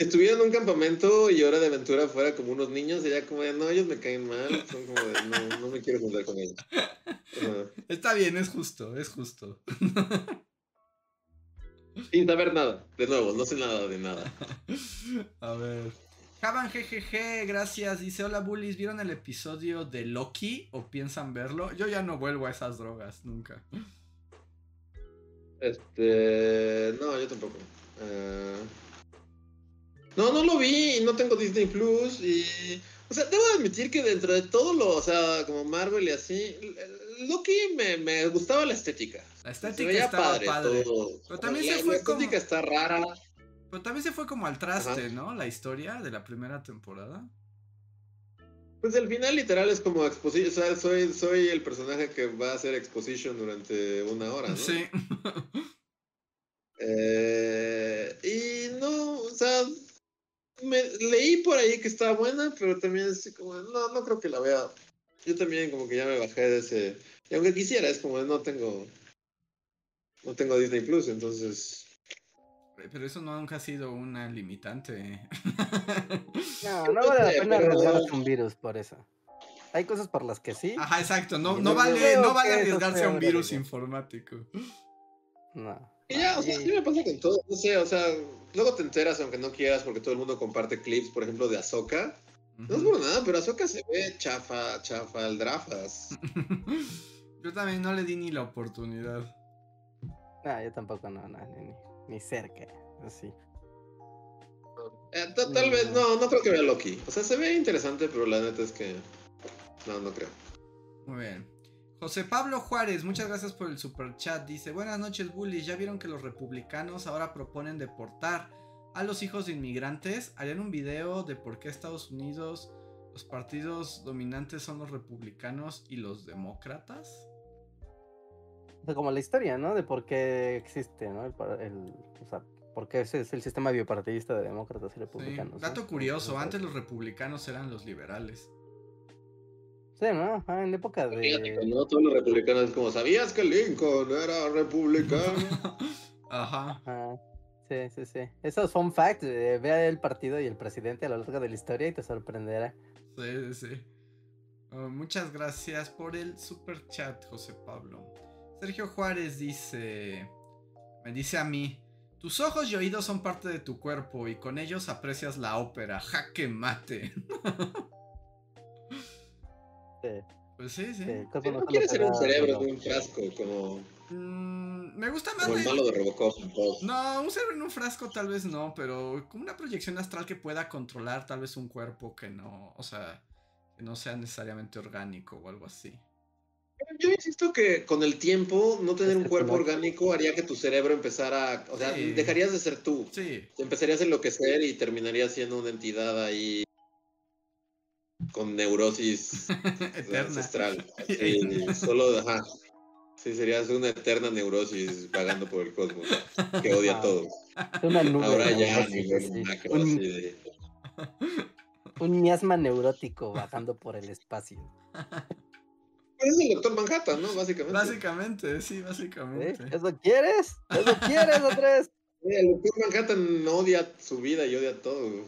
Si estuviera en un campamento y hora de aventura fuera como unos niños, sería como de no, ellos me caen mal. Son como de no, no me quiero juntar con ellos. Está bien, es justo, es justo. Sin saber nada. De nuevo, no sé nada de nada. A ver. Javan GGG, gracias. Dice: Hola bullies, ¿vieron el episodio de Loki o piensan verlo? Yo ya no vuelvo a esas drogas, nunca. Este. No, yo tampoco. Eh, No, no lo vi y no tengo Disney Plus y. O sea, debo admitir que dentro de todo lo, o sea, como Marvel y así, Loki me, me gustaba la estética. La estética estaba padre, padre. todo. Pero también la, se fue la estética como- está rara. Pero también se fue como al traste, Ajá. ¿no? La historia de la primera temporada. Pues el final literal es como exposición, o sea, soy, soy el personaje que va a hacer exposition durante una hora, ¿no? Sí. Eh, y no, o sea, me, leí por ahí que estaba buena, pero también así como, no, no creo que la vea. Yo también como que ya me bajé de ese, y aunque quisiera, es como, no tengo, no tengo Disney Plus, entonces, Pero eso no nunca ha sido una limitante. No, no vale la pena pero- arriesgarse un virus por eso. Hay cosas por las que sí. Ajá, exacto. No, no no vale, no vale arriesgarse a un virus informático. No. Y ya, o sea, sí me pasa con todo, no sé, o sea, luego te enteras aunque no quieras porque todo el mundo comparte clips, por ejemplo, de Ahsoka. No es por nada, pero Ahsoka se ve chafa, chafa, al drafas. Yo también no le di ni la oportunidad. No, yo tampoco, no, no, ni, ni- ni cerca. Así. Eh, ta- tal vez, no, no creo que vea Loki. O sea, se ve interesante, pero la neta es que. No, no creo. Muy bien. José Pablo Juárez, muchas gracias por el super chat. Dice: Buenas noches, bullies. ¿Ya vieron que los republicanos ahora proponen deportar a los hijos de inmigrantes? Harían un video de por qué Estados Unidos, los partidos dominantes son los republicanos y los demócratas. Como la historia, ¿no? De por qué existe, ¿no? El, o sea, por qué ese es el sistema biopartidista de demócratas y Sí. republicanos. ¿no? Dato curioso: antes los republicanos eran los liberales. Sí, ¿no? Ah, en época Fíjate de. no todos los republicanos como, ¿sabías que Lincoln era republicano? Ajá. Ah, sí, sí, sí. Esos fun facts, eh, ve el partido y el presidente a lo largo de la historia y te sorprenderá. Sí, sí, sí. Oh, muchas gracias por el super chat, José Pablo. Sergio Juárez dice, me dice a mí, tus ojos y oídos son parte de tu cuerpo y con ellos aprecias la ópera. Jaque mate. Sí. Pues sí, sí. cuerpo Sí, no quiere ser un cerebro de un frasco, como, Mm, me gusta más como el malo de Robocop. No, un cerebro en un frasco tal vez no, pero como una proyección astral que pueda controlar tal vez un cuerpo que no, o sea, que no sea necesariamente orgánico o algo así. Yo insisto que con el tiempo, no tener un cuerpo orgánico haría que tu cerebro empezara, o sea, Sí. dejarías de ser tú. Sí, empezarías a enloquecer y terminarías siendo una entidad ahí con neurosis ancestral. Sí, solo, ajá. Sí, serías una eterna neurosis vagando por el cosmos, que odia Ah, todo. Una nube. Ahora ya a Un, así de... un miasma neurótico bajando por el espacio. Es el Doctor Manhattan, ¿no? Básicamente. Básicamente, sí, ¿Eh? básicamente. ¿Eso quieres? ¿Eso quieres, Andrés? El Doctor Manhattan odia su vida y odia todo.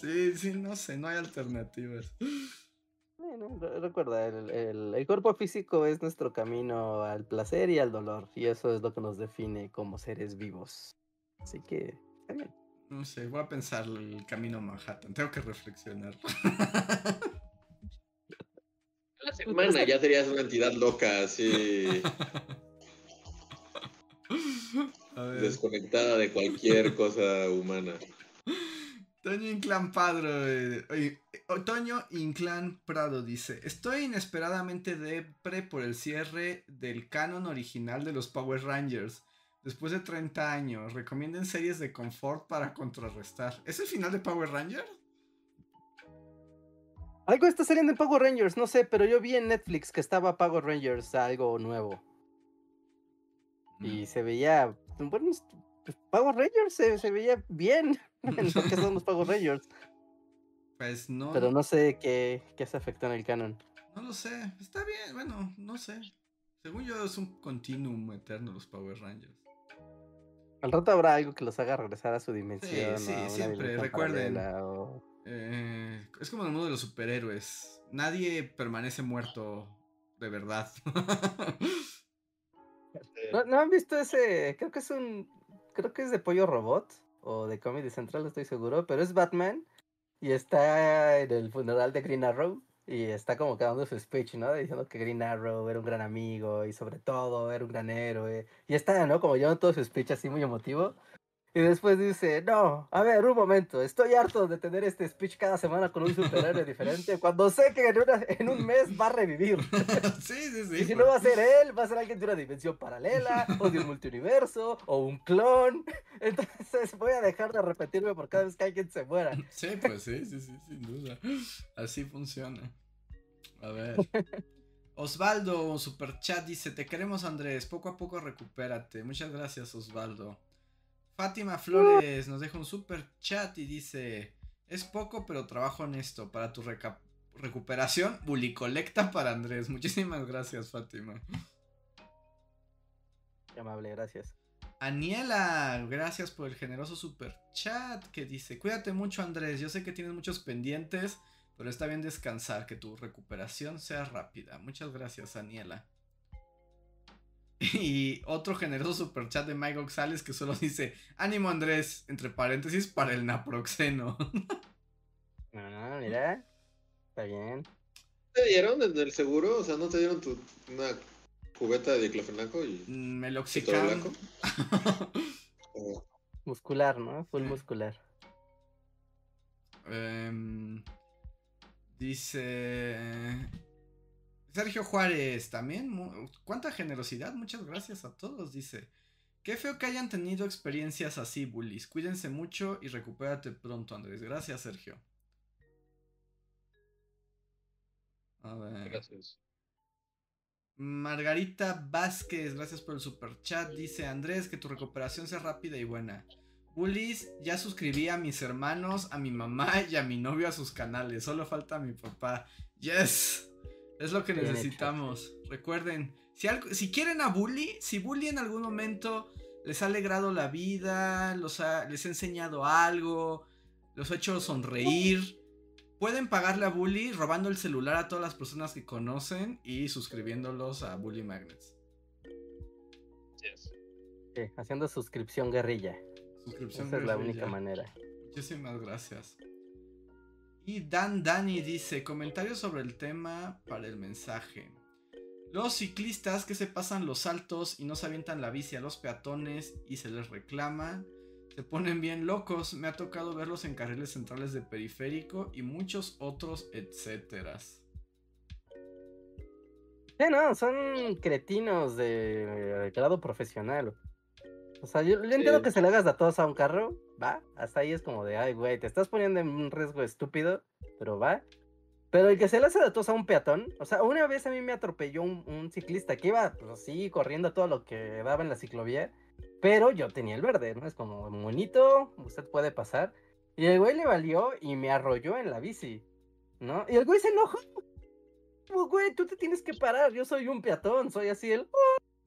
Sí, sí, no sé, no hay alternativas. Bueno, re- recuerda, el, el- el cuerpo físico es nuestro camino al placer y al dolor, y eso es lo que nos define como seres vivos. Así que, está bien. No sé, voy a pensar el camino a Manhattan, tengo que reflexionar. La semana ya serías una entidad loca, así, A ver. desconectada de cualquier cosa humana. Toño Inclán Padro, eh, Toño Inclán Prado dice, estoy inesperadamente depre por el cierre del canon original de los Power Rangers. Después de 30 años, recomienden series de confort para contrarrestar. ¿Es el final de Power Rangers? Algo está saliendo en Power Rangers, no sé, pero yo vi en Netflix que estaba Power Rangers algo nuevo. Y se veía, bueno, es- pues, Power Rangers se, se veía bien en lo que son los Power Rangers, Pues no, pero no sé qué, qué se afectó en el canon. no lo sé. Está bien, bueno, no sé. Según yo es un continuum eterno los Power Rangers. Al rato habrá algo que los haga regresar a su dimensión. sí, una siempre, recuerden. o- Eh, es como en el mundo de los superhéroes. Nadie permanece muerto de verdad. ¿No, no han visto ese? Creo que es un. Creo que es de Pollo Robot. O de Comedy Central, estoy seguro. Pero es Batman. Y está en el funeral de Green Arrow. Y está como que dando su speech, ¿no? Diciendo que Green Arrow era un gran amigo. Y sobre todo era un gran héroe. Y está, ¿no? Como llevando todo su speech así muy emotivo. Y después dice, no, a ver, un momento, estoy harto de tener este speech cada semana con un superhéroe diferente, cuando sé que en, una- en un mes va a revivir. sí, sí, sí. Y si no va a ser él, va a ser alguien de una dimensión paralela, o de un multiuniverso, o un clon. Entonces voy a dejar de repetirme por cada vez que alguien se muera. Sí, pues sí, sí, sí, sin duda. Así funciona. A ver. Osvaldo, super chat, dice: Te queremos, Andrés. Poco a poco recupérate. Muchas gracias, Osvaldo. Fátima Flores nos deja un super chat y dice: Es poco, pero trabajo honesto. Para tu recuperación, bulicolecta para Andrés. Muchísimas gracias, Fátima. Qué amable, gracias. Aniela, gracias por el generoso super chat que dice, cuídate mucho Andrés, yo sé que tienes muchos pendientes, pero está bien descansar, que tu recuperación sea rápida. Muchas gracias Aniela. Y otro generoso super chat de Mike González que solo dice, ánimo Andrés, entre paréntesis, para el naproxeno. Ah, mira. Está bien. ¿Te dieron en el seguro? O sea, ¿no te dieron tu, una cubeta de diclofenaco y y todo Meloxicam. blanco? O- Muscular, ¿no? Full muscular. Em, dice Sergio Juárez también. Cuánta generosidad, muchas gracias a todos. Dice: Qué feo que hayan tenido experiencias así, bullies. Cuídense mucho y recupérate pronto, Andrés. Gracias, Sergio. A ver. Gracias. Margarita Vázquez, gracias por el super chat. Dice Andrés que tu recuperación sea rápida y buena. Bullies, ya suscribí a mis hermanos, a mi mamá y a mi novio a sus canales. Solo falta mi papá. Yes, es lo que Bien hecho. necesitamos. Recuerden, si, algo- si quieren a Bully, si Bully en algún momento les ha alegrado la vida, los ha- les ha enseñado algo, los ha hecho sonreír, Pueden pagarle a Bully robando el celular a todas las personas que conocen y suscribiéndolos a Bully Magnets. Sí, haciendo suscripción guerrilla. Suscripción Esa es la única manera. Muchísimas gracias. Y Dan Dani dice, comentarios sobre el tema para el mensaje. Los ciclistas que se pasan los saltos y no se avientan la bici a los peatones y se les reclama, se ponen bien locos. Me ha tocado verlos en carriles centrales de periférico y muchos otros, etcéteras. Sí, no, son cretinos de grado profesional. O sea, yo, yo entiendo que se le hagas a todos a un carro, va. Hasta ahí es como de, ay, güey, te estás poniendo en un riesgo estúpido, pero va. Pero el que se le hace de todos a un peatón, o sea, una vez a mí me atropelló un, un ciclista que iba, pues así, corriendo todo lo que daba en la ciclovía, pero yo tenía el verde, ¿no? Es como, bonito, usted puede pasar. Y el güey le valió y me arrolló en la bici, ¿no? Y el güey se enojó. Como, güey, tú te tienes que parar, yo soy un peatón, soy así el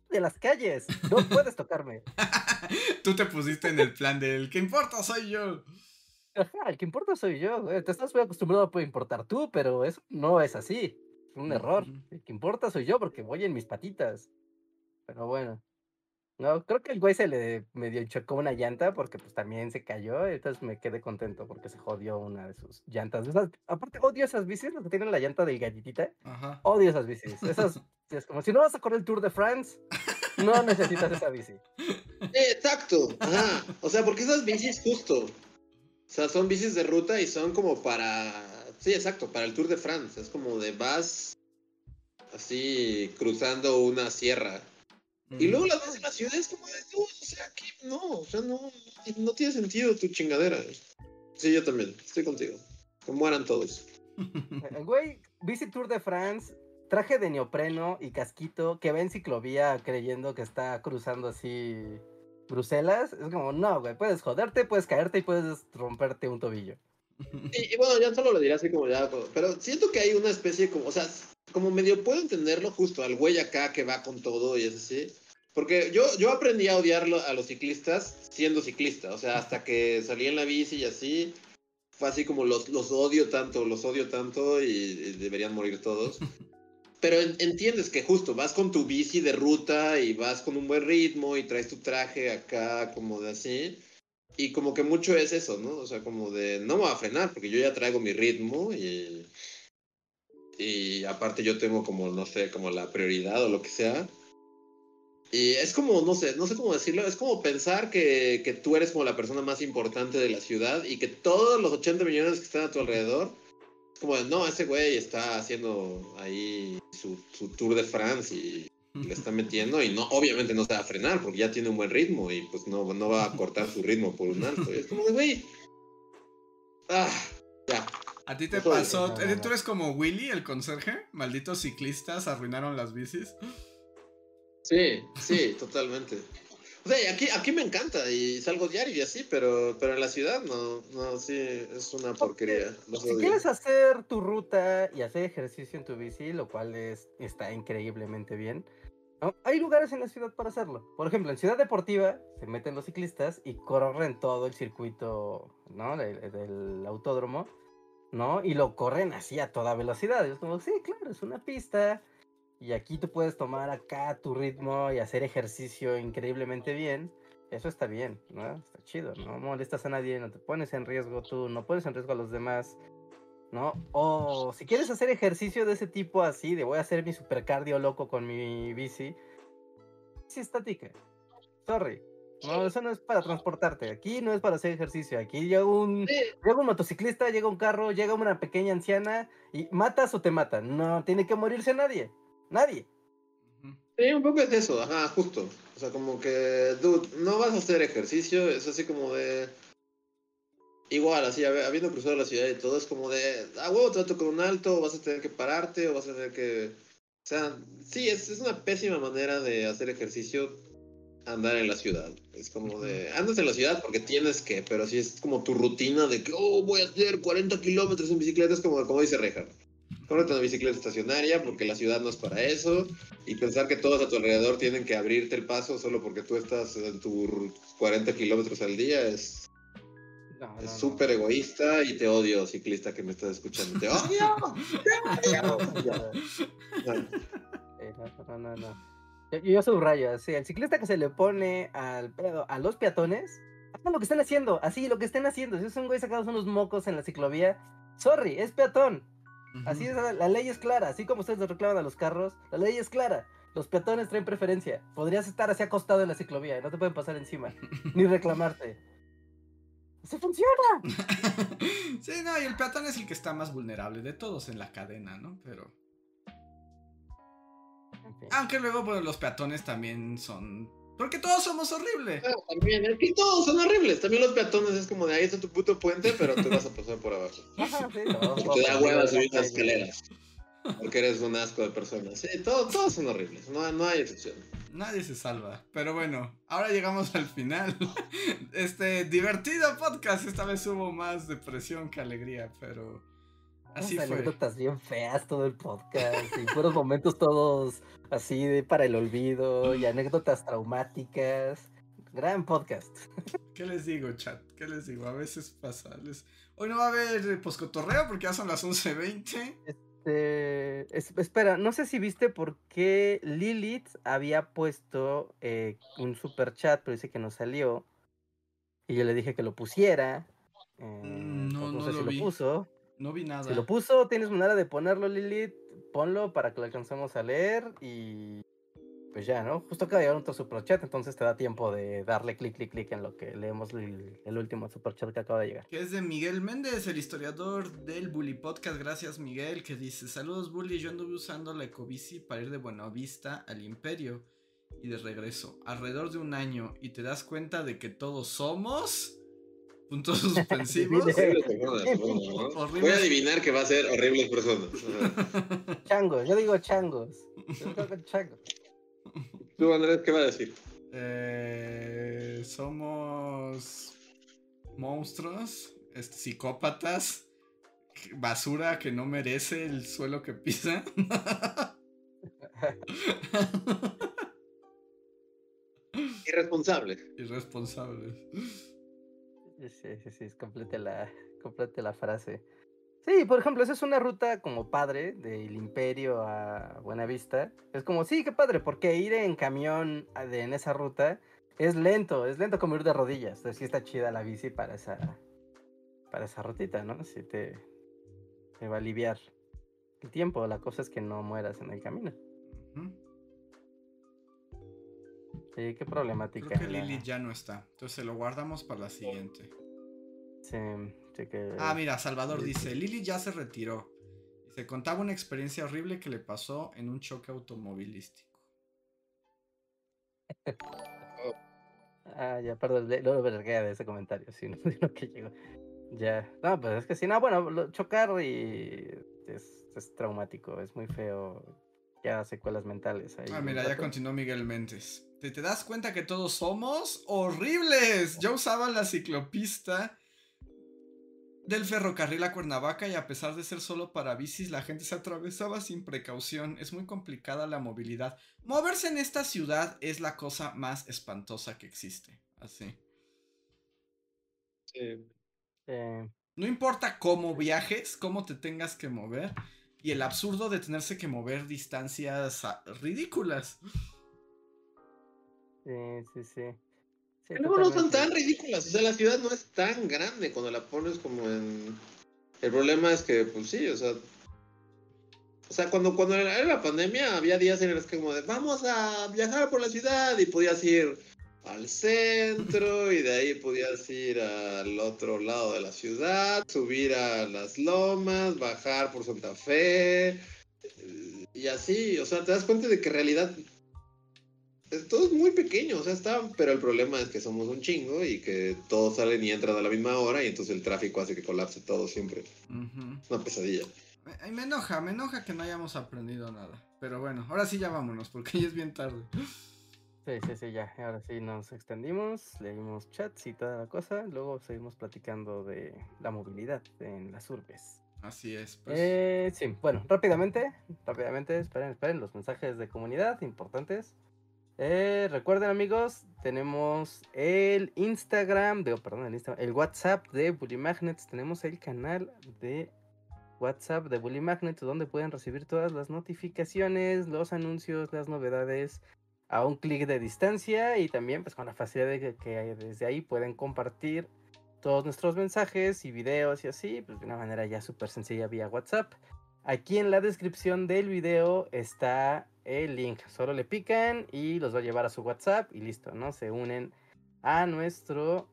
de las calles, no puedes tocarme. Tú te pusiste en el plan del que importa soy yo. Ajá, el que importa soy yo, güey, te estás muy acostumbrado a importar tú, pero eso no es así, es un error. Ujú. El que importa soy yo porque voy en mis patitas. Pero bueno. No, creo que el güey se le medio chocó una llanta porque pues también se cayó, entonces me quedé contento porque se jodió una de sus llantas. aparte odio esas bicis, las que tienen la llanta de galletita. Ajá. Odio esas bicis. Esas es como si no vas a correr el Tour de France, no necesitas esa bici. Eh, exacto. Ajá. O sea, porque esas bicis justo. O sea, son bicis de ruta y son como para. Sí, exacto, para el Tour de France. Es como de vas así cruzando una sierra. Y luego las ves en la ciudad es como de, no, o sea, no, o sea, no, no tiene sentido tu chingadera. Sí, yo también, estoy contigo. Que mueran todos. El güey, bici Tour de France, traje de neopreno y casquito que va en ciclovía creyendo que está cruzando así Bruselas. Es como, no, güey, puedes joderte, puedes caerte y puedes romperte un tobillo. Y, bueno, ya solo lo diré así como ya, pero siento que hay una especie como, o sea, como medio puedo entenderlo justo al güey acá que va con todo y es así. Porque yo, yo aprendí a odiarlo a los ciclistas siendo ciclista, o sea, hasta que salí en la bici y así, fue así como los, los odio tanto, los odio tanto y deberían morir todos. Pero en- entiendes que justo vas con tu bici de ruta y vas con un buen ritmo y traes tu traje acá como de así. Y como que mucho es eso, ¿no? O sea, como de no me voy a frenar porque yo ya traigo mi ritmo y, y aparte yo tengo como, no sé, como la prioridad o lo que sea. Y es como, no sé, no sé cómo decirlo, es como pensar que, que tú eres como la persona más importante de la ciudad y que todos los 80 millones que están a tu alrededor, como, de, no, ese güey está haciendo ahí su, su tour de France y le está metiendo y no, obviamente no se va a frenar porque ya tiene un buen ritmo y pues no, no va a cortar su ritmo por un alto. Y es como de, güey, ah, ya. ¿A ti te pasó? no, no, ¿Eres- no. ¿Tú eres como Willy, el conserje? Malditos ciclistas arruinaron las bicis. Sí, sí, totalmente. O sea, aquí, aquí me encanta y salgo diario y así, pero, pero en la ciudad no, no, sí, es una porquería. los Si odio. quieres hacer tu ruta y hacer ejercicio en tu bici, lo cual es, está increíblemente bien, ¿no? hay lugares en la ciudad para hacerlo. Por ejemplo, en Ciudad Deportiva se meten los ciclistas y corren todo el circuito ¿no? del, del autódromo, ¿no? Y lo corren así a toda velocidad. Y es como, sí, claro, es una pista. Y aquí tú puedes tomar acá tu ritmo y hacer ejercicio increíblemente bien. Eso está bien, ¿no? Está chido, no molestas a nadie, no te pones en riesgo tú, no pones en riesgo a los demás, ¿no? O si quieres hacer ejercicio de ese tipo así, de voy a hacer mi supercardio loco con mi bici, sí estática. Sorry. No, eso no es para transportarte. Aquí no es para hacer ejercicio. Aquí llega un, llega un motociclista, llega un carro, llega una pequeña anciana y matas o te matan. No tiene que morirse nadie. Nadie. Sí, un poco es eso, ajá, justo. O sea, como que, dude, no vas a hacer ejercicio, es así como de... Igual, así, habi- habiendo cruzado la ciudad y todo, es como de, ah, huevo, te va a tocar un alto, vas a tener que pararte o vas a tener que... O sea, sí, es, es una pésima manera de hacer ejercicio andar en la ciudad. Es como de, andas en la ciudad porque tienes que, pero si es como tu rutina de que, oh, voy a hacer 40 kilómetros en bicicleta, es como, como dice Reja. Cómprate una bicicleta estacionaria porque la ciudad no es para eso. Y pensar que todos a tu alrededor tienen que abrirte el paso solo porque tú estás en tus 40 kilómetros al día es No, es no, no. súper egoísta y te odio, ciclista que me estás escuchando. Te odio. Te odio. Eh, no, no, no, no. Yo, yo subrayo, así, el ciclista que se le pone al pedo a los peatones, hagan lo que están haciendo, así, lo que estén haciendo. Si es un güey sacados unos mocos en la ciclovía, Sorry, es peatón. Así es, la ley es clara. Así como ustedes le reclaman a los carros, la ley es clara. Los peatones traen preferencia. Podrías estar así acostado en la ciclovía y no te pueden pasar encima. ni reclamarte. ¡Así funciona! sí, no, y el peatón es el que está más vulnerable de todos en la cadena, ¿no? Pero. Aunque luego, bueno, los peatones también son. Porque todos somos horribles. También, es que todos son horribles. También los peatones es como de ahí está tu puto puente, pero tú vas a pasar por abajo. Ajá, sí, te da hueva subir las escaleras. Porque eres un asco de persona. Sí, todos, todos son horribles. No, no hay excepción. Nadie se salva. Pero bueno, ahora llegamos al final. Este divertido podcast. Esta vez hubo más depresión que alegría, pero. Así Unas fue. anécdotas bien feas todo el podcast y fueron momentos todos así de para el olvido y anécdotas traumáticas. Gran podcast. ¿Qué les digo, chat? ¿Qué les digo? A veces pasa. les- Hoy no va a haber eh, poscotorreo porque ya son las 11.20. Este, es- espera, no sé si viste por qué Lilith había puesto eh, un super chat, pero dice que no salió. Y yo le dije que lo pusiera. eh, Mm, no, pues no sé lo si vi. lo puso. No vi nada. Si lo puso, tienes manera de ponerlo, Lilith. Ponlo para que lo alcancemos a leer y pues ya, ¿no? Justo acaba de llegar otro superchat, entonces te da tiempo de darle clic, clic, clic en lo que leemos el, el último superchat que acaba de llegar. Que es de Miguel Méndez, el historiador del Bully Podcast. Gracias, Miguel. Que dice: Saludos, Bully. Yo anduve usando la ecobici para ir de Buenavista al Imperio y de regreso. Alrededor de un año. Y te das cuenta de que todos somos. Puntos suspensivos. Voy a adivinar que va a ser horribles personas. Changos, yo digo changos. Yo que changos. Tú, Andrés, ¿qué va a decir? Eh, somos monstruos, este, psicópatas, basura que no merece el suelo que pisa. Irresponsable. Irresponsables. Sí, sí, sí, es complete la, complete la frase. Sí, por ejemplo, esa es una ruta como padre del Imperio a Buenavista. Es como, sí, qué padre, porque ir en camión de- en esa ruta es lento, es lento como ir de rodillas. Entonces sí está chida la bici para esa, para esa rutita, ¿no? Sí te, te va a aliviar el tiempo. La cosa es que no mueras en el camino. Sí, qué problemática. Creo que la- Lilith ya no está. Entonces lo guardamos para la siguiente. Sí, sí que... Ah, mira, Salvador dice, Lili ya se retiró. Y se contaba una experiencia horrible que le pasó en un choque automovilístico. Ah, ya, perdón, luego vergué de ese comentario, sí, no, de lo que llegó. Ya, no, pues es que sí, no, bueno, lo- chocar y es, es traumático, es muy feo, ya secuelas mentales ahí. Ah, mira, ya continuó Miguel Méndez. ¿Te, te das cuenta que todos somos horribles? Yo usaba la ciclopista del ferrocarril a Cuernavaca y a pesar de ser solo para bicis, la gente se atravesaba sin precaución. Es muy complicada la movilidad. Moverse en esta ciudad es la cosa más espantosa que existe. Así. Sí. Eh, No importa cómo viajes, cómo te tengas que mover. Y el absurdo de tenerse que mover distancias ridículas. Sí, sí, sí. Sí, No, no son tan ridículas. O sea, la ciudad no es tan grande cuando la pones como en. El problema es que, pues sí, o sea. O sea, cuando, cuando era la pandemia había días en los que como de vamos a viajar por la ciudad y podías ir al centro y de ahí podías ir al otro lado de la ciudad, subir a las lomas, bajar por Santa Fe eh, y así, o sea, te das cuenta de que en realidad es- todo es muy pequeño, o sea, está, pero el problema es que somos un chingo y que todos salen y entran a la misma hora y entonces el tráfico hace que colapse todo siempre. Es una pesadilla. Ay, me enoja, me enoja que no hayamos aprendido nada. Pero bueno, ahora sí ya vámonos, porque ya es bien tarde. Sí, sí, sí, ya. Ahora sí nos extendimos, leímos chats y toda la cosa. Luego seguimos platicando de la movilidad en las urbes. Así es, pues. Eh, sí, bueno, rápidamente, rápidamente, esperen, esperen los mensajes de comunidad importantes. Eh, recuerden amigos, tenemos el Instagram, de, perdón, el, Instagram, el WhatsApp de Bully Magnets, tenemos el canal de WhatsApp de Bully Magnets donde pueden recibir todas las notificaciones, los anuncios, las novedades a un clic de distancia y también pues con la facilidad de que, que desde ahí pueden compartir todos nuestros mensajes y videos y así, pues de una manera ya súper sencilla vía WhatsApp. Aquí en la descripción del video está el link. Solo le pican y los va a llevar a su WhatsApp y listo, ¿no? Se unen a nuestro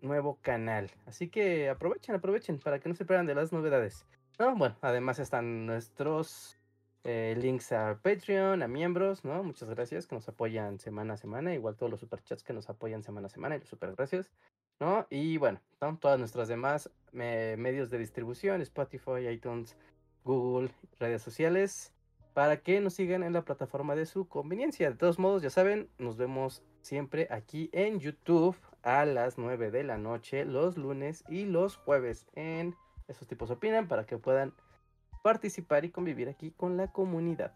nuevo canal. Así que aprovechen, aprovechen para que no se pierdan de las novedades. ¿no? Bueno, además están nuestros eh, links a Patreon, a miembros, ¿no? Muchas gracias que nos apoyan semana a semana, igual todos los superchats que nos apoyan semana a semana y super gracias, ¿no? Y bueno, todas nuestras demás medios de distribución, Spotify, iTunes, Google, redes sociales, para que nos sigan en la plataforma de su conveniencia. De todos modos, ya saben, nos vemos siempre aquí en YouTube a las 9 de la noche, los lunes y los jueves en Esos tipos opinan para que puedan participar y convivir aquí con la comunidad.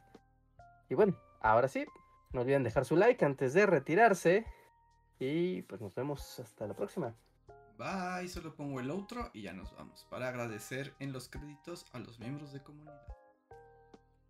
Y bueno, ahora sí, no olviden dejar su like antes de retirarse. Y pues nos vemos hasta la próxima. Bye, solo pongo el otro y ya nos vamos. Para agradecer en los créditos a los miembros de comunidad.